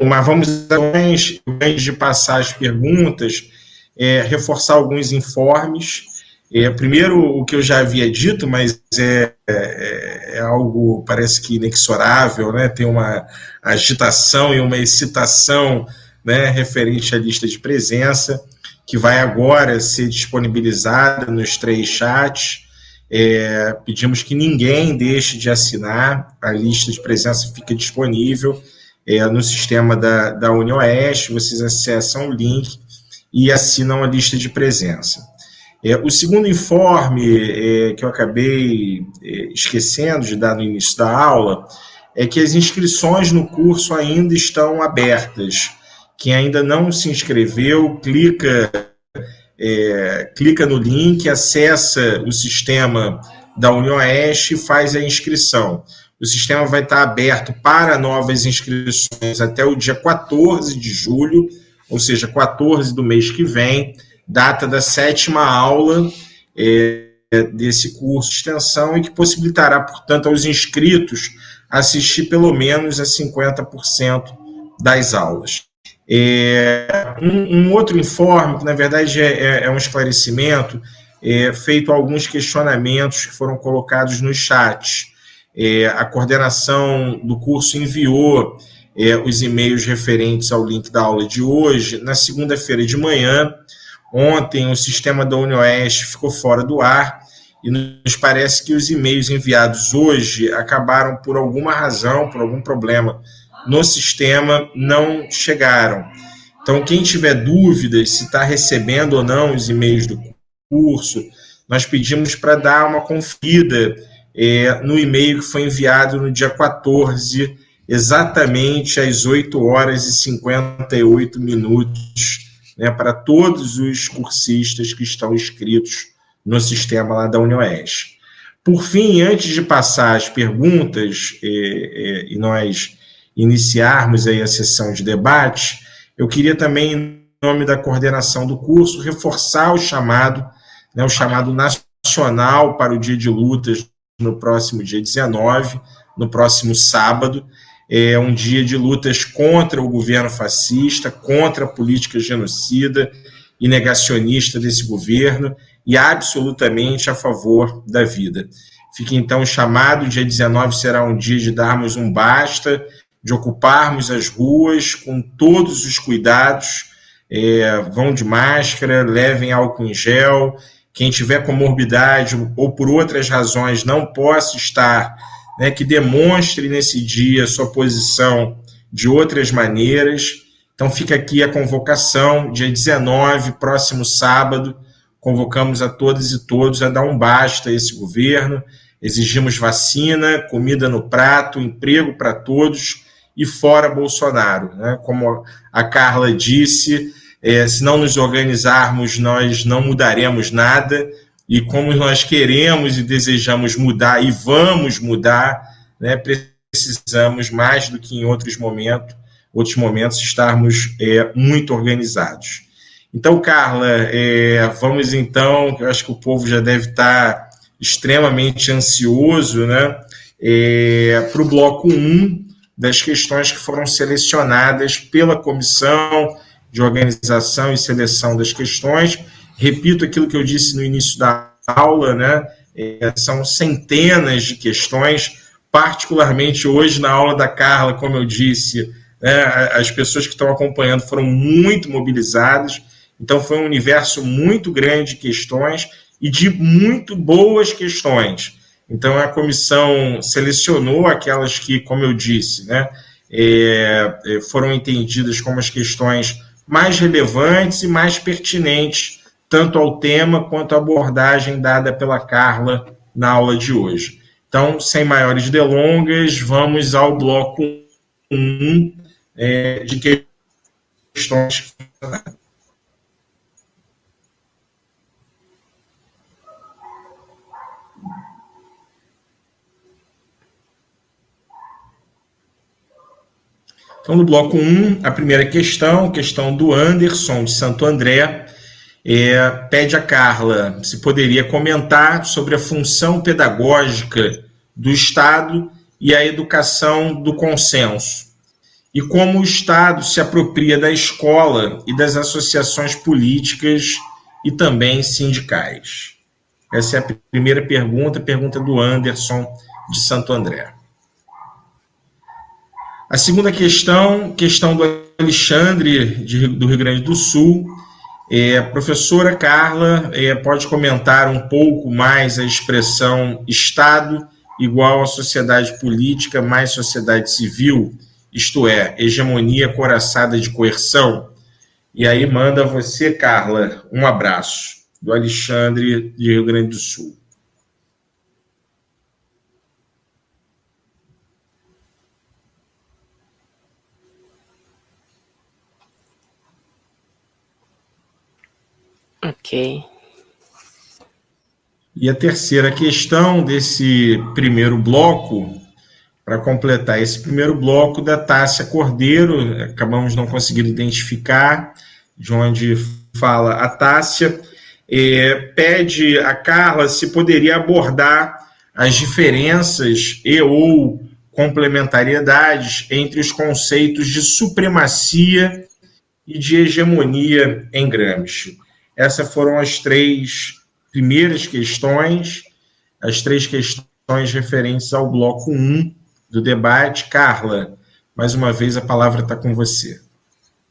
[SPEAKER 3] Mas vamos, antes de passar as perguntas, é, reforçar alguns informes é, primeiro, o que eu já havia dito, mas é, é, é, algo, parece que inexorável, né? tem uma agitação e uma excitação né, referente à lista de presença, que vai agora ser disponibilizada nos três chats. É, pedimos que ninguém deixe de assinar, a lista de presença fica disponível é, no sistema da, da UniOeste, vocês acessam o link e assinam a lista de presença. É, o segundo informe é, que eu acabei é, esquecendo de dar no início da aula é que as inscrições no curso ainda estão abertas. Quem ainda não se inscreveu, clica, é, clica no link, acessa o sistema da União Oeste e faz a inscrição. O sistema vai estar aberto para novas inscrições até o dia 14 de julho, ou seja, 14 do mês que vem, data da sétima aula é, desse curso de extensão e que possibilitará, portanto, aos inscritos assistir pelo menos a 50% das aulas. É, um, um, outro informe, que na verdade é, é, é um esclarecimento, é, feito alguns questionamentos que foram colocados no chat. É, a coordenação do curso enviou os e-mails referentes ao link da aula de hoje na segunda-feira de manhã. Ontem, o sistema da UniOeste ficou fora do ar e nos parece que os e-mails enviados hoje acabaram por alguma razão, por algum problema no sistema, não chegaram. Então, quem tiver dúvidas se está recebendo ou não os e-mails do curso, nós pedimos para dar uma conferida é, no e-mail que foi enviado no dia 14, exatamente às 8 horas e 58 minutos, né, para todos os cursistas que estão inscritos no sistema lá da Unioeste. Por fim, antes de passar as perguntas é, é, e nós iniciarmos aí a sessão de debate, eu queria também, em nome da coordenação do curso, reforçar o chamado, né, o chamado nacional para o dia de lutas no próximo dia 19, no próximo sábado. É um dia de lutas contra o governo fascista, contra a política genocida e negacionista desse governo e absolutamente a favor da vida. Fica então chamado, dia 19 será um dia de darmos um basta, de ocuparmos as ruas com todos os cuidados, é, vão de máscara, levem álcool em gel, quem tiver comorbidade ou por outras razões não possa estar, né, que demonstre nesse dia sua posição de outras maneiras. Então fica aqui a convocação, dia 19, próximo sábado, convocamos a todas e todos a dar um basta a esse governo. Exigimos vacina, comida no prato, emprego para todos e fora Bolsonaro. Né? Como a Carla disse, é, se não nos organizarmos, nós não mudaremos nada. E como nós queremos e desejamos mudar e vamos mudar, né, precisamos mais do que em outros momentos, outros momentos estarmos é, muito organizados. Então, Carla, é, vamos então, eu acho que o povo já deve estar extremamente ansioso, né, é, para o bloco 1 das questões que foram selecionadas pela comissão de organização e seleção das questões. Repito aquilo que eu disse no início da aula, né? É, são centenas de questões, particularmente hoje na aula da Carla, como eu disse, né, as pessoas que estão acompanhando foram muito mobilizadas, então foi um universo muito grande de questões e de muito boas questões. Então a comissão selecionou aquelas que, como eu disse, né, é, é foram entendidas como as questões mais relevantes e mais pertinentes, tanto ao tema quanto à abordagem dada pela Carla na aula de hoje. Então, sem maiores delongas, vamos ao bloco 1 é, de questões. Então, no bloco 1, a primeira questão, questão do Anderson, de Santo André, é, pede a Carla se poderia comentar sobre a função pedagógica do Estado e a educação do consenso, e como o Estado se apropria da escola e das associações políticas e também sindicais. Essa é a primeira pergunta, pergunta do Anderson, de Santo André. A segunda questão, questão do Alexandre, de, do Rio Grande do Sul. É, professora Carla, é, pode comentar um pouco mais a expressão Estado igual a sociedade política mais sociedade civil, isto é, hegemonia coraçada de coerção? E aí manda você, Carla, um abraço do Alexandre de Rio Grande do Sul.
[SPEAKER 2] Ok.
[SPEAKER 3] E a terceira questão desse primeiro bloco, para completar esse primeiro bloco, da Tássia Cordeiro, acabamos não conseguindo identificar de onde fala a Tássia, é, pede a Carla se poderia abordar as diferenças e ou complementariedades entre os conceitos de supremacia e de hegemonia em Gramsci. Essas foram as três primeiras questões, as três questões referentes ao bloco 1 do debate. Carla, mais uma vez a palavra está com você.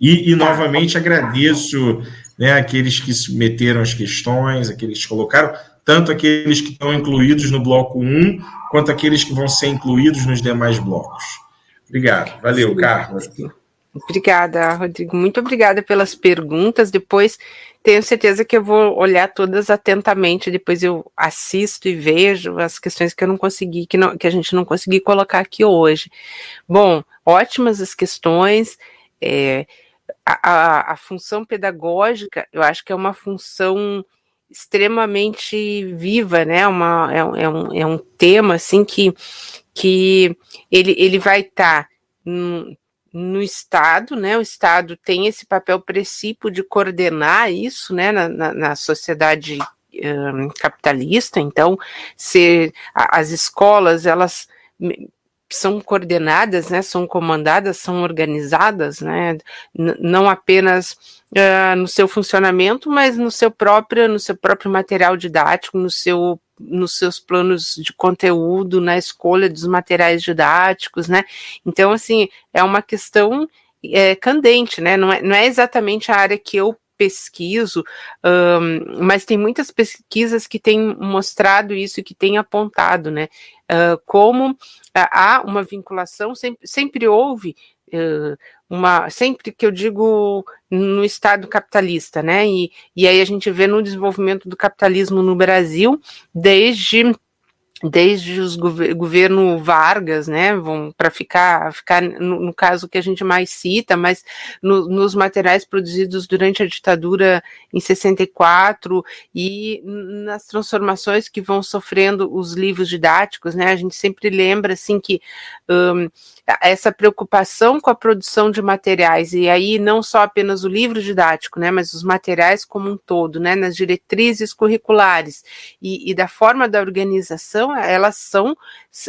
[SPEAKER 3] E, e novamente agradeço né, aqueles que submeteram as questões, aqueles que colocaram, tanto aqueles que estão incluídos no bloco 1, quanto aqueles que vão ser incluídos nos demais blocos. Obrigado. Valeu, Carla.
[SPEAKER 2] Obrigada, Rodrigo. Muito obrigada pelas perguntas. Depois tenho certeza que eu vou olhar todas atentamente. Depois eu assisto e vejo as questões que eu não consegui, que, não, que a gente não conseguiu colocar aqui hoje. Bom, ótimas as questões. É, a, a, a função pedagógica, eu acho que é uma função extremamente viva, né? Uma, é, é, um, é um tema assim que, que ele, ele vai estar tá no Estado, né? O Estado tem esse papel precípio de coordenar isso, né, na, na, na sociedade um, capitalista. Então, se a, as escolas elas são coordenadas, né, são comandadas, são organizadas, né, não apenas uh, no seu funcionamento, mas no seu próprio, no seu próprio material didático, no seu nos seus planos de conteúdo, na escolha dos materiais didáticos, né? Então, assim, é uma questão é, candente, né? Não é, não é exatamente a área que eu pesquiso, um, mas tem muitas pesquisas que têm mostrado isso, que têm apontado, né? Uh, como há uma vinculação, sempre, sempre houve uh, uma, sempre que eu digo no Estado capitalista, né? E, e aí a gente vê no desenvolvimento do capitalismo no Brasil, desde desde os governo Vargas, né, vão para ficar, ficar no, no, caso que a gente mais cita, mas no, nos materiais produzidos durante a ditadura em 64 e nas transformações que vão sofrendo os livros didáticos, né, a gente sempre lembra assim que um, essa preocupação com a produção de materiais, e aí não só apenas o livro didático, né, mas os materiais como um todo, né, nas diretrizes curriculares e, e da forma da organização, elas são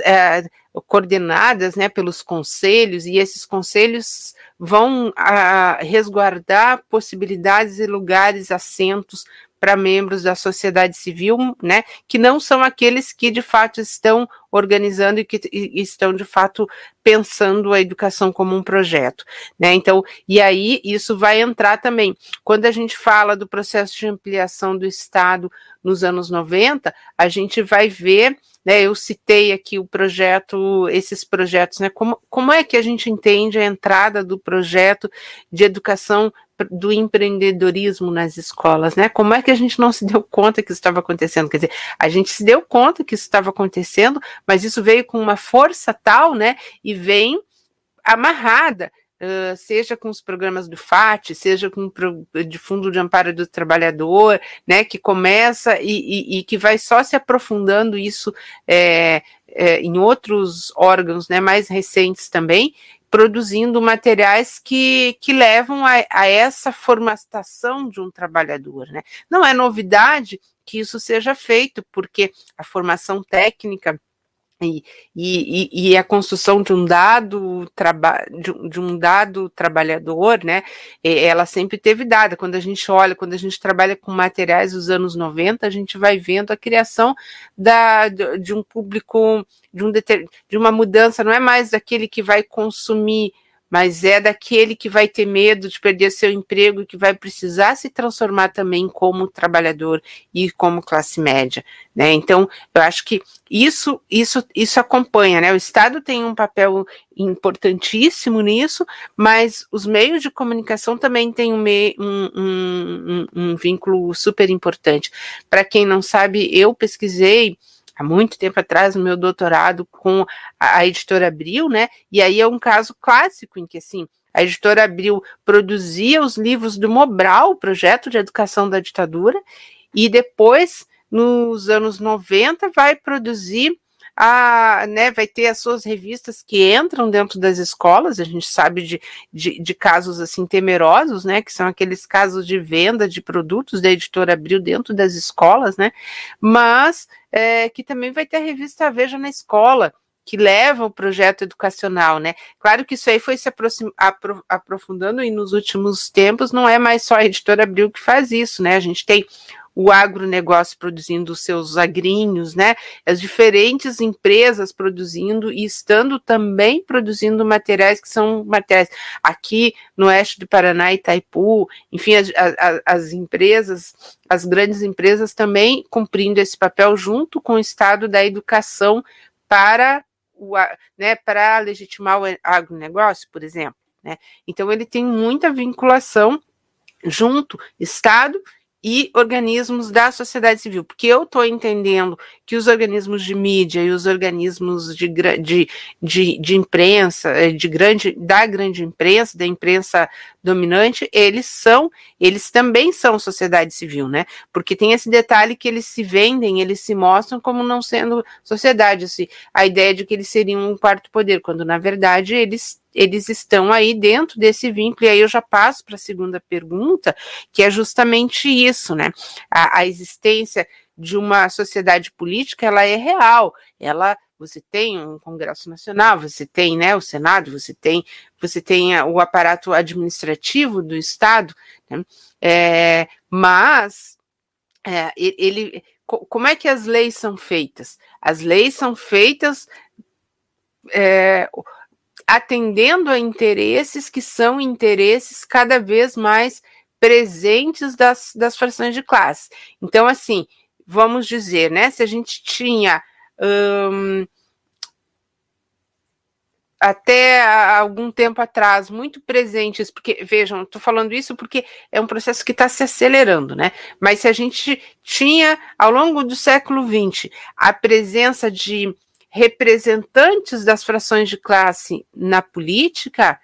[SPEAKER 2] é, coordenadas, né, pelos conselhos, e esses conselhos vão a, resguardar possibilidades e lugares, assentos para membros da sociedade civil, né, que não são aqueles que de fato estão organizando e que e estão de fato pensando a educação como um projeto, né? Então, e aí isso vai entrar também. Quando a gente fala do processo de ampliação do Estado nos anos 90, a gente vai ver né, eu citei aqui o projeto, esses projetos, né? Como, como é que a gente entende a entrada do projeto de educação do empreendedorismo nas escolas, né? Como é que a gente não se deu conta que isso estava acontecendo? Quer dizer, a gente se deu conta que isso estava acontecendo, mas isso veio com uma força tal, né? E vem amarrada Uh, seja com os programas do FAT, seja com de Fundo de Amparo do Trabalhador, né, que começa e, e, e que vai só se aprofundando isso é, é, em outros órgãos né, mais recentes também, produzindo materiais que, que levam a, a essa formatação de um trabalhador. Né? Não é novidade que isso seja feito, porque a formação técnica e, e, e, a construção de um dado de, de, um dado trabalhador, né? Ela sempre teve dada. Quando a gente olha, quando a gente trabalha com materiais dos anos 90, a gente vai vendo a criação da, de, de um público, de, um de uma mudança, não é mais daquele que vai consumir mas é daquele que vai ter medo de perder seu emprego e que vai precisar se transformar também como trabalhador e como classe média, né? Então, eu acho que isso isso isso acompanha, né? O Estado tem um papel importantíssimo nisso, mas os meios de comunicação também têm um, um, um, um vínculo super importante. Para quem não sabe, eu pesquisei há muito tempo atrás no meu doutorado com a, a editora Abril, né? E aí é um caso clássico em que assim a editora Abril produzia os livros do Mobral, o projeto de educação da ditadura, e depois, nos anos 90, vai produzir a, né, vai ter as suas revistas que entram dentro das escolas, a gente sabe de, de, de, casos assim temerosos, né, que são aqueles casos de venda de produtos da editora Abril dentro das escolas, né, mas é, que também vai ter a revista Veja na Escola, que leva o projeto educacional, né? Claro que isso aí foi se aprofundando e nos últimos tempos não é mais só a editora Abril que faz isso, né? A gente tem o agronegócio produzindo seus agrinhos, né? As diferentes empresas produzindo e estando também produzindo materiais que são materiais aqui no oeste do Paraná, Itaipu, enfim, as, as, as empresas, as grandes empresas também cumprindo esse papel junto com o Estado da educação para o, né, para legitimar o agronegócio, por exemplo. Né? Então ele tem muita vinculação junto Estado e organismos da sociedade civil, porque eu estou entendendo que os organismos de mídia e os organismos de, de, de, de, imprensa, eh, de grande, da grande imprensa, da imprensa dominante, eles são, eles também são sociedade civil, né? Porque tem esse detalhe que eles se vendem, eles se mostram como não sendo sociedade, assim, a ideia de que eles seriam um quarto poder, quando na verdade eles eles estão aí dentro desse vínculo, e aí eu já passo para a segunda pergunta, que é justamente isso, né? A, a existência de uma sociedade política, ela é real, ela você tem um Congresso Nacional, você tem né, o Senado, você tem, você tem o aparato administrativo do Estado, né, é, mas é, ele, como é que as leis são feitas? As leis são feitas é, atendendo a interesses que são interesses cada vez mais presentes das, das frações de classe. Então, assim, vamos dizer, né, se a gente tinha hum, até algum tempo atrás muito presentes, porque vejam, estou falando isso porque é um processo que está se acelerando, né? Mas se a gente tinha ao longo do século XX a presença de representantes das frações de classe na política,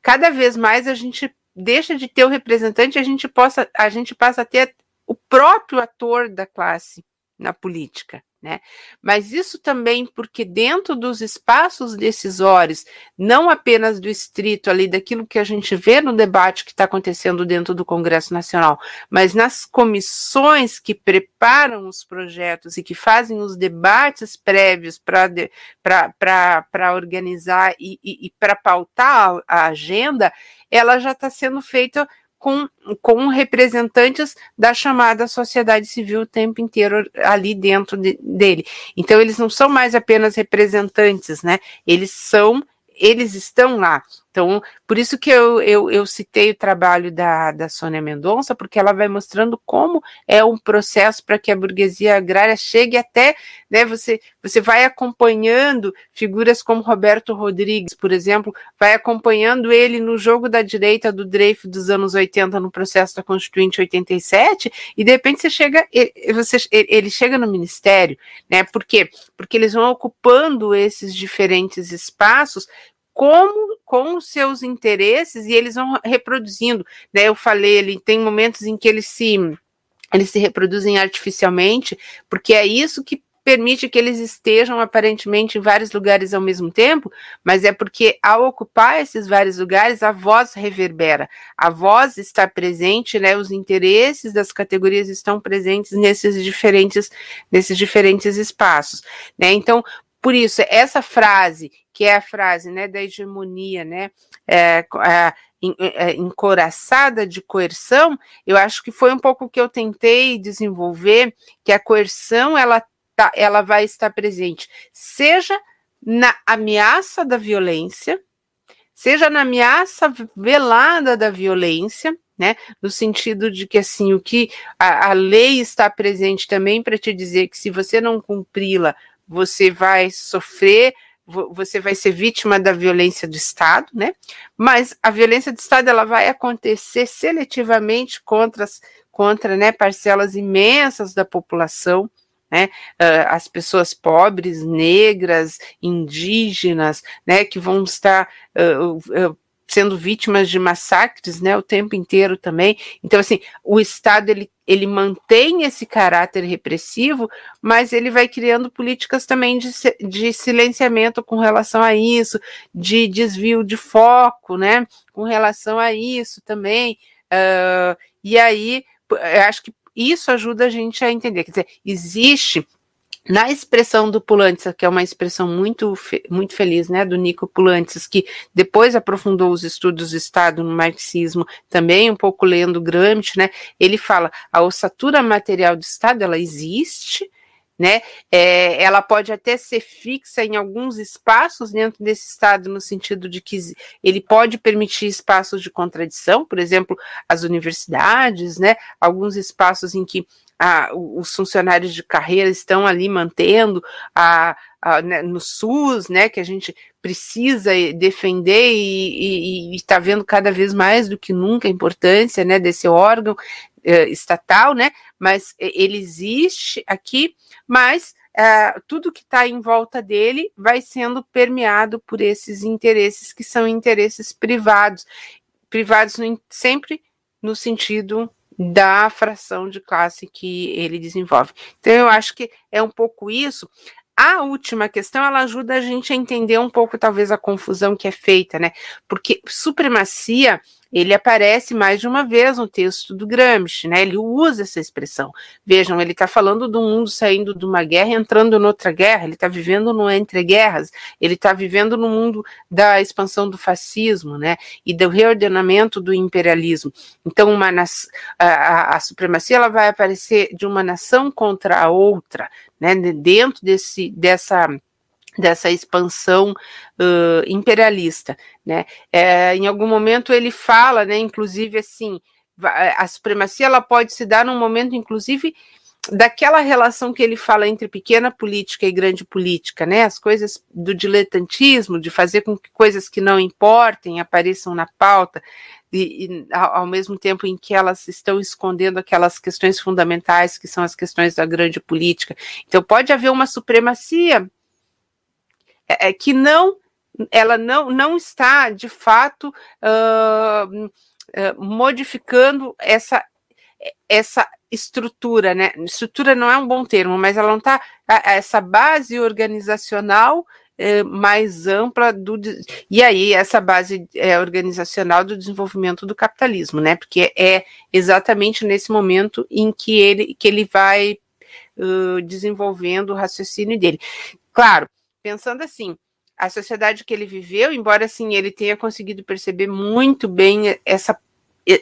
[SPEAKER 2] cada vez mais a gente deixa de ter o representante, a gente possa, a gente passa a ter o próprio ator da classe na política. Né? Mas isso também porque dentro dos espaços decisórios, não apenas do estrito ali daquilo que a gente vê no debate que está acontecendo dentro do Congresso Nacional, mas nas comissões que preparam os projetos e que fazem os debates prévios para organizar e, e, e para pautar a, a agenda, ela já está sendo feita com, com representantes da chamada sociedade civil o tempo inteiro ali dentro de, dele. Então, eles não são mais apenas representantes, né? Eles são, eles estão lá. Então, por isso que eu, eu, eu citei o trabalho da, da Sônia Mendonça, porque ela vai mostrando como é um processo para que a burguesia agrária chegue até, né, você, você vai acompanhando figuras como Roberto Rodrigues, por exemplo, vai acompanhando ele no jogo da direita do Dreyfus dos anos 80 no processo da Constituinte 87, e de repente você chega, você, ele chega no ministério, né, por quê? Porque eles vão ocupando esses diferentes espaços como com os seus interesses e eles vão reproduzindo. Né? Eu falei, ele tem momentos em que eles se eles se reproduzem artificialmente, porque é isso que permite que eles estejam aparentemente em vários lugares ao mesmo tempo, mas é porque ao ocupar esses vários lugares, a voz reverbera, a voz está presente, né? Os interesses das categorias estão presentes nesses diferentes nesses diferentes espaços, né? Então, por isso, essa frase, que é a frase né, da hegemonia, né, é, é, é, encoraçada de coerção, eu acho que foi um pouco que eu tentei desenvolver, que a coerção ela, tá, ela vai estar presente, seja na ameaça da violência, seja na ameaça velada da violência, né? No sentido de que assim o que a, a lei está presente também para te dizer que se você não cumpri-la, você vai sofrer, você vai ser vítima da violência do Estado, né? Mas a violência do Estado ela vai acontecer seletivamente contra contra né, parcelas imensas da população, né, uh, as pessoas pobres, negras, indígenas, né, que vão estar uh, uh, sendo vítimas de massacres, né, o tempo inteiro também. Então, assim, o Estado ele, ele mantém esse caráter repressivo, mas ele vai criando políticas também de, de silenciamento com relação a isso, de desvio de foco, né, com relação a isso também. Uh, e aí, acho que isso ajuda a gente a entender. Quer dizer, existe na expressão do Pulantzas, que é uma expressão muito, muito feliz, né, do Nico Pulantzas, que depois aprofundou os estudos do Estado no marxismo, também um pouco lendo Gramsci, né, ele fala, a ossatura material do Estado, ela existe, né? É, ela pode até ser fixa em alguns espaços dentro desse Estado, no sentido de que ele pode permitir espaços de contradição, por exemplo, as universidades, né? Alguns espaços em que ah, os funcionários de carreira estão ali mantendo a, a né, no SUS, né? Que a gente precisa defender e está vendo cada vez mais do que nunca a importância, né? Desse órgão eh, estatal, né? Mas ele existe aqui mas uh, tudo que está em volta dele vai sendo permeado por esses interesses que são interesses privados, privados no, sempre no sentido da fração de classe que ele desenvolve. Então, eu acho que é um pouco isso. A última questão, ela ajuda a gente a entender um pouco, talvez, a confusão que é feita, né? Porque supremacia ele aparece mais de uma vez no texto do Gramsci, né? Ele usa essa expressão. Vejam, ele está falando do mundo saindo de uma guerra, entrando noutra guerra. Ele está vivendo no entre guerras. Ele está vivendo no mundo da expansão do fascismo, né? E do reordenamento do imperialismo. Então, uma a, a, a supremacia ela vai aparecer de uma nação contra a outra, né? Dentro desse dessa dessa expansão uh, imperialista, né? É, em algum momento ele fala, né? Inclusive assim, a supremacia ela pode se dar num momento, inclusive daquela relação que ele fala entre pequena política e grande política, né? As coisas do diletantismo, de fazer com que coisas que não importem apareçam na pauta, e, e ao mesmo tempo em que elas estão escondendo aquelas questões fundamentais que são as questões da grande política. Então pode haver uma supremacia é, é, que não ela não, não está de fato uh, uh, modificando essa essa estrutura, né? Estrutura não é um bom termo, mas ela não está essa base organizacional é, mais ampla do e aí essa base organizacional do desenvolvimento do capitalismo, né? Porque é exatamente nesse momento em que ele que ele vai desenvolvendo o raciocínio dele. Claro, pensando assim, a sociedade que ele viveu, embora assim ele tenha conseguido perceber muito bem essa,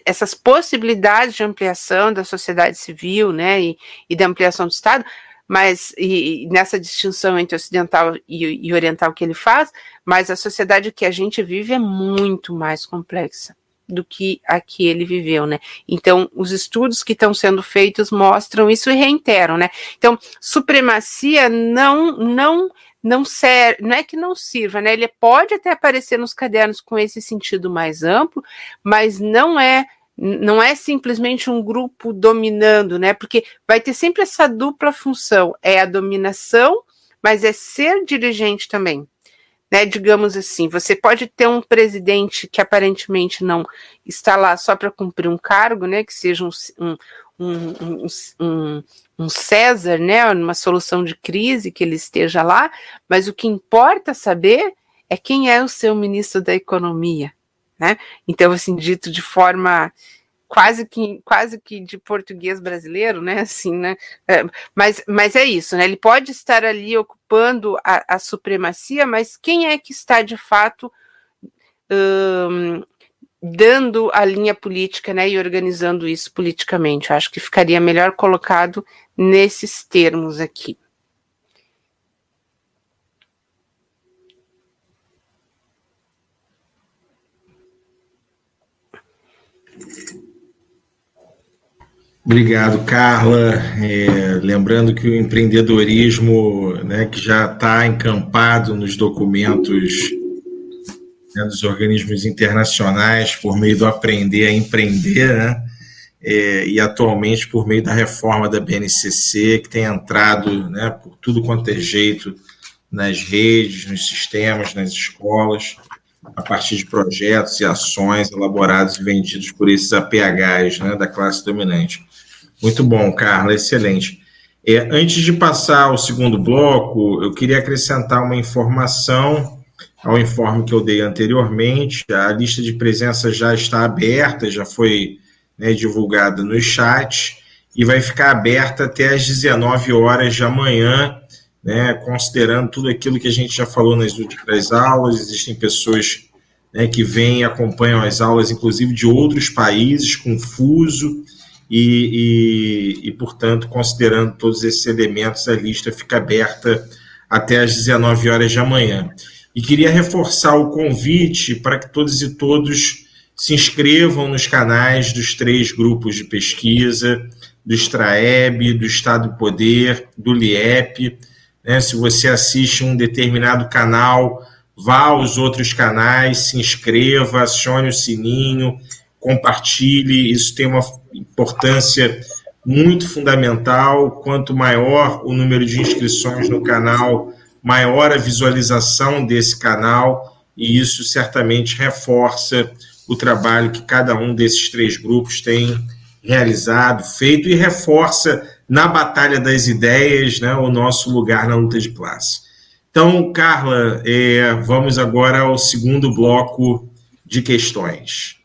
[SPEAKER 2] essas possibilidades de ampliação da sociedade civil, né, e, e da ampliação do Estado, mas e, e nessa distinção entre ocidental e, e oriental que ele faz, mas a sociedade que a gente vive é muito mais complexa do que a que ele viveu, né? Então, os estudos que estão sendo feitos mostram isso e reiteram, né? Então, supremacia não não não serve, não é que não sirva, né? Ele pode até aparecer nos cadernos com esse sentido mais amplo, mas não é não é simplesmente um grupo dominando, né? Porque vai ter sempre essa dupla função, é a dominação, mas é ser dirigente também. Né, digamos assim, você pode ter um presidente que aparentemente não está lá só para cumprir um cargo, né, que seja um, um, um, um, um César, né, numa solução de crise que ele esteja lá, mas o que importa saber é quem é o seu ministro da Economia, né? Então, assim, dito de forma quase que quase que de português brasileiro, né? Assim, né? É, mas, mas é isso, né? Ele pode estar ali ocupando a, a supremacia, mas quem é que está de fato hum, dando a linha política né, e organizando isso politicamente. Eu acho que ficaria melhor colocado nesses termos aqui.
[SPEAKER 3] Obrigado, Carla. É, lembrando que o empreendedorismo, né, que já está encampado nos documentos né, dos organismos internacionais por meio do aprender a empreender, né, é, e atualmente por meio da reforma da BNCC, que tem entrado né, por tudo quanto é jeito nas redes, nos sistemas, nas escolas, a partir de projetos e ações elaborados e vendidos por esses APHs né, da classe dominante. Muito bom, Carla, excelente. É, antes de passar ao segundo bloco, eu queria acrescentar uma informação ao informe que eu dei anteriormente. A lista de presença já está aberta, já foi né, divulgada no chat e vai ficar aberta até às 19 horas de amanhã, né, considerando tudo aquilo que a gente já falou nas últimas aulas. Existem pessoas né, que vêm e acompanham as aulas, inclusive de outros países, com fuso e, e, e, portanto, considerando todos esses elementos, a lista fica aberta até às 19 horas de amanhã. E queria reforçar o convite para que todos e todos se inscrevam nos canais dos três grupos de pesquisa, do Straeb, do Estado do Poder, do LIEP. Né? Se você assiste um determinado canal, vá aos outros canais, se inscreva, acione o sininho, compartilhe, isso tem uma importância muito fundamental. Quanto maior o número de inscrições no canal, maior a visualização desse canal, e isso certamente reforça o trabalho que cada um desses três grupos tem realizado, feito e reforça na batalha das ideias né, o nosso lugar na luta de classe. Então, Carla, é, vamos agora ao segundo bloco de questões.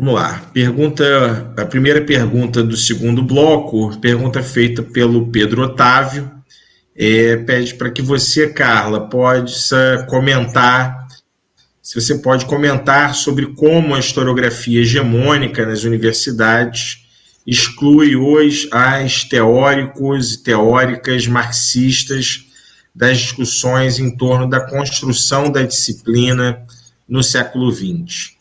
[SPEAKER 3] Vamos lá. Pergunta, a primeira pergunta do segundo bloco, pergunta feita pelo Pedro Otávio, é, pede para que você, Carla, possa comentar, se você pode comentar sobre como a historiografia hegemônica nas universidades exclui hoje as teóricos e teóricas marxistas das discussões em torno da construção da disciplina no século XX.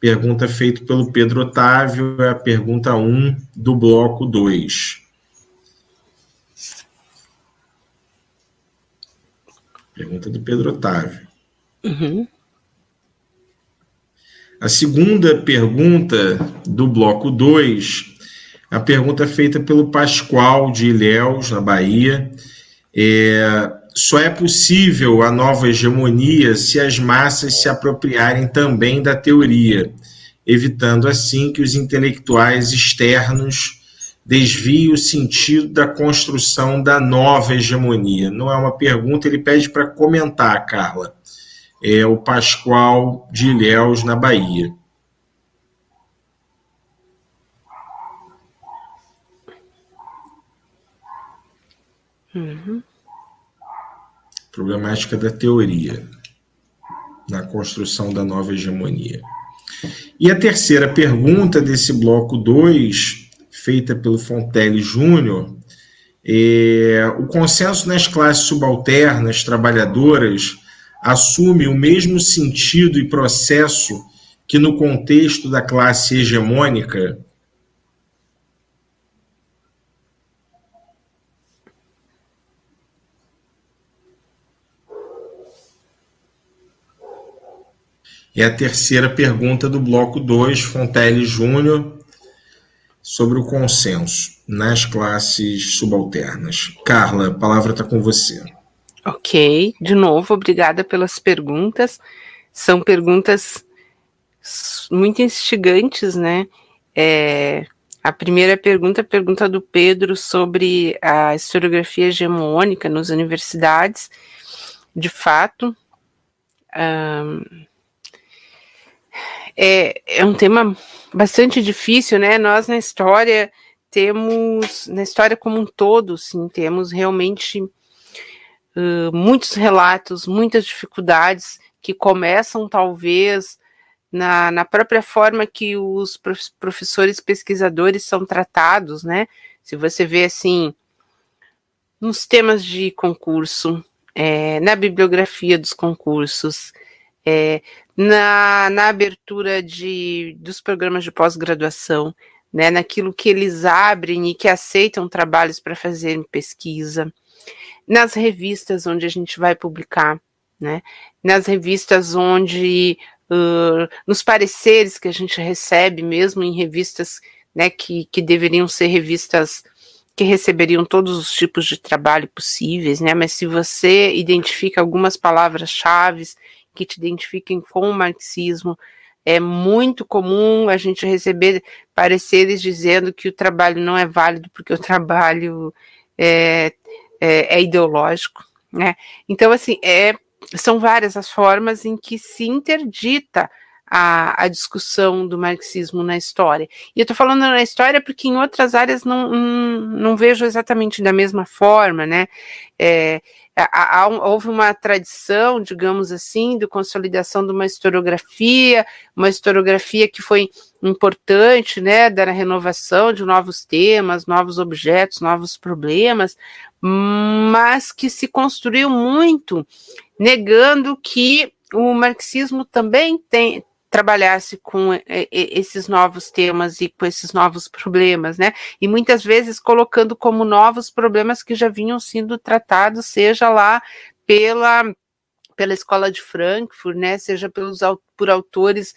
[SPEAKER 3] Pergunta feita pelo Pedro Otávio, é a pergunta 1 do bloco 2. Pergunta do Pedro Otávio. Uhum. A segunda pergunta do bloco 2, a pergunta feita pelo Pascoal de Ilhéus, na Bahia. É, só é possível a nova hegemonia se as massas se apropriarem também da teoria, evitando assim que os intelectuais externos desviem o sentido da construção da nova hegemonia. Não é uma pergunta, ele pede para comentar, Carla é o Pascoal de Ilhéus, na Bahia. Uhum. Problemática da teoria na construção da nova hegemonia. E a terceira pergunta desse bloco 2, feita pelo Fontelli Júnior, é, o consenso nas classes subalternas trabalhadoras assume o mesmo sentido e processo que no contexto da classe hegemônica? É a terceira pergunta do bloco 2, Fontelli Júnior, sobre o consenso nas classes subalternas. Carla, a palavra está com você.
[SPEAKER 2] Ok, de novo, obrigada pelas perguntas. São perguntas muito instigantes, né? É, a primeira pergunta, a pergunta do Pedro sobre a historiografia hegemônica nas universidades. De fato, é, é um tema bastante difícil, né? Nós na história temos, na história como um todo, sim, temos realmente muitos relatos, muitas dificuldades que começam talvez na, na própria forma que os professores pesquisadores são tratados, né? Se você vê assim, nos temas de concurso, é, na bibliografia dos concursos, é, na, na abertura de, dos programas de pós-graduação, né, naquilo que eles abrem e que aceitam trabalhos para fazer pesquisa, nas revistas onde a gente vai publicar, né, nas revistas onde, uh, nos pareceres que a gente recebe, mesmo em revistas né, que, que deveriam ser revistas que receberiam todos os tipos de trabalho possíveis, né? Mas se você identifica algumas palavras-chave que te identifiquem com o marxismo, é muito comum a gente receber pareceres dizendo que o trabalho não é válido porque o trabalho é, é, é ideológico, né? Então, assim, é, são várias as formas em que se interdita a, a, discussão do marxismo na história. E eu estou falando na história porque em outras áreas não, não, não vejo exatamente da mesma forma, né? É, há, há, houve uma tradição, digamos assim, de consolidação de uma historiografia, uma historiografia que foi importante, né, da renovação de novos temas, novos objetos, novos problemas, mas que se construiu muito negando que o marxismo também tem, trabalhasse com é, é, esses novos temas e com esses novos problemas, né? E muitas vezes colocando como novos problemas que já vinham sendo tratados, seja lá pela pela escola de Frankfurt, né? Seja pelos por autores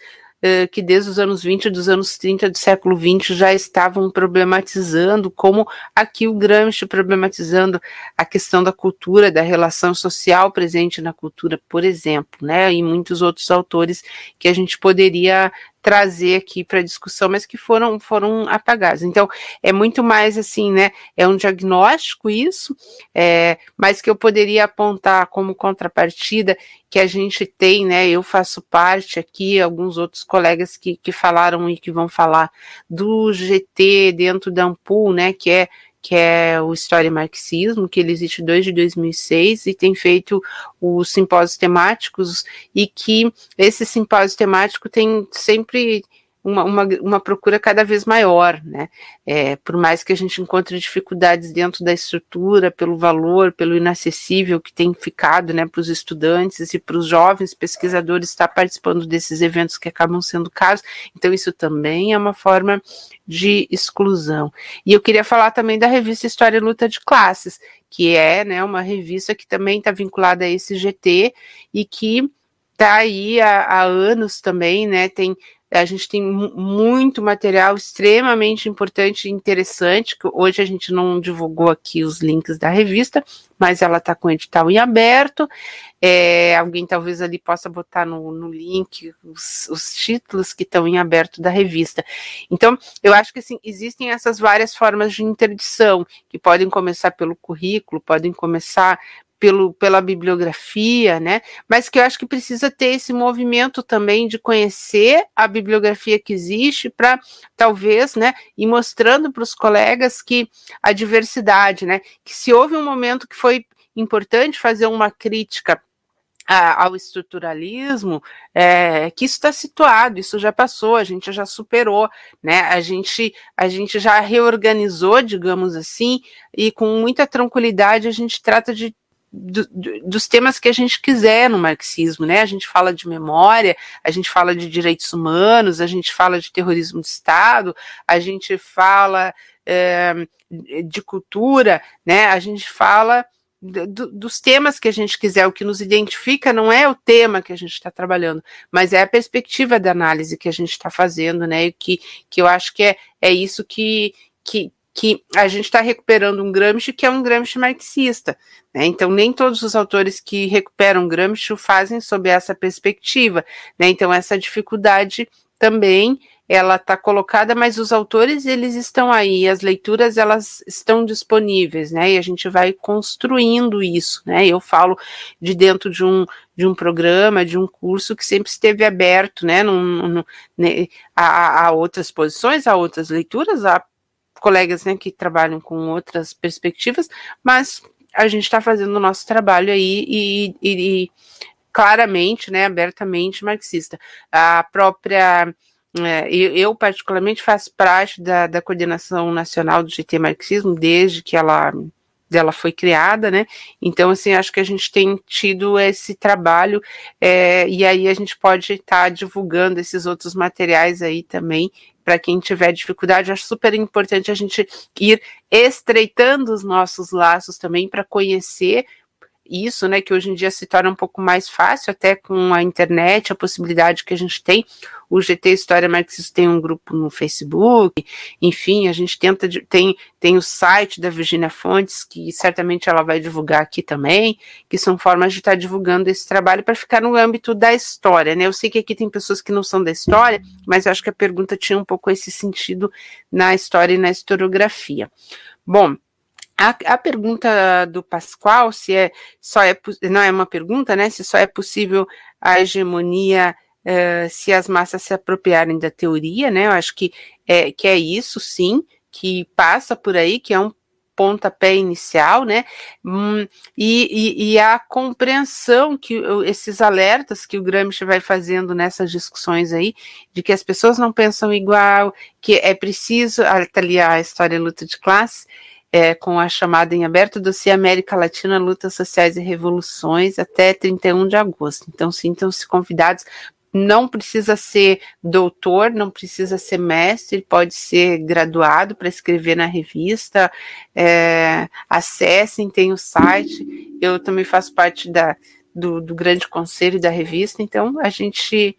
[SPEAKER 2] que desde os anos 20 dos anos 30 do século 20 já estavam problematizando, como aqui o Gramsci problematizando a questão da cultura, da relação social presente na cultura, por exemplo, né, e muitos outros autores que a gente poderia trazer aqui para discussão, mas que foram, foram apagados. Então, é muito mais assim, né? É um diagnóstico isso, é, mas que eu poderia apontar como contrapartida que a gente tem, né? Eu faço parte aqui, alguns outros colegas que, que falaram e que vão falar do GT dentro da Ampul, né? Que é que é o História e Marxismo, que ele existe desde 2006 e tem feito os simpósios temáticos e que esse simpósio temático tem sempre uma, uma, uma procura cada vez maior, né? É, por mais que a gente encontre dificuldades dentro da estrutura, pelo valor, pelo inacessível que tem ficado, né, para os estudantes e para os jovens pesquisadores estar participando desses eventos que acabam sendo caros, então isso também é uma forma de exclusão. E eu queria falar também da revista História e Luta de Classes, que é, né, uma revista que também está vinculada a esse GT e que está aí há, há anos também, né, tem a gente tem muito material extremamente importante e interessante, que hoje a gente não divulgou aqui os links da revista, mas ela está com edital em aberto. É, alguém talvez ali possa botar no, no link os, os, títulos que estão em aberto da revista. Então, eu acho que assim, existem essas várias formas de interdição, que podem começar pelo currículo, podem começar pelo, pela bibliografia, né? Mas que eu acho que precisa ter esse movimento também de conhecer a bibliografia que existe para talvez, né, ir mostrando para os colegas que a diversidade, né? Que se houve um momento que foi importante fazer uma crítica ao estruturalismo, é, que isso está situado, isso já passou, a gente já superou, né? A gente, a gente já reorganizou, digamos assim, e com muita tranquilidade a gente trata de do, do, dos temas que a gente quiser no marxismo, né? A gente fala de memória, a gente fala de direitos humanos, a gente fala de terrorismo de Estado, a gente fala é, de cultura, né? A gente fala do, dos temas que a gente quiser, o que nos identifica não é o tema que a gente está trabalhando, mas é a perspectiva da análise que a gente está fazendo, né? E que, que eu acho que é, é isso que, que, que a gente está recuperando um Gramsci que é um Gramsci marxista. Né? Então, nem todos os autores que recuperam Gramsci o fazem sob essa perspectiva. Né? Então, essa dificuldade também ela está colocada, mas os autores eles estão aí, as leituras elas estão disponíveis, né? E a gente vai construindo isso, né? Eu falo de dentro de um, de um programa, de um curso que sempre esteve aberto, né? Num, num, né? A, a, outras posições, a outras leituras, a colegas né, que trabalham com outras perspectivas, mas a gente está fazendo o nosso trabalho aí e, e, e, claramente, né, abertamente marxista. A própria. É, eu, particularmente, faço parte da, da coordenação nacional do GT Marxismo desde que ela dela foi criada, né? Então, assim, acho que a gente tem tido esse trabalho, é, e aí a gente pode estar tá divulgando esses outros materiais aí também, para quem tiver dificuldade. Acho super importante a gente ir estreitando os nossos laços também para conhecer isso, né, que hoje em dia se torna um pouco mais fácil, até com a internet, a possibilidade que a gente tem. O GT História Marxista tem um grupo no Facebook, enfim, a gente tenta, tem, tem o site da Virginia Fontes, que certamente ela vai divulgar aqui também, que são formas de estar divulgando esse trabalho para ficar no âmbito da história, né? Eu sei que aqui tem pessoas que não são da história, mas eu acho que a pergunta tinha um pouco esse sentido na história e na historiografia. Bom, a, a, pergunta do Pascoal, se é só é não é uma pergunta, né? Se só é possível a hegemonia uh, se as massas se apropriarem da teoria, né? Eu acho que é, que é isso, sim, que passa por aí, que é um pontapé inicial, né? Hum, e, e, e, a compreensão que esses alertas que o Gramsci vai fazendo nessas discussões aí, de que as pessoas não pensam igual, que é preciso, tá ali a história luta de classe, é, com a chamada em aberto dossiê América Latina, Lutas Sociais e Revoluções, até 31 de agosto. Então, sintam-se convidados. Não precisa ser doutor, não precisa ser mestre, pode ser graduado para escrever na revista. É, acessem, tem o site. Eu também faço parte da, do, do grande conselho da revista, então a gente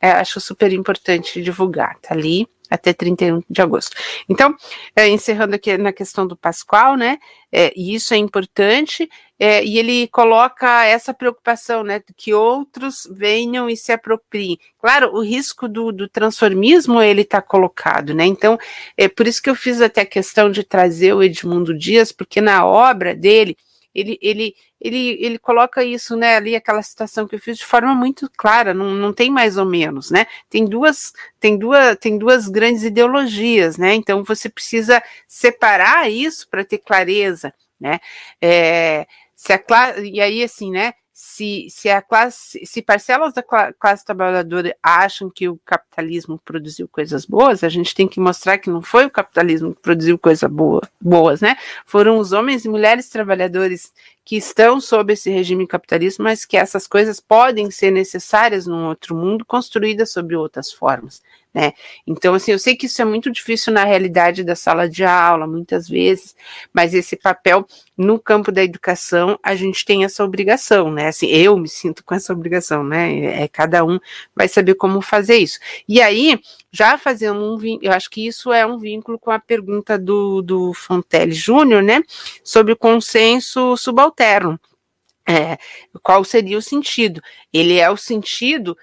[SPEAKER 2] é, acho super importante divulgar. Tá ali até 31 de agosto. Então, é, encerrando aqui na questão do Pascoal, né? É, e isso é importante, é, e ele coloca essa preocupação, né? Que outros venham e se apropriem. Claro, o risco do, do transformismo ele está colocado, né? Então, é por isso que eu fiz até a questão de trazer o Edmundo Dias, porque na obra dele ele, ele, ele, ele coloca isso, né, ali aquela citação que eu fiz de forma muito clara, não, não tem mais ou menos, né? Tem duas, tem duas, tem duas grandes ideologias, né? Então você precisa separar isso para ter clareza, né? É, se a, e aí assim, né? Se, se a classe, se parcelas da classe trabalhadora acham que o capitalismo produziu coisas boas, a gente tem que mostrar que não foi o capitalismo que produziu coisas boa, boas, né? Foram os homens e mulheres trabalhadores que estão sob esse regime capitalista, mas que essas coisas podem ser necessárias num outro mundo, construídas sob outras formas né? Então, assim, eu sei que isso é muito difícil na realidade da sala de aula, muitas vezes, mas esse papel no campo da educação, a gente tem essa obrigação, né? Assim, eu me sinto com essa obrigação, né? É, cada um vai saber como fazer isso. E aí, já fazendo um eu acho que isso é um vínculo com a pergunta do, do Fontelli Júnior, né? Sobre o consenso subalterno. É, qual seria o sentido? Ele é o sentido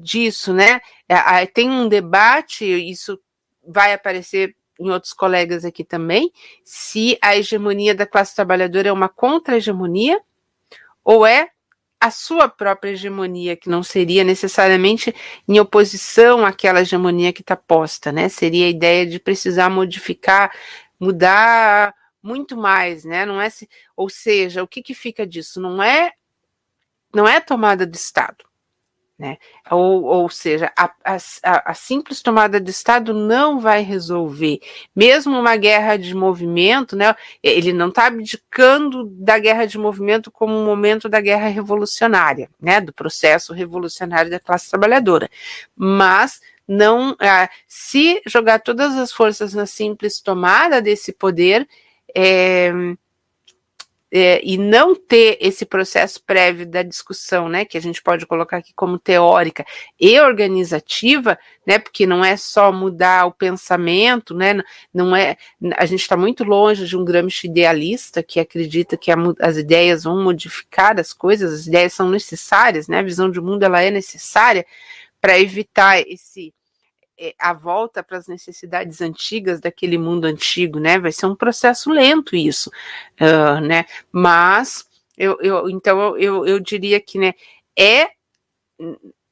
[SPEAKER 2] disso, né? É, tem um debate, isso vai aparecer em outros colegas aqui também, se a hegemonia da classe trabalhadora é uma contra-hegemonia ou é a sua própria hegemonia, que não seria necessariamente em oposição àquela hegemonia que está posta, né? Seria a ideia de precisar modificar, mudar muito mais, né? Não é, ou seja, o que, que fica disso? Não é, não é tomada do Estado, né? Ou, ou seja, a, a, a, simples tomada de Estado não vai resolver. Mesmo uma guerra de movimento, né, ele não está abdicando da guerra de movimento como um momento da guerra revolucionária, né, do processo revolucionário da classe trabalhadora. Mas não, ah, se jogar todas as forças na simples tomada desse poder, é, é, e não ter esse processo prévio da discussão, né, que a gente pode colocar aqui como teórica e organizativa, né, porque não é só mudar o pensamento, né, não é, a gente está muito longe de um Gramsci idealista que acredita que a, as ideias vão modificar as coisas, as ideias são necessárias, né, a visão de mundo ela é necessária para evitar esse a volta para as necessidades antigas daquele mundo antigo, né? Vai ser um processo lento isso, uh, né? Mas eu, eu então eu, eu diria que né, é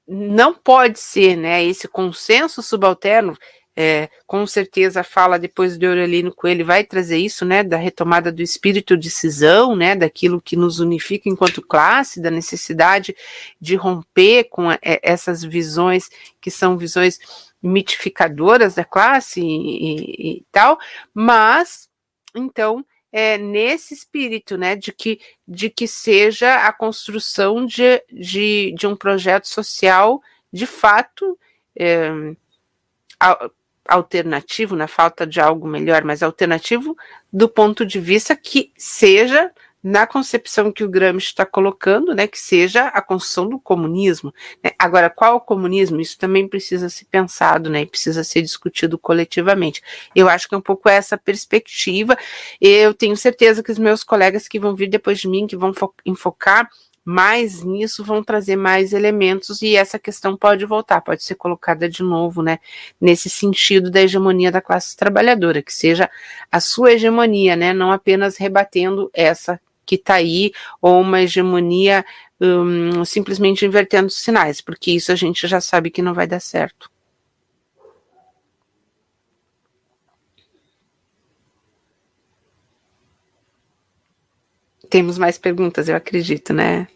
[SPEAKER 2] não pode ser, né? Esse consenso subalterno é, com certeza fala depois de Aurelino Coelho, vai trazer isso, né, da retomada do espírito de cisão, né, daquilo que nos unifica enquanto classe, da necessidade de romper com é, essas visões que são visões mitificadoras da classe e, e, e tal, mas então é, nesse espírito, né, de que, de que seja a construção de, de, de um projeto social de fato é, alternativo, na falta de algo melhor, mas alternativo do ponto de vista que seja na concepção que o Gramsci está colocando, né, que seja a construção do comunismo. Né? Agora, qual o comunismo? Isso também precisa ser pensado, né, precisa ser discutido coletivamente. Eu acho que é um pouco essa perspectiva. Eu tenho certeza que os meus colegas que vão vir depois de mim, que vão enfocar mais nisso vão trazer mais elementos e essa questão pode voltar, pode ser colocada de novo, né, nesse sentido da hegemonia da classe trabalhadora, que seja a sua hegemonia, né, não apenas rebatendo essa que está aí, ou uma hegemonia um, simplesmente invertendo os sinais, porque isso a gente já sabe que não vai dar certo. Temos mais perguntas, eu acredito, né?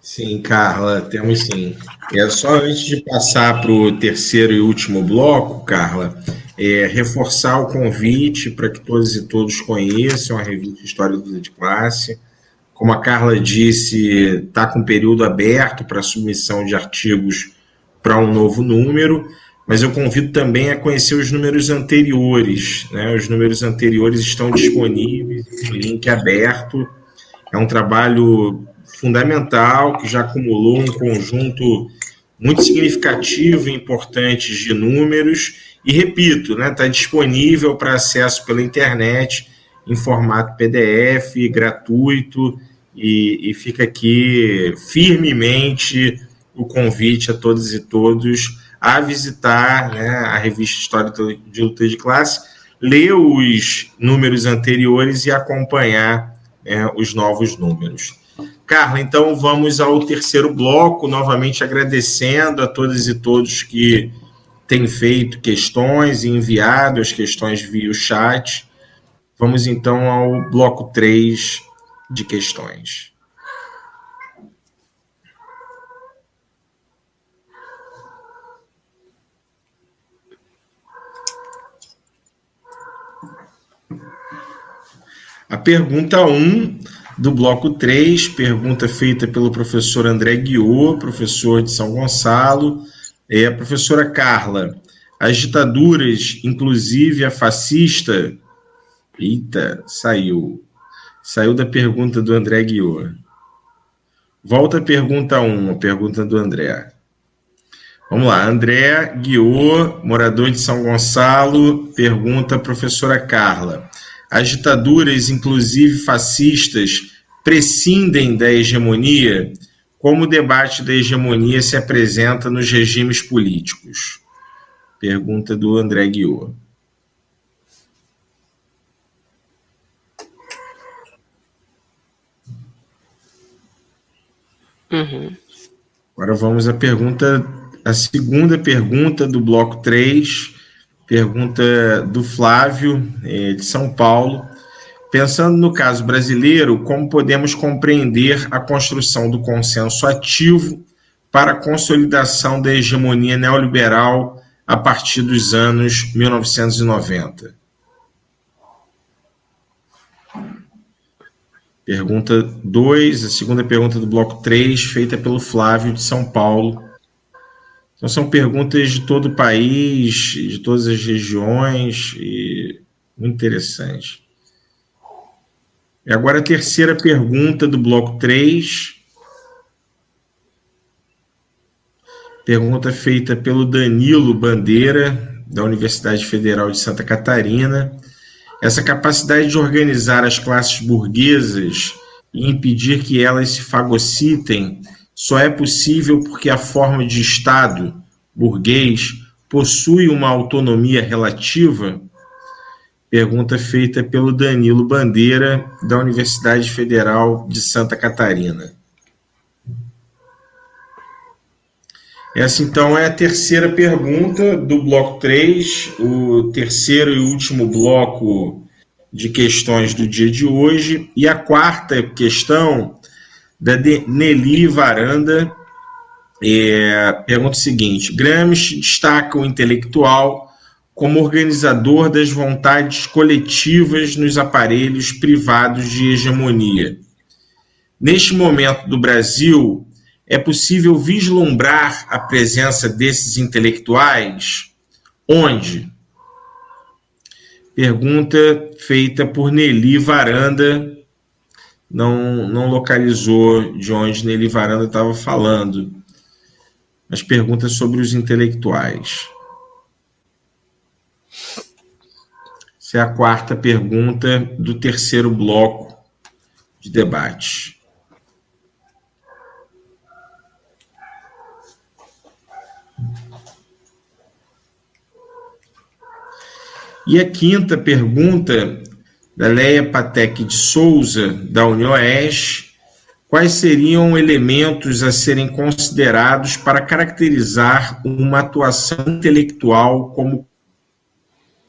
[SPEAKER 3] Sim, Carla, temos sim. É só antes de passar para o terceiro e último bloco, Carla, é, reforçar o convite para que todos e todos conheçam a revista História de Classe. Como a Carla disse, está com período aberto para submissão de artigos para um novo número, mas eu convido também a conhecer os números anteriores. Né? Os números anteriores estão disponíveis, link aberto. É um trabalho fundamental que já acumulou um conjunto muito significativo e importante de números e repito, está né, tá disponível para acesso pela internet em formato PDF, gratuito, e, e fica aqui firmemente o convite a todos e todos a visitar né, a revista História de Luta de Classe, ler os números anteriores e acompanhar é, os novos números. Carla, então vamos ao terceiro bloco, novamente agradecendo a todas e todos que tem feito questões e enviado as questões via o chat. Vamos então ao bloco 3 de questões. A pergunta 1 do bloco 3, pergunta feita pelo professor André Guiot, professor de São Gonçalo, é, a professora Carla, as ditaduras, inclusive a fascista. Eita, saiu. Saiu da pergunta do André Guiô. Volta à pergunta 1, a pergunta do André. Vamos lá, André Guiô, morador de São Gonçalo, pergunta à professora Carla. As ditaduras, inclusive fascistas, prescindem da hegemonia? Como o debate da hegemonia se apresenta nos regimes políticos? Pergunta do André Guiot. Uhum. Agora vamos à pergunta, a segunda pergunta do bloco 3, pergunta do Flávio, eh, de São Paulo. Pensando no caso brasileiro, como podemos compreender a construção do consenso ativo para a consolidação da hegemonia neoliberal a partir dos anos 1990? Pergunta 2, a segunda pergunta do bloco 3, feita pelo Flávio de São Paulo. Então, são perguntas de todo o país, de todas as regiões, e muito interessante. E agora a terceira pergunta do bloco 3. Pergunta feita pelo Danilo Bandeira, da Universidade Federal de Santa Catarina. Essa capacidade de organizar as classes burguesas e impedir que elas se fagocitem só é possível porque a forma de Estado burguês possui uma autonomia relativa Pergunta feita pelo Danilo Bandeira, da Universidade Federal de Santa Catarina. Essa então é a terceira pergunta do bloco 3, o terceiro e último bloco de questões do dia de hoje. E a quarta questão da Nelly Varanda é, pergunta o seguinte: Gramsci destaca o intelectual como organizador das vontades coletivas nos aparelhos privados de hegemonia. Neste momento do Brasil, é possível vislumbrar a presença desses intelectuais? Onde? Pergunta feita por Nelly Varanda, não, não localizou de onde Nelly Varanda estava falando, mas pergunta sobre os intelectuais. É a quarta pergunta do terceiro bloco de debate. E a quinta pergunta da Leia Patek de Souza, da União Oeste, quais seriam elementos a serem considerados para caracterizar uma atuação intelectual como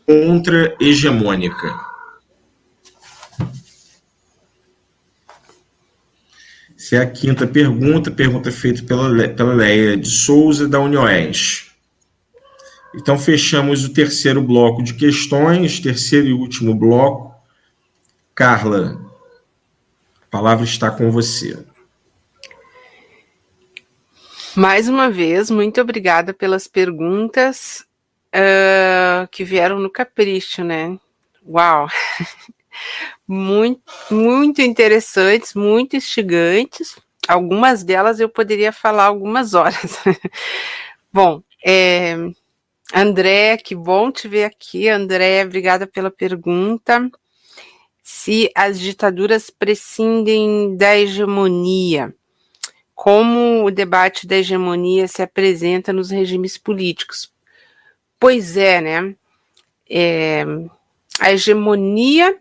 [SPEAKER 3] contra-hegemônica? Essa é a quinta pergunta, pergunta feita pela, pela Leia de Souza, da União Oeste. Então, fechamos o terceiro bloco de questões, terceiro e último bloco. Carla, a palavra está com você.
[SPEAKER 2] Mais uma vez, muito obrigada pelas perguntas uh, que vieram no capricho, né? Uau! [laughs] muito, muito interessantes, muito instigantes. Algumas delas eu poderia falar algumas horas. [laughs] Bom, é, André, que bom te ver aqui. André, obrigada pela pergunta. Se as ditaduras prescindem da hegemonia, como o debate da hegemonia se apresenta nos regimes políticos? Pois é, né? É, a hegemonia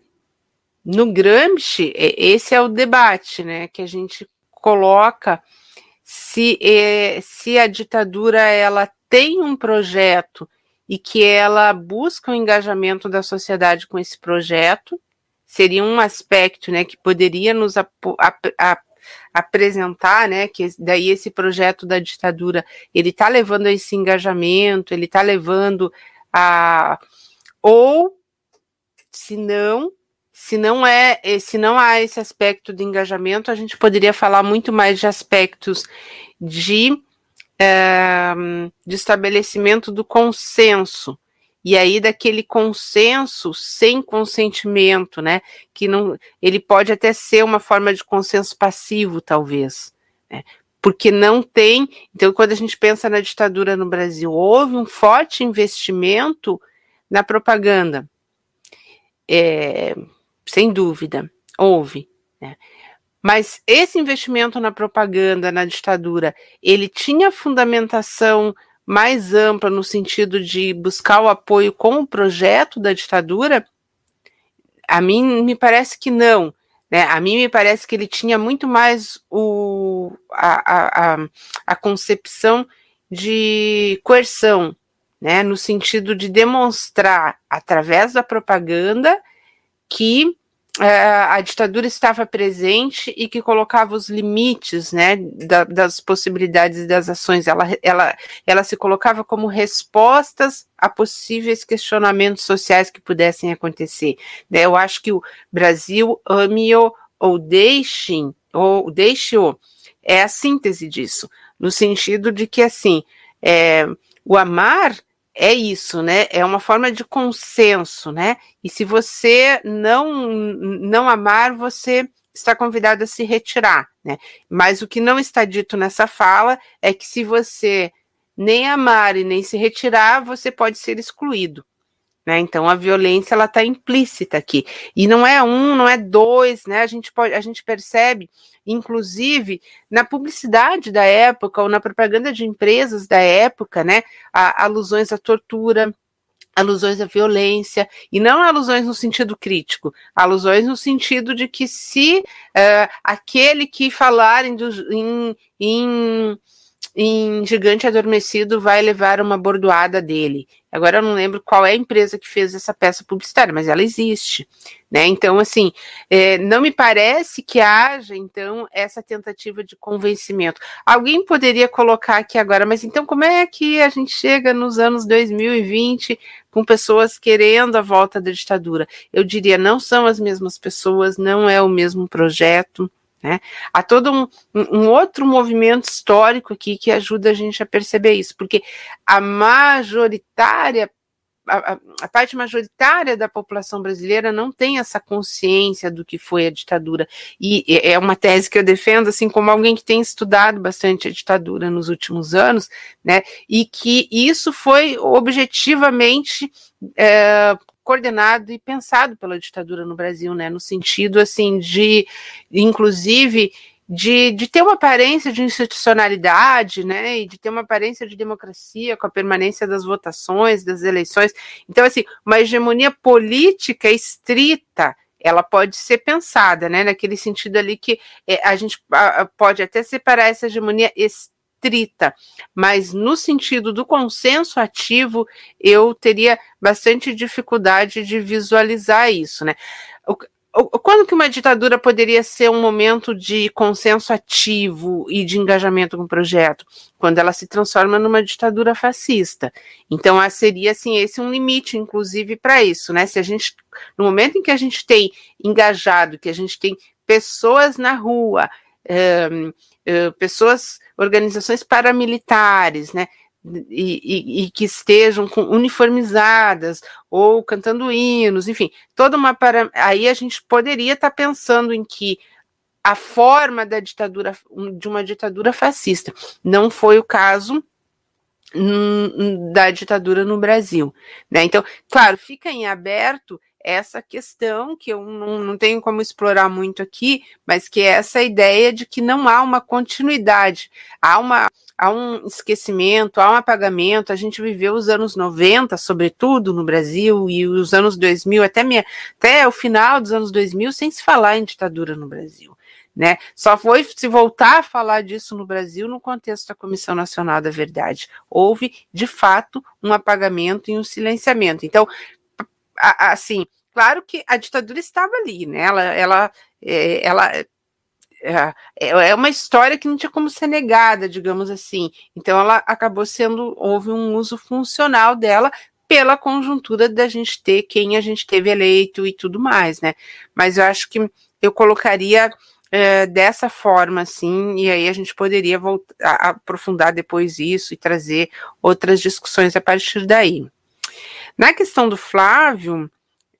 [SPEAKER 2] no Gramsci, esse é o debate, né? Que a gente coloca se, é, se a ditadura ela tem um projeto e que ela busca o engajamento da sociedade com esse projeto, seria um aspecto né, que poderia nos ap ap apresentar, né, que daí esse projeto da ditadura, ele está levando a esse engajamento, ele está levando a ou se não, se não é, se não há esse aspecto de engajamento, a gente poderia falar muito mais de aspectos de é, de estabelecimento do consenso. E aí daquele consenso sem consentimento, né? Que não, ele pode até ser uma forma de consenso passivo, talvez, né? porque não tem. Então, quando a gente pensa na ditadura no Brasil, houve um forte investimento na propaganda, é, sem dúvida, houve. Né? Mas esse investimento na propaganda, na ditadura, ele tinha fundamentação mais ampla no sentido de buscar o apoio com o projeto da ditadura? A mim me parece que não. Né? A mim me parece que ele tinha muito mais o, a, a, a concepção de coerção, né? no sentido de demonstrar, através da propaganda, que a ditadura estava presente e que colocava os limites né, da, das possibilidades das ações. Ela, ela, ela se colocava como respostas a possíveis questionamentos sociais que pudessem acontecer. Né, eu acho que o Brasil ame-o ou deixe, ou deixe-o, é a síntese disso, no sentido de que, assim, é, o amar é isso, né? É uma forma de consenso, né? E se você não não amar, você está convidado a se retirar, né? Mas o que não está dito nessa fala é que se você nem amar e nem se retirar, você pode ser excluído. Né? Então a violência ela está implícita aqui e não é um, não é dois, né? A gente pode, a gente percebe inclusive na publicidade da época ou na propaganda de empresas da época, né, alusões à tortura, alusões à violência, e não alusões no sentido crítico, alusões no sentido de que se uh, aquele que falar em, em, em em Gigante Adormecido vai levar uma bordoada dele. Agora eu não lembro qual é a empresa que fez essa peça publicitária, mas ela existe, né? Então, assim, é, não me parece que haja, então, essa tentativa de convencimento. Alguém poderia colocar aqui agora, mas então como é que a gente chega nos anos 2020 com pessoas querendo a volta da ditadura? Eu diria, não são as mesmas pessoas, não é o mesmo projeto, né? Há todo um, um, outro movimento histórico aqui que ajuda a gente a perceber isso, porque a majoritária, a, a, parte majoritária da população brasileira não tem essa consciência do que foi a ditadura. E é uma tese que eu defendo, assim, como alguém que tem estudado bastante a ditadura nos últimos anos, né? E que isso foi objetivamente é, coordenado e pensado pela ditadura no Brasil, né, no sentido assim de, inclusive, de, de ter uma aparência de institucionalidade, né, e de ter uma aparência de democracia com a permanência das votações, das eleições. Então, assim, uma hegemonia política estrita, ela pode ser pensada, né, naquele sentido ali que é, a gente pode até separar essa hegemonia estrita estrita, mas no sentido do consenso ativo, eu teria bastante dificuldade de visualizar isso, né? Quando que uma ditadura poderia ser um momento de consenso ativo e de engajamento com o projeto? Quando ela se transforma numa ditadura fascista. Então, seria assim, esse um limite, inclusive, para isso, né? Se a gente, no momento em que a gente tem engajado, que a gente tem pessoas na rua, um, uh, pessoas, organizações paramilitares, né? E, e, e, que estejam com, uniformizadas ou cantando hinos, enfim, toda uma para aí a gente poderia estar tá pensando em que a forma da ditadura de uma ditadura fascista não foi o caso da ditadura no Brasil, né? Então, claro, fica em aberto essa questão que eu não, não tenho como explorar muito aqui, mas que é essa ideia de que não há uma continuidade, há uma há um esquecimento, há um apagamento. A gente viveu os anos 90, sobretudo no Brasil, e os anos 2000, até, minha, até o final dos anos 2000, sem se falar em ditadura no Brasil. Né? Só foi se voltar a falar disso no Brasil no contexto da Comissão Nacional da Verdade. Houve, de fato, um apagamento e um silenciamento. Então, assim, claro que a ditadura estava ali, né? Ela, ela, é, ela é, é, é uma história que não tinha como ser negada, digamos assim. Então, ela acabou sendo, houve um uso funcional dela pela conjuntura da gente ter quem a gente teve eleito e tudo mais, né? Mas eu acho que eu colocaria é, dessa forma, assim, e aí a gente poderia voltar, aprofundar depois isso e trazer outras discussões a partir daí. Na questão do Flávio,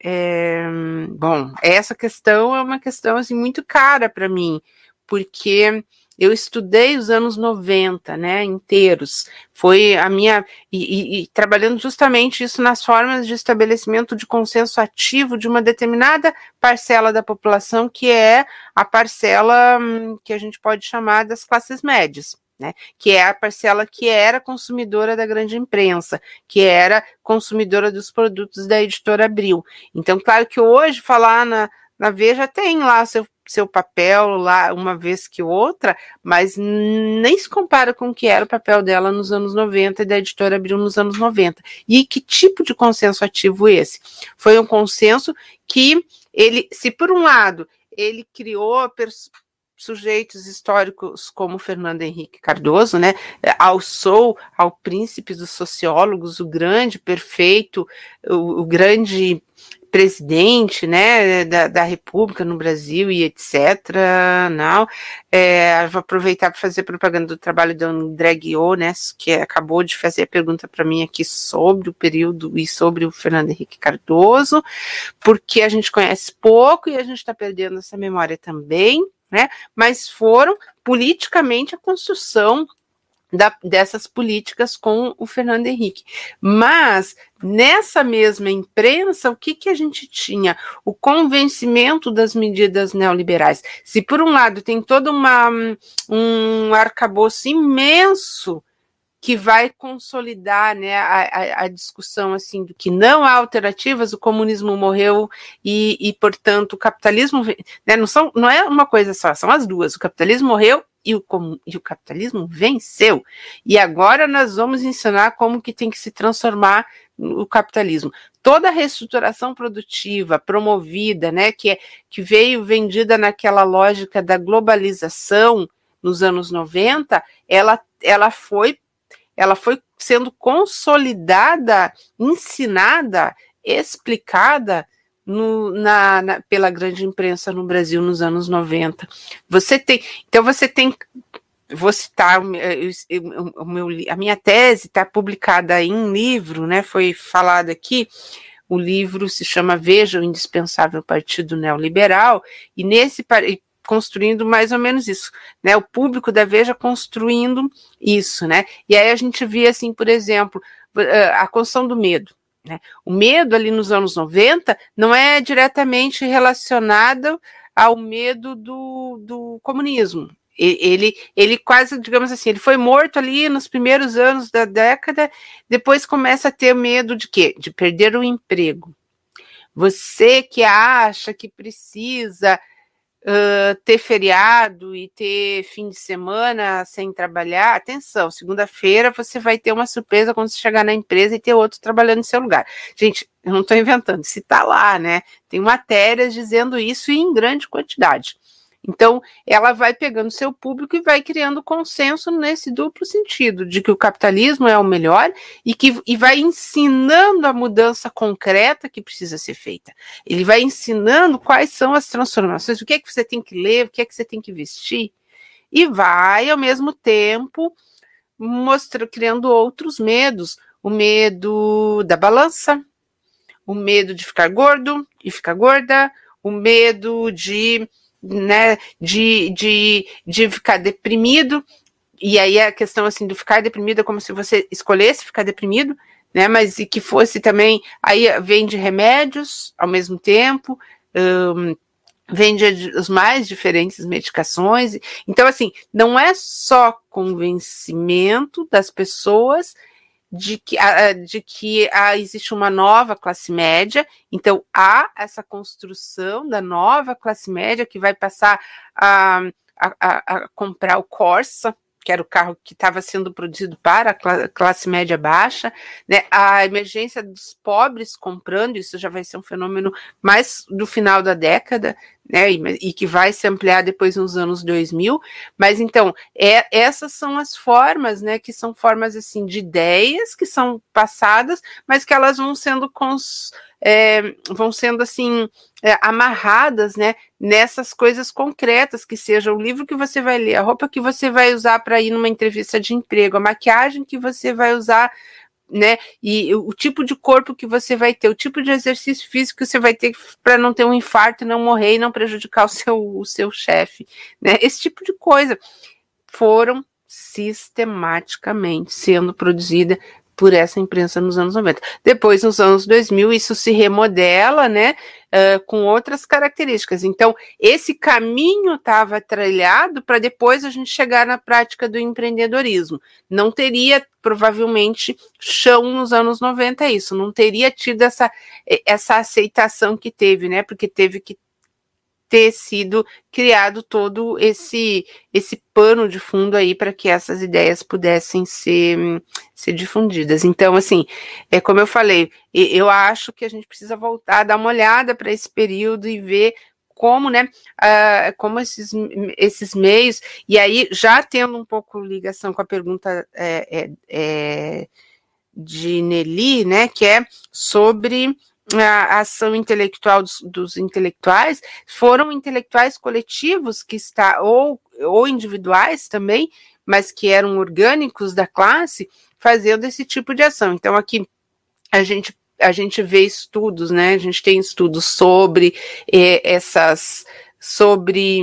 [SPEAKER 2] é, bom, essa questão é uma questão assim, muito cara para mim, porque eu estudei os anos 90, né, inteiros. Foi a minha. E, e, e, trabalhando justamente isso nas formas de estabelecimento de consenso ativo de uma determinada parcela da população, que é a parcela hum, que a gente pode chamar das classes médias né, que é a parcela que era consumidora da grande imprensa, que era consumidora dos produtos da editora Abril. Então, claro que hoje falar na, na Veja tem lá seu, seu papel lá uma vez que outra, mas nem se compara com o que era o papel dela nos anos 90 e da editora Abril nos anos 90. E que tipo de consenso ativo esse? Foi um consenso que ele, se por um lado ele criou sujeitos históricos como Fernando Henrique Cardoso, né, alçou ao príncipe dos sociólogos, o grande, perfeito, o, o grande presidente, né, da, da, República no Brasil e etc. Não, é, vou aproveitar para fazer propaganda do trabalho do André Guiot, né, que acabou de fazer a pergunta para mim aqui sobre o período e sobre o Fernando Henrique Cardoso, porque a gente conhece pouco e a gente está perdendo essa memória também né? Mas foram politicamente a construção da, dessas políticas com o Fernando Henrique. Mas nessa mesma imprensa, o que, que a gente tinha? O convencimento das medidas neoliberais. Se por um lado tem todo uma, um arcabouço imenso que vai consolidar né, a, a, discussão assim do que não há alternativas, o comunismo morreu e, e portanto, o capitalismo né, não, são, não é uma coisa só, são as duas. O capitalismo morreu e o, e o capitalismo venceu. E agora nós vamos ensinar como que tem que se transformar o capitalismo. Toda a reestruturação produtiva promovida, né, que, é, que veio vendida naquela lógica da globalização nos anos 90, ela, ela foi ela foi sendo consolidada, ensinada, explicada no, na, na, pela grande imprensa no Brasil nos anos 90. Você tem, então você tem, vou citar meu, a minha tese está publicada em livro, né? Foi falado aqui. O livro se chama Veja o Indispensável Partido Neoliberal, e nesse construindo mais ou menos isso, né? O público da Veja construindo isso, né? E aí a gente via assim, por exemplo, a construção do medo. Né? O medo ali nos anos 90 não é diretamente relacionado ao medo do, do comunismo. Ele, ele quase, digamos assim, ele foi morto ali nos primeiros anos da década, depois começa a ter medo de quê? De perder o emprego. Você que acha que precisa uh, ter feriado e ter fim de semana sem trabalhar, atenção, segunda-feira você vai ter uma surpresa quando você chegar na empresa e ter outro trabalhando no seu lugar. Gente, eu não estou inventando, se está lá, né? Tem matérias dizendo isso em grande quantidade. Então, ela vai pegando seu público e vai criando consenso nesse duplo sentido, de que o capitalismo é o melhor e que e vai ensinando a mudança concreta que precisa ser feita. Ele vai ensinando quais são as transformações, o que é que você tem que ler, o que é que você tem que vestir, e vai, ao mesmo tempo, mostrando, criando outros medos, o medo da balança, o medo de ficar gordo e ficar gorda, o medo de né, de, de, de ficar deprimido, e aí a questão assim do ficar deprimido é como se você escolhesse ficar deprimido, né, mas e que fosse também, aí vende remédios ao mesmo tempo, um, vende as mais diferentes medicações, então assim, não é só convencimento das pessoas de que, de que existe uma nova classe média, então há essa construção da nova classe média que vai passar a, a, a comprar o Corsa, que era o carro que estava sendo produzido para a classe média baixa, né? A emergência dos pobres comprando, isso já vai ser um fenômeno mais do final da década, né? E, que vai se ampliar depois nos anos 2000. Mas então, é, essas são as formas, né? Que são formas assim de ideias que são passadas, mas que elas vão sendo cons, é, vão sendo assim é, amarradas, né, nessas coisas concretas, que seja o livro que você vai ler, a roupa que você vai usar para ir numa entrevista de emprego, a maquiagem que você vai usar, né, e o tipo de corpo que você vai ter, o tipo de exercício físico que você vai ter para não ter um infarto, não morrer e não prejudicar o seu, o seu chefe, né, esse tipo de coisa foram sistematicamente sendo produzida por essa imprensa nos anos 90. Depois, nos anos 2000, isso se remodela, né, uh, com outras características. Então, esse caminho estava trilhado para depois a gente chegar na prática do empreendedorismo. Não teria, provavelmente, chão nos anos 90 isso, não teria tido essa, essa aceitação que teve, né, porque teve que ter sido criado todo esse esse pano de fundo aí para que essas ideias pudessem ser, ser difundidas. Então, assim, é como eu falei, eu acho que a gente precisa voltar, dar uma olhada para esse período e ver como, né, uh, como esses, esses meios, e aí já tendo um pouco ligação com a pergunta é, é, é, de Nelly, né, que é sobre a ação intelectual dos, dos, intelectuais foram intelectuais coletivos que está ou, ou individuais também, mas que eram orgânicos da classe, fazendo esse tipo de ação. Então aqui a gente a gente vê estudos, né? A gente tem estudos sobre eh, essas sobre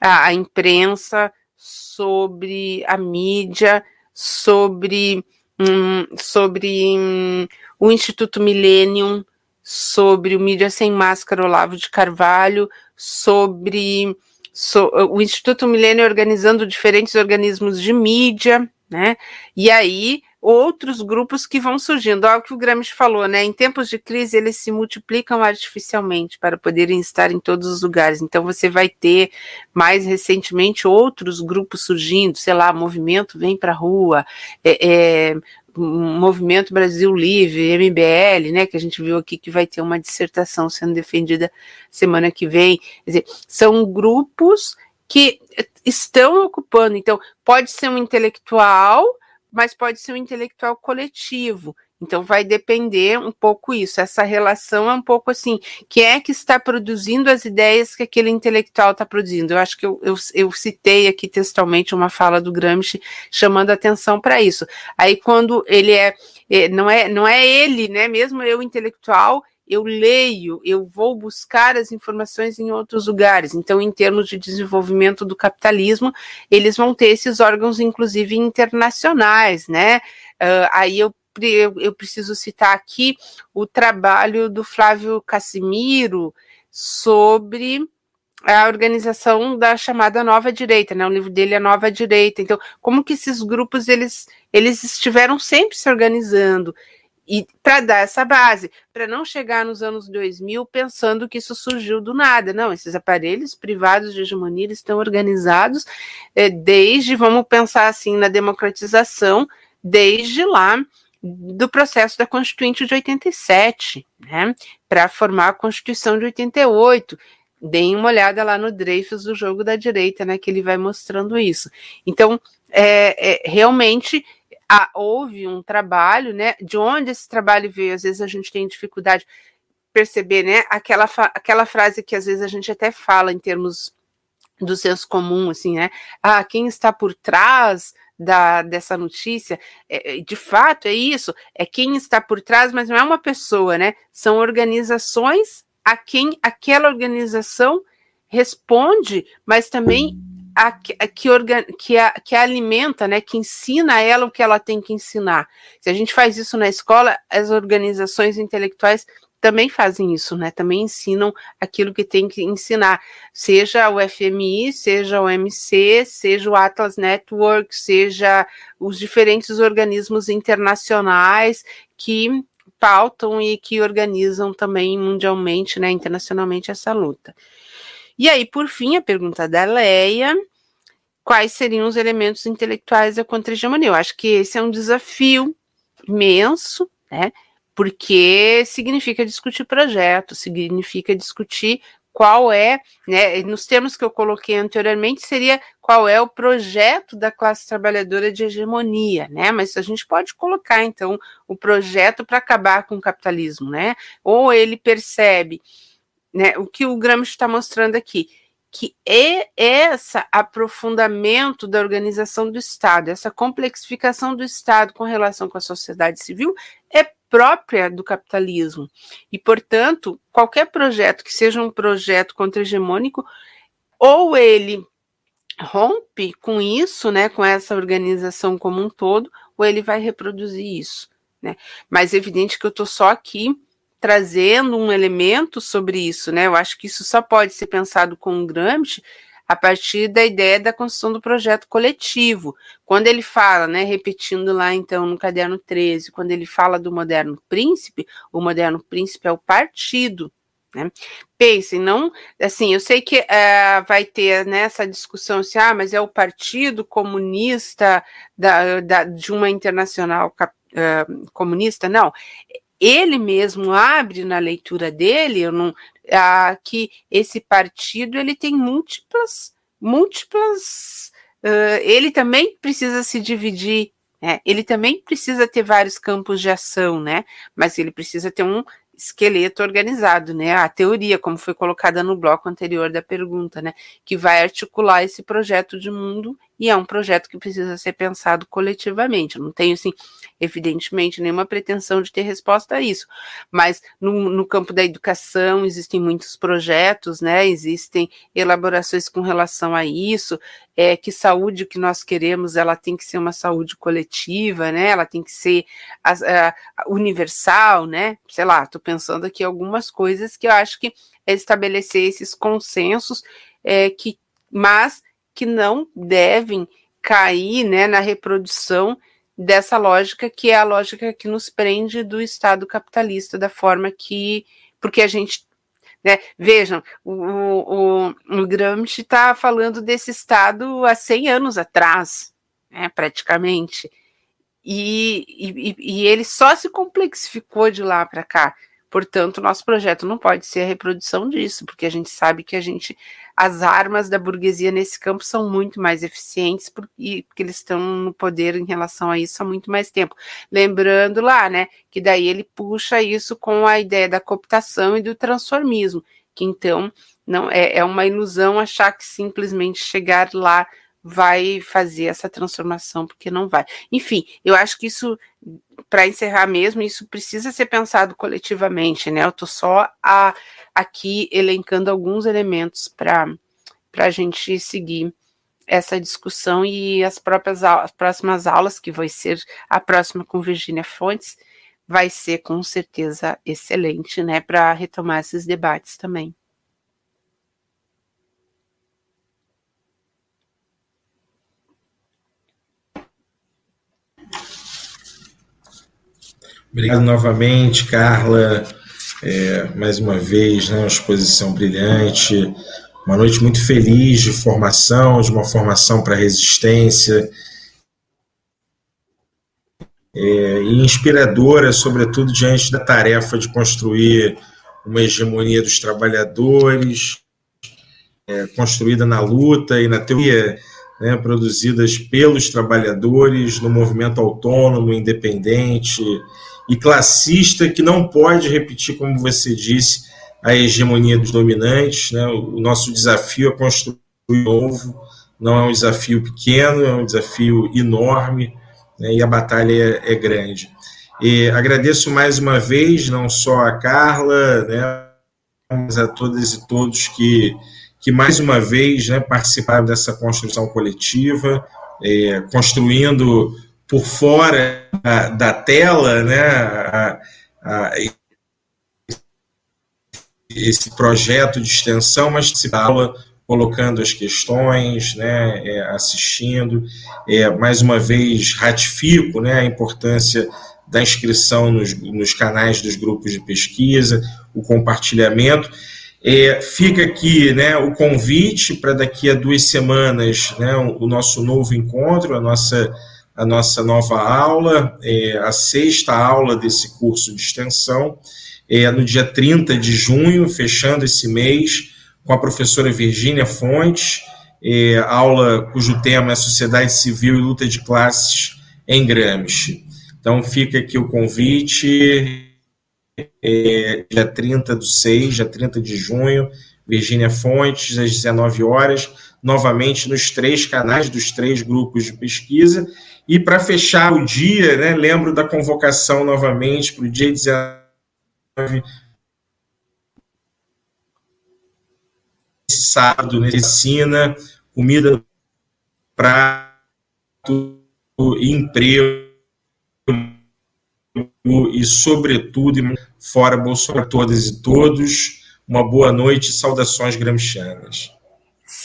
[SPEAKER 2] a, a imprensa, sobre a mídia, sobre hum, sobre hum, o Instituto Millennium, sobre o Mídia Sem Máscara Olavo de Carvalho, sobre so, o Instituto Milênio organizando diferentes organismos de mídia, né? E aí outros grupos que vão surgindo. Olha o que o Gramsci falou, né? Em tempos de crise, eles se multiplicam artificialmente para poderem estar em todos os lugares. Então, você vai ter, mais recentemente, outros grupos surgindo, sei lá, movimento Vem para a Rua, é, é, Movimento Brasil Livre, MBL, né, que a gente viu aqui que vai ter uma dissertação sendo defendida semana que vem. Quer dizer, são grupos que estão ocupando. Então, pode ser um intelectual mas pode ser um intelectual coletivo. Então vai depender um pouco isso. Essa relação é um pouco assim, quem é que está produzindo as ideias que aquele intelectual está produzindo? Eu acho que eu, eu, eu, citei aqui textualmente uma fala do Gramsci chamando atenção para isso. Aí quando ele é, é, não é, não é ele, né? Mesmo eu intelectual, eu leio, eu vou buscar as informações em outros lugares. Então, em termos de desenvolvimento do capitalismo, eles vão ter esses órgãos, inclusive internacionais, né? Uh, aí eu, eu, eu, preciso citar aqui o trabalho do Flávio Casimiro sobre a organização da chamada Nova Direita, né? O livro dele é Nova Direita. Então, como que esses grupos eles eles estiveram sempre se organizando e para dar essa base, para não chegar nos anos 2000 pensando que isso surgiu do nada. Não, esses aparelhos privados de hegemonia estão organizados é, desde, vamos pensar assim, na democratização, desde lá do processo da Constituinte de 87, né, para formar a Constituição de 88. Deem uma olhada lá no Dreyfus do jogo da direita, né, que ele vai mostrando isso. Então, é, é realmente houve um trabalho, né? De onde esse trabalho veio? Às vezes a gente tem dificuldade de perceber, né? Aquela, aquela frase que às vezes a gente até fala em termos do senso comum, assim, né? Ah, quem está por trás da, dessa notícia, é, é, de fato é isso, é quem está por trás, mas não é uma pessoa, né? São organizações a quem aquela organização responde, mas também a, a, que, orga, que, a, que alimenta, né, que ensina a ela o que ela tem que ensinar. Se a gente faz isso na escola, as organizações intelectuais também fazem isso, né? Também ensinam aquilo que tem que ensinar, seja o FMI, seja o MC, seja o Atlas Network, seja os diferentes organismos internacionais que pautam e que organizam também mundialmente, né, internacionalmente essa luta. E aí, por fim, a pergunta da Leia: quais seriam os elementos intelectuais da contra-hegemonia? Eu acho que esse é um desafio imenso, né? Porque significa discutir projeto, significa discutir qual é, né, nos termos que eu coloquei anteriormente, seria qual é o projeto da classe trabalhadora de hegemonia, né? Mas a gente pode colocar, então, o projeto para acabar com o capitalismo, né? Ou ele percebe né, o que o Gramsci está mostrando aqui, que é esse aprofundamento da organização do Estado, essa complexificação do Estado com relação com a sociedade civil é própria do capitalismo. E, portanto, qualquer projeto que seja um projeto contra-hegemônico, ou ele rompe com isso, né, com essa organização como um todo, ou ele vai reproduzir isso. Né? Mas é evidente que eu estou só aqui trazendo um elemento sobre isso, né? Eu acho que isso só pode ser pensado com Gramsci a partir da ideia da construção do projeto coletivo. Quando ele fala, né, repetindo lá então no caderno 13, quando ele fala do moderno príncipe, o moderno príncipe é o partido. Né? Pensem, não, assim, eu sei que uh, vai ter nessa né, discussão assim, ah, mas é o Partido Comunista da, da de uma internacional uh, comunista, não ele mesmo abre na leitura dele, eu não, ah, que esse partido ele tem múltiplas, múltiplas, uh, ele também precisa se dividir, né? Ele também precisa ter vários campos de ação, né? Mas ele precisa ter um esqueleto organizado, né? A teoria, como foi colocada no bloco anterior da pergunta, né? Que vai articular esse projeto de mundo e é um projeto que precisa ser pensado coletivamente. Não tenho, assim, evidentemente, nenhuma pretensão de ter resposta a isso, mas no, no campo da educação existem muitos projetos, né? Existem elaborações com relação a isso, é que saúde que nós queremos, ela tem que ser uma saúde coletiva, né? Ela tem que ser a, a, universal, né? Sei lá, estou pensando aqui algumas coisas que eu acho que é estabelecer esses consensos, é, que, mas que não devem cair né, na reprodução dessa lógica que é a lógica que nos prende do Estado capitalista, da forma que. Porque a gente. Né, vejam, o, o, o Gramsci está falando desse Estado há 100 anos atrás, né, praticamente. E, e, e ele só se complexificou de lá para cá. Portanto, nosso projeto não pode ser a reprodução disso, porque a gente sabe que a gente as armas da burguesia nesse campo são muito mais eficientes porque, porque eles estão no poder em relação a isso há muito mais tempo. Lembrando lá, né, que daí ele puxa isso com a ideia da cooptação e do transformismo, que então não é, é uma ilusão achar que simplesmente chegar lá vai fazer essa transformação, porque não vai. Enfim, eu acho que isso, para encerrar mesmo, isso precisa ser pensado coletivamente, né? Eu estou só a, aqui elencando alguns elementos para a gente seguir essa discussão e as próprias as próximas aulas, que vai ser a próxima com Virginia Fontes, vai ser com certeza excelente, né, para retomar esses debates também.
[SPEAKER 3] Obrigado novamente, Carla. É, mais uma vez, né, uma exposição brilhante. Uma noite muito feliz de formação, de uma formação para resistência. É, e inspiradora, sobretudo diante da tarefa de construir uma hegemonia dos trabalhadores, é, construída na luta e na teoria, né, produzidas pelos trabalhadores no movimento autônomo, independente, e classista que não pode repetir, como você disse, a hegemonia dos dominantes. Né? O nosso desafio é construir novo, não é um desafio pequeno, é um desafio enorme né? e a batalha é, é grande. E agradeço mais uma vez, não só a Carla, né, mas a todas e todos que, que mais uma vez né, participaram dessa construção coletiva, é, construindo por fora da, da tela, né, a, a, esse projeto de extensão, mas se aula colocando as questões, né, é, assistindo. É, mais uma vez, ratifico né, a importância da inscrição nos, nos canais dos grupos de pesquisa, o compartilhamento. É, fica aqui né, o convite para daqui a duas semanas né, o, o nosso novo encontro, a nossa a nossa nova aula, é, a sexta aula desse curso de extensão, é, no dia 30 de junho, fechando esse mês, com a professora Virgínia Fontes, é, aula cujo tema é Sociedade Civil e Luta de Classes em Gramsci. Então, fica aqui o convite, é, dia 30 do 6, dia 30 de junho, Virgínia Fontes, às 19 horas, novamente nos três canais dos três grupos de pesquisa, e para fechar o dia, né, lembro da convocação novamente para o dia 19 sábado, medicina, comida, prato, emprego e, sobretudo, fora Bolsonaro, todas e todos. Uma boa noite saudações gramscianas.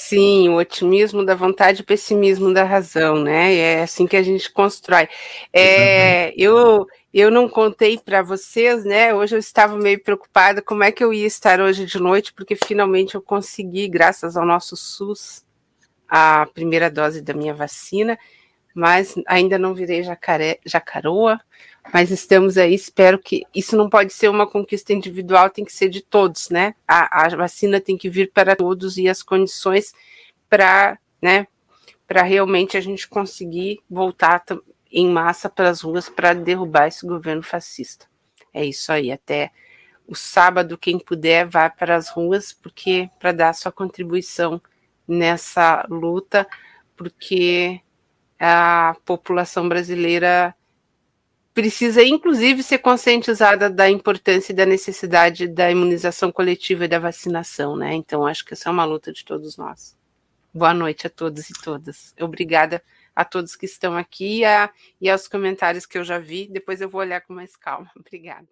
[SPEAKER 2] Sim, o otimismo da vontade e o pessimismo da razão, né? É assim que a gente constrói. É, eu, eu não contei para vocês, né? Hoje eu estava meio preocupada como é que eu ia estar hoje de noite, porque finalmente eu consegui, graças ao nosso SUS, a primeira dose da minha vacina, mas ainda não virei jacaré, jacaroa, mas estamos aí, espero que isso não pode ser uma conquista individual, tem que ser de todos, né? A, a vacina tem que vir para todos e as condições para, né, para realmente a gente conseguir voltar em massa para as ruas para derrubar esse governo fascista. É isso aí, até o sábado quem puder vá para as ruas porque para dar sua contribuição nessa luta, porque a população brasileira precisa, inclusive, ser conscientizada da importância e da necessidade da imunização coletiva e da vacinação, né? Então, acho que essa é uma luta de todos nós. Boa noite a todos e todas. Obrigada a todos que estão aqui a, e aos comentários que eu já vi. Depois eu vou olhar com mais calma. [laughs] Obrigada.